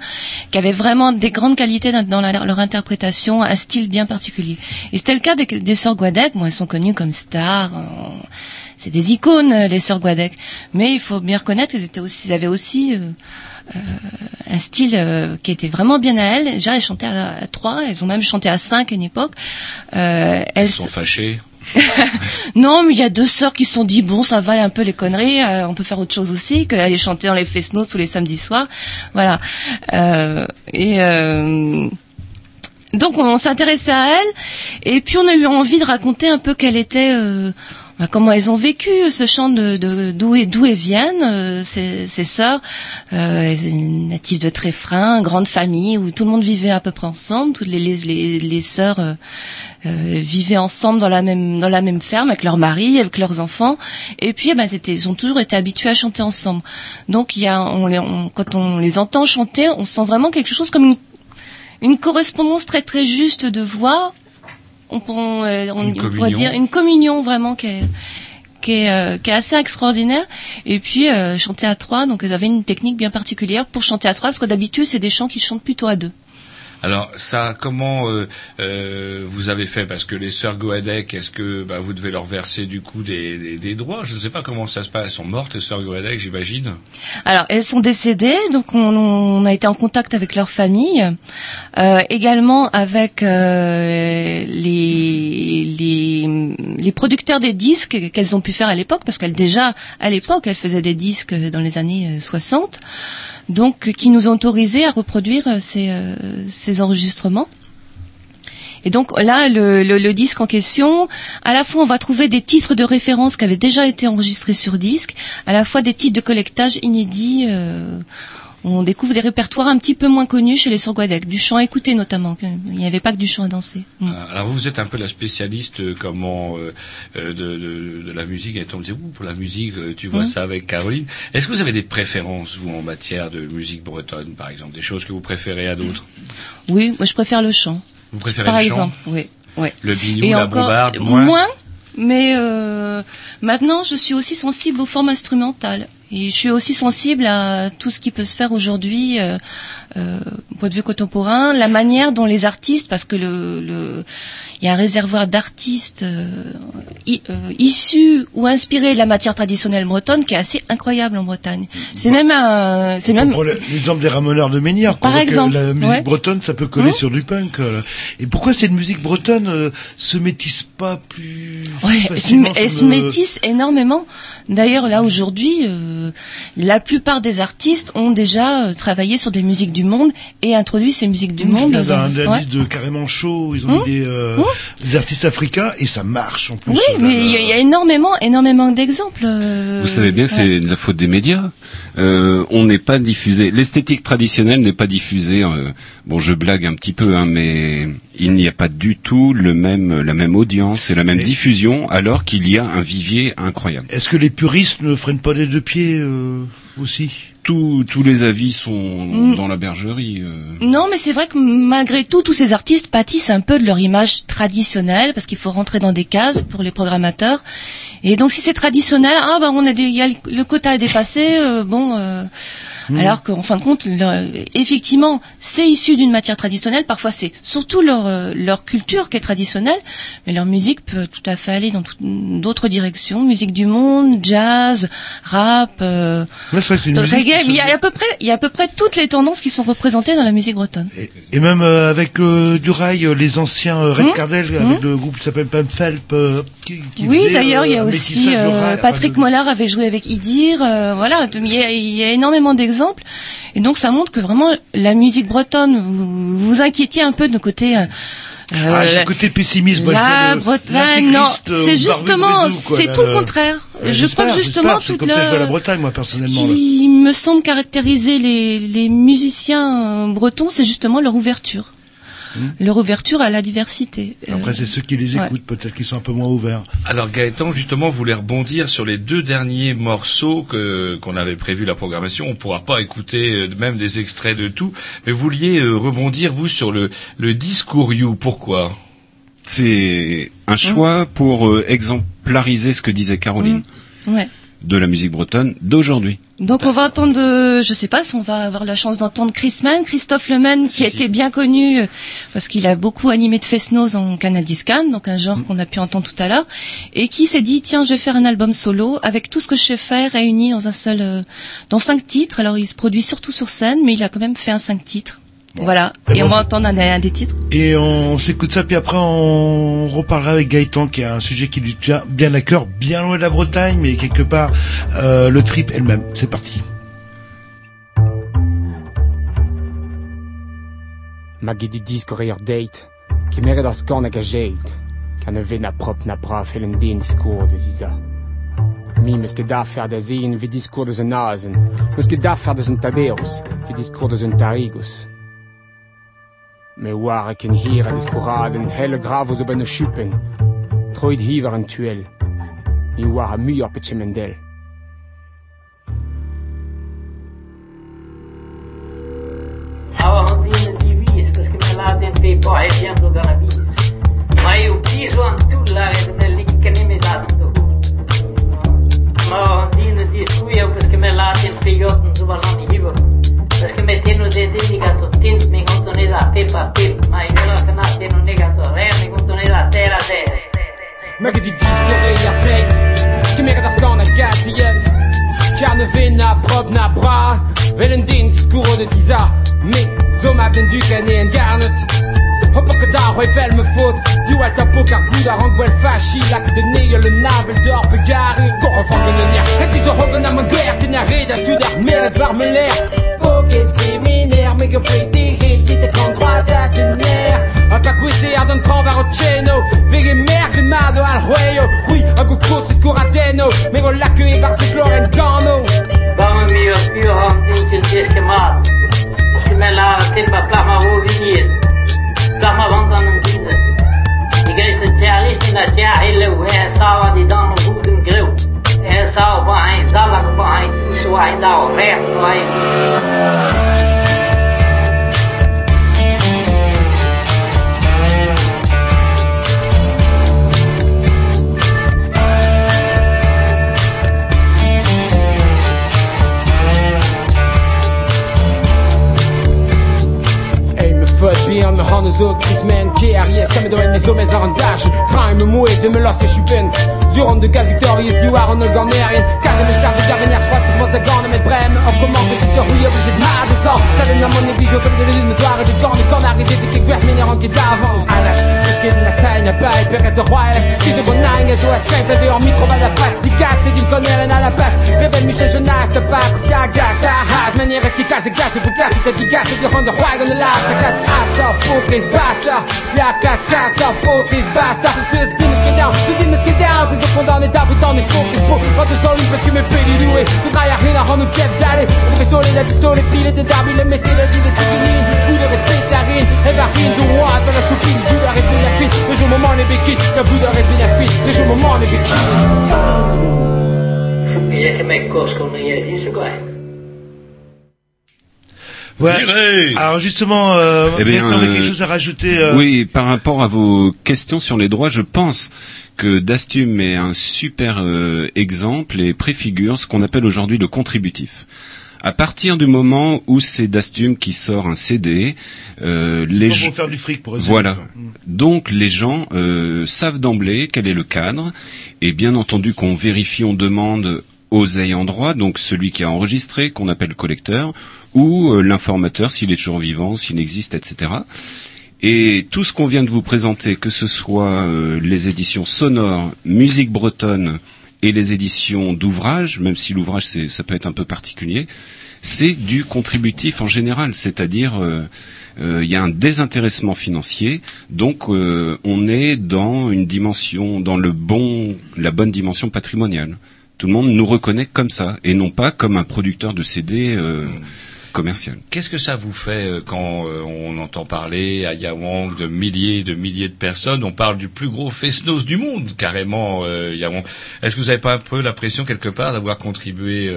S: qui avaient vraiment des grandes qualités dans, la- leur interprétation, un style bien particulier. Et c'était le cas des, des sœurs Guadec. Bon, elles sont connues comme stars. euh, c'est des icônes, euh, les sœurs Guadec. Mais il faut bien reconnaître qu'elles étaient aussi, elles avaient aussi euh, euh, un style euh, qui était vraiment bien à elles. Déjà, elles chantaient à, à trois. Elles ont même chanté à cinq à une époque. Elles
C: Ils sont fâchés.
S: Non, mais il y a deux sœurs qui se sont dit bon, ça va un peu les conneries, euh, on peut faire autre chose aussi que aller chanter dans les fest-notes tous les samedis soirs, voilà. Euh, et euh, donc on, s'est intéressé à elles, et puis on a eu envie de raconter un peu quelle était bah, comment elles ont vécu ce chant de de- d'où et- d'où elles viennent ces, ces sœurs euh, natives de Tréfrin, grande famille où tout le monde vivait à peu près ensemble, toutes les les les, les sœurs euh, vivaient ensemble dans la même dans la même ferme avec leurs maris, avec leurs enfants, et puis eh ben, c'était, ils ont toujours été habitués à chanter ensemble. Donc il y a, on les, on- quand on les entend chanter, on sent vraiment quelque chose comme une, une correspondance très très juste de voix. On, on, euh, on-
C: Une
S: on pourrait dire une communion vraiment qui est qui est, euh, qui est assez extraordinaire. Et puis euh, chanter à trois, donc ils avaient une technique bien particulière pour chanter à trois, parce que d'habitude c'est des chants qui chantent plutôt à deux.
C: Alors ça, comment euh, euh, vous avez fait? Parce que les sœurs Goadec, est-ce que bah, vous devez leur verser du coup des, des, droits? Je ne sais pas comment ça se passe. Elles sont mortes, les sœurs Goadec, j'imagine.
S: Alors, elles sont décédées, donc on, on a été en contact avec leur famille, euh, également avec euh, les, les, les producteurs des disques qu'elles ont pu faire à l'époque, parce qu'elles déjà, à l'époque, elles faisaient des disques dans les années euh, 60, donc qui nous ont autorisé à reproduire euh, ces, euh, ces enregistrements. Et donc là, le disque en question, à la fois on va trouver des titres de référence qui avaient déjà été enregistrés sur disque, à la fois des titres de collectage inédits. euh, on découvre des répertoires un petit peu moins connus chez les Sourguadec, du chant écouté notamment. Il n'y avait pas que du chant à danser. Mm.
C: Euh, Alors vous, vous êtes un peu la spécialiste euh, comment euh, euh, de, de, de la musique. Et on me dit, pour la musique, tu vois
S: Mhm.
C: ça avec Caroline. Est-ce que vous avez des préférences, vous, en matière de musique bretonne, par exemple Des choses que vous préférez à d'autres?
S: Oui, moi je préfère le chant.
C: Vous préférez
S: Par
C: le chant?
S: exemple, oui.
C: Le biniou,
S: Et
C: la
S: encore,
C: bombarde, moins,
S: moins mais euh, maintenant je suis aussi sensible aux formes instrumentales. Et je suis aussi sensible à tout ce qui peut se faire aujourd'hui, euh, euh, point de vue contemporain, la manière dont les artistes, parce que le, le il y a un réservoir d'artistes euh, euh, issus ou inspirés de la matière traditionnelle bretonne qui est assez incroyable en Bretagne. C'est même un, c'est même
B: l'exemple des ramoneurs de Ménière,
S: Par exemple,
B: la musique
S: ouais.
B: bretonne, ça peut coller
S: Hein
B: sur du punk. euh. Et pourquoi cette musique bretonne euh, se métisse pas plus
S: Ouais, elle se,
B: facilement
S: elle se
B: le-
S: métisse énormément. D'ailleurs, là aujourd'hui, euh, la plupart des artistes ont déjà euh, travaillé sur des musiques du monde et introduit ces musiques du
B: Mmh,
S: monde.
B: d'un
S: dans-
B: d'un
S: ouais.
B: de carrément chaud, ils ont
S: Mmh.
B: mis des, euh, des artistes africains et ça marche en plus.
S: Oui,
B: Euh,
S: mais il y, a- il y a énormément, énormément d'exemples. euh,
R: Vous savez bien que c'est de la faute des médias. Euh, on n'est pas diffusé. L'esthétique traditionnelle n'est pas diffusée. euh, bon, je blague un petit peu, hein, mais il n'y a pas du tout le même, la même audience et la même diffusion, alors qu'il y a un vivier incroyable.
B: Est-ce que les puristes ne freinent pas des deux pieds euh, aussi?
R: Tous, tous les avis sont
S: Mm.
R: dans la bergerie. euh.
S: Non, mais c'est vrai que malgré tout, tous ces artistes pâtissent un peu de leur image traditionnelle parce qu'il faut rentrer dans des cases pour les programmateurs. Et donc, si c'est traditionnel, ah ben on a des, il y a le, le quota à dépasser. euh, bon, euh,
B: Mm.
S: alors qu'en fin de compte, le- effectivement, c'est issu d'une matière traditionnelle. Parfois, c'est surtout leur euh, leur culture qui est traditionnelle, mais leur musique peut tout à fait aller dans d'autres directions. Musique du monde, jazz, rap. euh,
B: Ouais, vrai une
S: reggae, il y a à peu près, il y a à peu près toutes les tendances qui sont représentées dans la musique bretonne.
B: Et même euh, avec euh, du rail, euh, les anciens euh, Red
S: Mmh.
B: Cardell,
S: Mmh.
B: avec le groupe qui s'appelle euh, qui, qui
S: Oui, d'ailleurs, il y
B: euh,
S: a
B: un
S: aussi euh, Patrick Mollard avait joué avec Idir. euh, voilà, il y, a, il y a énormément d'exemples. Et donc, ça montre que vraiment la musique bretonne, vous vous inquiétiez un peu de côté. euh,
B: Ah,
S: euh,
B: le côté pessimiste.
S: la Bretagne, non,
B: euh,
S: c'est justement, c'est tout le contraire. Je crois que justement toute
B: comme ça que je vois la Bretagne, moi,
S: ce
B: personnellement. là.
S: qui me semble caractériser les, les musiciens euh, bretons, c'est justement leur ouverture. Leur ouverture à la diversité. Euh,
B: Après, c'est ceux qui les
S: ouais.
B: écoutent, peut-être qu'ils sont un peu moins ouverts.
C: Alors Gaëtan, justement, voulait rebondir sur les deux derniers morceaux que qu'on avait prévu la programmation. On pourra pas écouter euh, même des extraits de tout, mais vous vouliez euh, rebondir vous sur le le discours you. Pourquoi?
R: C'est un choix pour euh, exemplariser ce que disait Caroline
S: Ouais.
R: De la musique bretonne d'aujourd'hui.
S: Donc on va entendre, euh, je sais pas si on va avoir la chance d'entendre Chris Mann, Christophe Leman, qui a été bien connu euh, parce qu'il a beaucoup animé de Fesnos en Canadiscan, donc un genre qu'on a pu entendre tout à l'heure, et qui s'est dit tiens je vais faire un album solo avec tout ce que je sais faire réuni dans un seul, euh, dans cinq titres. Alors il se produit surtout sur scène, mais il a quand même fait un cinq titres. Voilà.
B: Eh
S: Et
B: ben,
S: on va entendre un, un des titres.
B: Et on s'écoute ça, puis après on reparlera avec Gaëtan, qui a un sujet qui lui tient bien à cœur, bien loin de la Bretagne, mais quelque part euh, le trip elle-même. C'est parti.
U: Maggie di disco rear date, qui da scorna che geit, che ne vena prop na bra fel een din discours de ziza. Mi meus ket da faire da zin vi discours de z'n nazen, meus ket da faire de z'n tabeus, vi discours de tarigus. Me war ken hier a discouraden, helle gravo zo ben o chupen, troid hiver an tuel, mi war a mu op et mendel.
V: Stava andando di vis, perché me l'ha detto poi pianto dalla vis. Ma io piso antullare del lì che ne mi dato. Ma andando di scuia perché me l'ha detto io non so non vivo. Perché mi tengo dei dedicato tint mi conto ne da peppa pep, ma io la canate non negato re, mi conto ne da terra terra.
U: Maggie di disco rear date, qui mere da scorna gaziet, car ne vena prop na bra, een din discours de ziza, me zo ma den du ken en garnet. Hoppa que da hoi fel me fot, du al tapo car gouda rang wel fashi, lak de neel le navel d'or begari, gore van de ner. Het is a hogen am guer, ken a reda tu dar mer het warme l'air. Pokes criminaire, me gefreit de heel, si te kan droit à de ner. A ta kwese ad an travar o ceno, vege merk mado al a go me e bar se gloren gano.
V: Me en dinde. Ik is de tjalist in dat jaar hele hoe sawa die dan een goede grill. En sawa van hij zalak van hij zo hij daar recht van hij.
U: Ey me fot bien me han zo Christman KRS Sam do mes hommes een dash Crime me moe de me lasse chupen Durant de gal victorious du war on the garnerien Kan de start de dernière soit wat de gane met brem Op comment je te rouille op het na de sang Zellen na mon bijou comme de lune de Quand arrivé de quelque part mais en qui parce la taille nanghe su aspetta di un micro va cazzo di incontrare nella peste Rebel Michel Jonas gatte fu cazzo te di gatto di Honda Juego nell'altra casa Asta putis basta Ja cas casta putis basta get down get down de vandaan het avond dan ik focus boek Wat is al lief met pedi doe We gaan je heen aan een cap daddy De pielen die in Hoe respect daarin En waarin de waard van daar is moment daar is moment
V: Je je.
B: Ouais. Alors justement, euh,
R: Eh bien, euh,
B: quelque chose à rajouter euh,
R: Oui, par rapport à vos questions sur les droits, je pense que Dastum est un super euh, exemple et préfigure ce qu'on appelle aujourd'hui le contributif. À partir du moment où c'est Dastum qui sort un CD, euh, les gens-
B: faire du fric, pour résumer,
R: voilà.
B: quoi.
R: Donc les gens euh, savent d'emblée quel est le cadre et bien entendu qu'on vérifie, on demande aux ayants droit, donc celui qui a enregistré, qu'on appelle le collecteur, ou euh, l'informateur s'il est toujours vivant, s'il existe, etc. Et tout ce qu'on vient de vous présenter, que ce soit euh, les éditions sonores, musique bretonne et les éditions d'ouvrages, même si l'ouvrage ça peut être un peu particulier, c'est du contributif en général, c'est-à-dire euh, euh, il y a un désintéressement financier, donc on est dans une dimension, dans le bon, la bonne dimension patrimoniale. Tout le monde nous reconnaît comme ça et non pas comme un producteur de CD euh,
C: Qu'est-ce que ça vous fait euh, quand euh, on entend parler à Yawang de milliers et de milliers de personnes? On parle du plus gros fest-noz du monde, carrément, euh, Yawang. Est-ce que vous n'avez pas un peu l'impression quelque part d'avoir contribué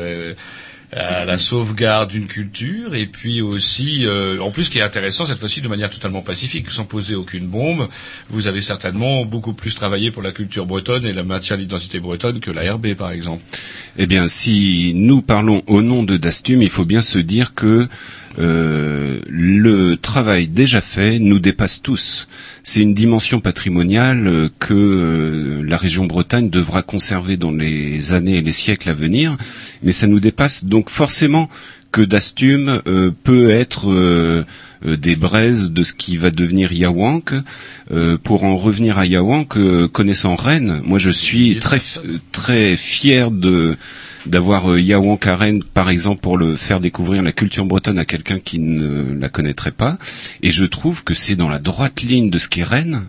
C: à la sauvegarde d'une culture et puis aussi, euh, en plus, qui est intéressant cette fois-ci de manière totalement pacifique, sans poser aucune bombe, vous avez certainement beaucoup plus travaillé pour la culture bretonne et la maintien de l'identité bretonne que la RB, par exemple.
R: Eh bien, si nous parlons au nom de Dastum, il faut bien se dire que euh, le travail déjà fait nous dépasse tous. C'est une dimension patrimoniale euh, que euh, la région Bretagne devra conserver dans les années et les siècles à venir, mais ça nous dépasse donc forcément que Dastum euh, peut être euh, des braises de ce qui va devenir Yawank. Euh, pour en revenir à Yawank, connaissant Rennes, moi je suis très très fier de d'avoir euh, Yawank à Rennes, par exemple, pour le faire découvrir la culture bretonne à quelqu'un qui ne la connaîtrait pas. Et je trouve que c'est dans la droite ligne de ce qu'est Rennes.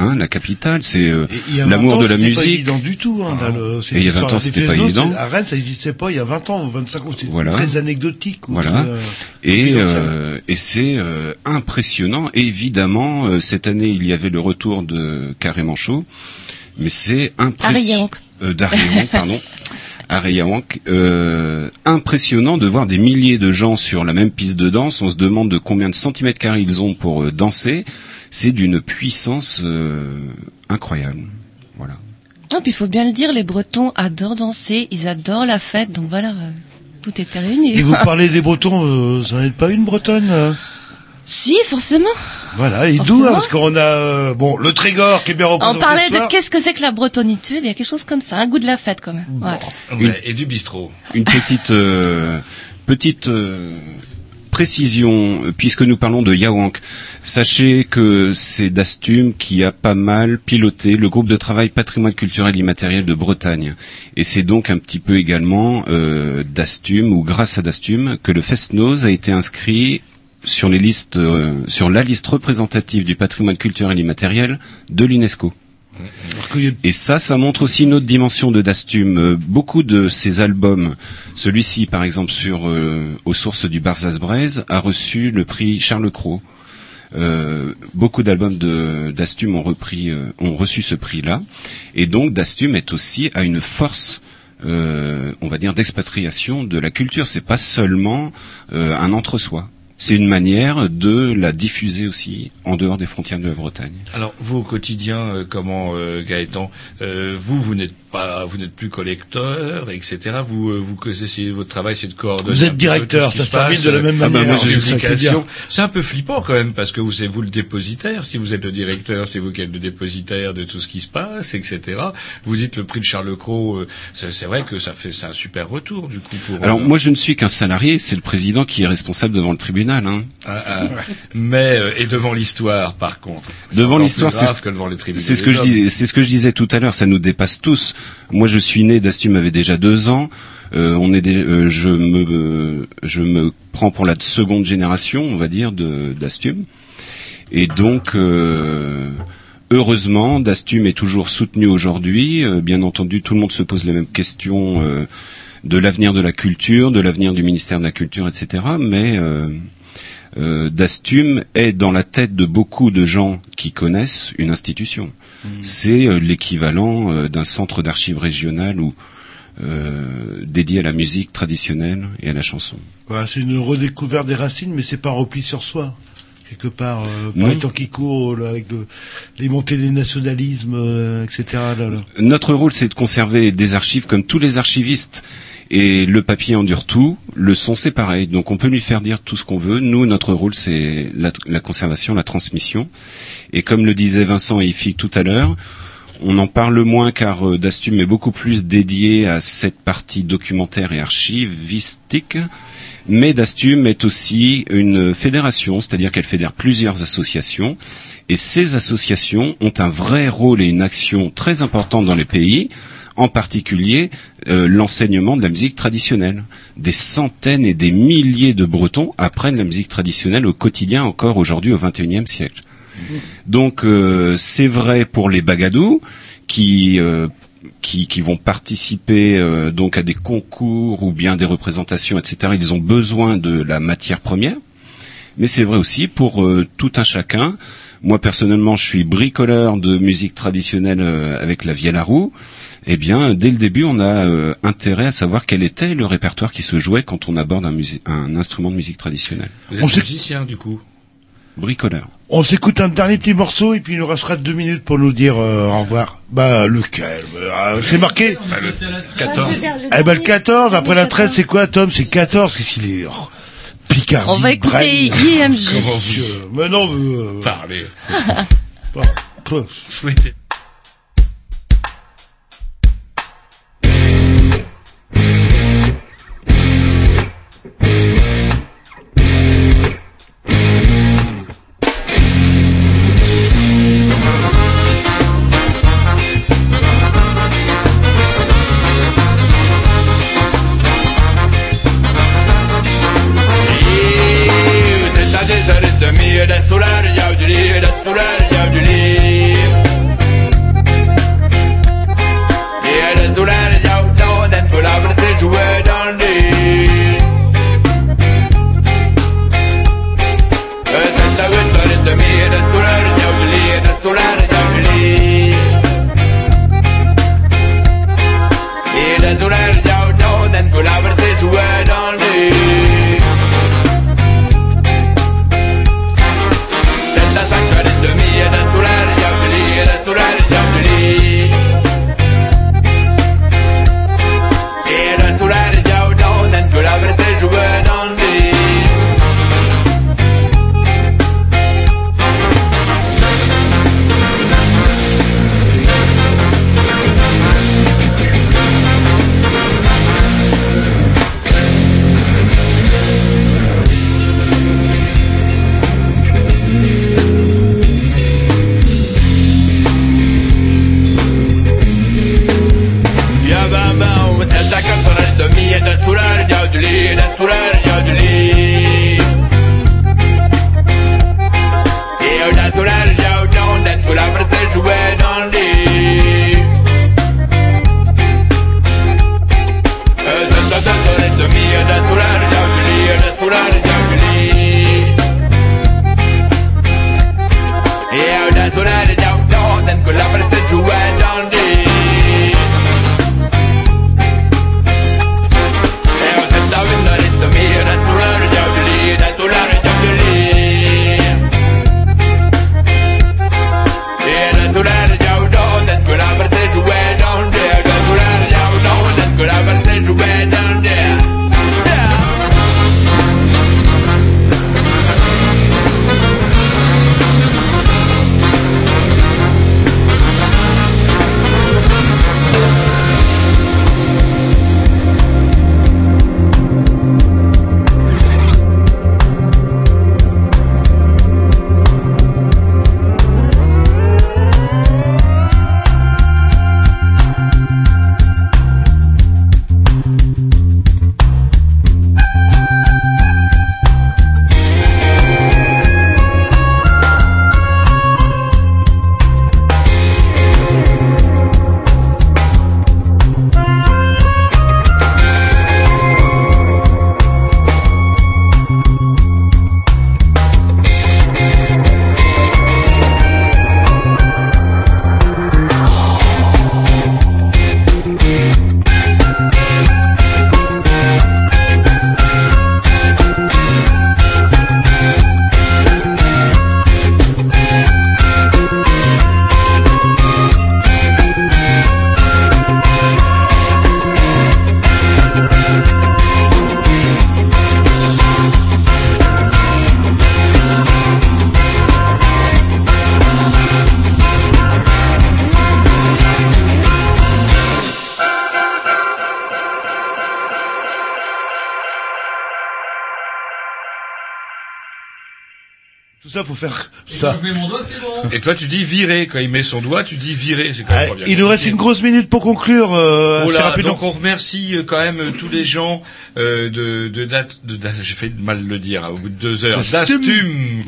R: Hein, la capitale, c'est euh,
B: il y a 20
R: l'amour
B: ans,
R: de la
B: c'était pas
R: musique.
B: évident du tout. Hein, là, le- c'est
R: Et il y a
B: l'histoire
R: 20 ans, c'était pas
B: Fesnos,
R: évident.
B: c'est- À Rennes, ça n'existait pas il y a 20 ans ou 25 ans. C'est
R: Voilà.
B: très anecdotique.
R: Voilà.
B: très, euh,
R: Et, euh, c'est euh, impressionnant. Évidemment, euh, cette année, il y avait le retour de Carré Manchot, mais c'est impressionnant. Euh, Yawank, pardon. Yawank. Euh, impressionnant de voir des milliers de gens sur la même piste de danse. On se demande de combien de centimètres carrés ils ont pour euh, danser. C'est d'une puissance euh, incroyable. Voilà.
S: Non, puis il faut bien le dire, les Bretons adorent danser, ils adorent la fête, donc voilà, euh, tout était réuni.
B: Et vous parlez des Bretons, euh, vous n'en êtes pas une Bretonne euh
S: Si, forcément.
B: Voilà, et d'où hein, Parce qu'on a euh, bon le Trégor qui est bien
S: On
B: représenté.
S: parlait
B: ce
S: de qu'est-ce que c'est que la bretonitude, il y a quelque chose comme ça, un goût de la fête quand même. Ouais.
C: Ouais, et du bistrot.
R: une petite euh, petite euh, précision puisque nous parlons de Yawank. Sachez que c'est Dastum qui a pas mal piloté le groupe de travail patrimoine culturel immatériel de Bretagne et c'est donc un petit peu également euh, Dastum ou grâce à Dastum que le Festnoz a été inscrit sur les listes euh, sur la liste représentative du patrimoine culturel immatériel de l'UNESCO. Et ça, ça montre aussi une autre dimension de Dastum. Euh, beaucoup de ces albums, celui-ci par exemple sur euh, aux sources du Barzaz Braise, a reçu le prix Charles Cros. Beaucoup d'albums de Dastum ont repris, ont reçu ce prix-là, et donc Dastum est aussi à une force. on va dire d'expatriation de la culture. C'est pas seulement un entre-soi. C'est une manière de la diffuser aussi en dehors des frontières de la Bretagne.
C: Alors vous au quotidien, euh, comment euh, Gaëtan, euh, vous vous n'êtes pas, vous n'êtes plus collecteur, etc. Vous euh, vous que c'est- votre travail, c'est de coordonner.
B: Vous êtes directeur, ça se termine
C: passe,
B: de la même
C: ah bah,
B: manière,
C: moi,
B: c'est
C: un peu flippant quand même parce que vous c'est vous le dépositaire. Si vous êtes le directeur, c'est vous qui êtes le dépositaire de tout ce qui se passe, etc. Vous dites le prix de Charles Cros, euh, c'est c'est vrai que ça fait c'est un super retour du coup pour.
R: Alors
C: euh,
R: moi je ne suis qu'un salarié, c'est le président qui est responsable devant le tribunal. Hein.
C: Ah, ah. Mais euh, et devant l'histoire, par contre.
R: Devant l'histoire, c'est
C: grave que devant les tribunaux.
R: c'est ce que je
C: hommes.
R: dis, c'est ce que je disais tout à l'heure. Ça nous dépasse tous. Moi, je suis né, Dastum avait déjà deux ans. Euh, on est, des- euh, je me, euh, je me prends pour la seconde génération, on va dire, de d'Astum. Et donc, euh, heureusement, Dastum est toujours soutenu aujourd'hui. Euh, bien entendu, tout le monde se pose les mêmes questions de l'avenir de la culture, de l'avenir du ministère de la Culture, etc. Mais euh, euh, Dastum est dans la tête de beaucoup de gens qui connaissent une institution. C'est euh, l'équivalent euh, d'un centre d'archives régional ou euh, dédié à la musique traditionnelle et à la chanson.
B: C'est une redécouverte des racines, mais c'est pas un repli sur soi. Quelque part, euh, par les temps qui courent, là, avec le- les montées des nationalismes, euh, etc. là, là.
R: Notre rôle, c'est de conserver des archives comme tous les archivistes. Et le papier endure tout, le son c'est pareil. Donc on peut lui faire dire tout ce qu'on veut. Nous, notre rôle, c'est la, conservation, la transmission. Et comme le disait Vincent et tout à l'heure, on en parle moins car euh, Dastum est beaucoup plus dédié à cette partie documentaire et archivistique. Mais Dastum est aussi une fédération, c'est-à-dire qu'elle fédère plusieurs associations. Et ces associations ont un vrai rôle et une action très importante dans les pays, en particulier euh, l'enseignement de la musique traditionnelle. Des centaines et des milliers de Bretons apprennent la musique traditionnelle au quotidien encore aujourd'hui au XXIe siècle. Donc euh, c'est vrai pour les bagadous qui euh, qui, qui vont participer euh, donc à des concours ou bien des représentations, etc. Ils ont besoin de la matière première, mais c'est vrai aussi pour euh, tout un chacun. Moi personnellement, je suis bricoleur de musique traditionnelle avec la vielle à roue. Eh bien, dès le début, on a euh, intérêt à savoir quel était le répertoire qui se jouait quand on aborde un, musi- un instrument de musique traditionnelle.
C: Vous
B: On
C: êtes
B: sait-
C: musicien, du coup.
R: Bricoleur.
B: On s'écoute un dernier petit morceau et puis il nous restera deux minutes pour nous dire euh, au revoir. Bah lequel? Euh, C'est marqué
C: Bah, le 14.
S: je veux dire, le
B: Eh ben le
S: dernier-
B: 14, après la
S: le
B: 13
S: 14.
B: c'est quoi Tom? C'est 14, qu'est-ce qu'il est oh, Picardie,
S: On va écouter. IMJ.
B: Comment Mais non, mais... euh,
C: Parlez. Souhaitez.
B: Tout ça pour faire ça.
N: je mets mon doigt, c'est bon.
C: Et toi, tu dis virer. Quand il met son doigt, tu dis virer. C'est quand même
B: Ah,
C: pas bien
B: il nous reste une grosse minute pour conclure. Euh,
C: Voilà,
B: rapidement.
C: donc on remercie euh, quand même euh, tous les gens euh, de de date de, date- j'ai fait mal le dire hein, au bout de deux heures
B: D'Astum.
C: qui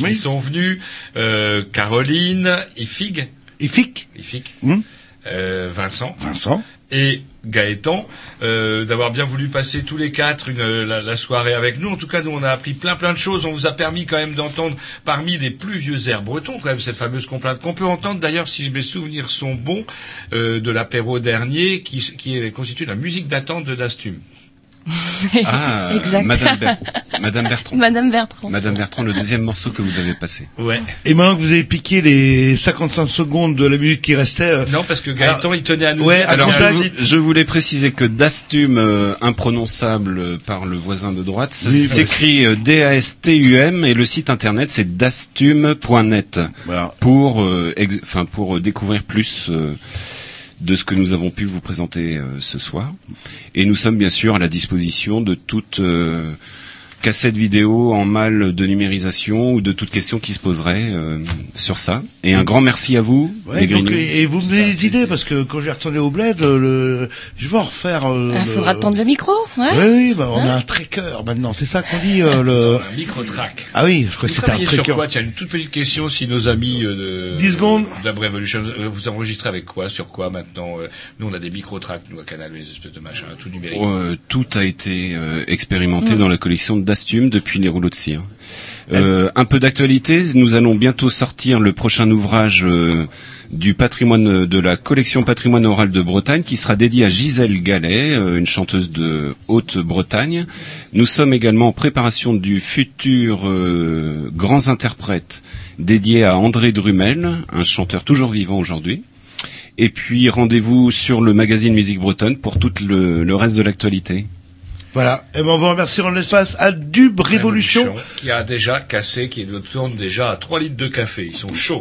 B: Oui.
C: sont venus euh, Caroline Ifig
B: Ifig
C: Ifig
B: Hmm.
C: euh, Vincent
B: Vincent
C: et Gaëtan euh, d'avoir bien voulu passer tous les quatre la, soirée avec nous. En tout cas, nous on a appris plein plein de choses. On vous a permis quand même d'entendre parmi les plus vieux airs bretons quand même cette fameuse complainte qu'on peut entendre d'ailleurs si mes souvenirs sont bons euh, de l'apéro dernier qui, qui constitue la musique d'attente de Dastum.
R: Ah,
S: Exact.
R: Madame, Ber- Madame Bertrand.
S: Madame Bertrand.
R: Madame Bertrand, le deuxième morceau que vous avez passé.
C: Ouais.
B: Et maintenant que vous avez piqué les 55 secondes de la minute qui restait, euh,
C: Non, parce que Gaëtan, il tenait à nous
B: ouais.
R: Alors, je, voulais préciser que Dastum, euh, imprononçable par le voisin de droite, ça
B: Oui,
R: s'écrit euh, D-A-S-T-U-M et le site internet c'est dastum.net
B: voilà.
R: pour, euh, enfin pour découvrir plus euh, de ce que nous avons pu vous présenter euh, ce soir. Et nous sommes bien sûr à la disposition de toute euh, cassette vidéo en mal de numérisation ou de toute question qui se poserait euh, sur ça. Et un grand merci à vous,
B: Ouais,
R: les
B: donc, et, et vous me donnez des idées parce que quand je vais retourner au bled, euh, le, je vais en refaire. Euh,
S: Il
B: le-
S: faudra tendre le micro, ouais.
B: Oui, oui, bah, on
S: Hein
B: a un tracker maintenant. C'est ça qu'on dit euh, le.
C: Un micro-track.
B: Ah oui, je crois que c'était un
C: travaillez sur
B: tracker.
C: quoi Tiens, une toute petite question si nos amis euh, de
B: 10 secondes.
C: Revolution, euh, vous enregistrez avec quoi Sur quoi maintenant euh, Nous, on a des micro-tracks, nous, à Canal, les espèces de machins, tout numérique.
R: Euh, tout a été euh, expérimenté
S: Mm.
R: dans la collection depuis les rouleaux de cire. Euh, un peu d'actualité, nous allons bientôt sortir le prochain ouvrage euh, du patrimoine de la collection patrimoine oral de Bretagne qui sera dédié à Gisèle Gallet, euh, une chanteuse de Haute-Bretagne. Nous sommes également en préparation du futur grands interprètes dédié à André Drumel, un chanteur toujours vivant aujourd'hui. Et puis rendez-vous sur le magazine Musique Bretonne pour tout le reste de l'actualité.
B: Voilà. Et ben on va remercier en l'espace à Dub Révolution.
C: Qui a déjà cassé, qui tourne déjà à 3 litres de café. Ils sont chauds.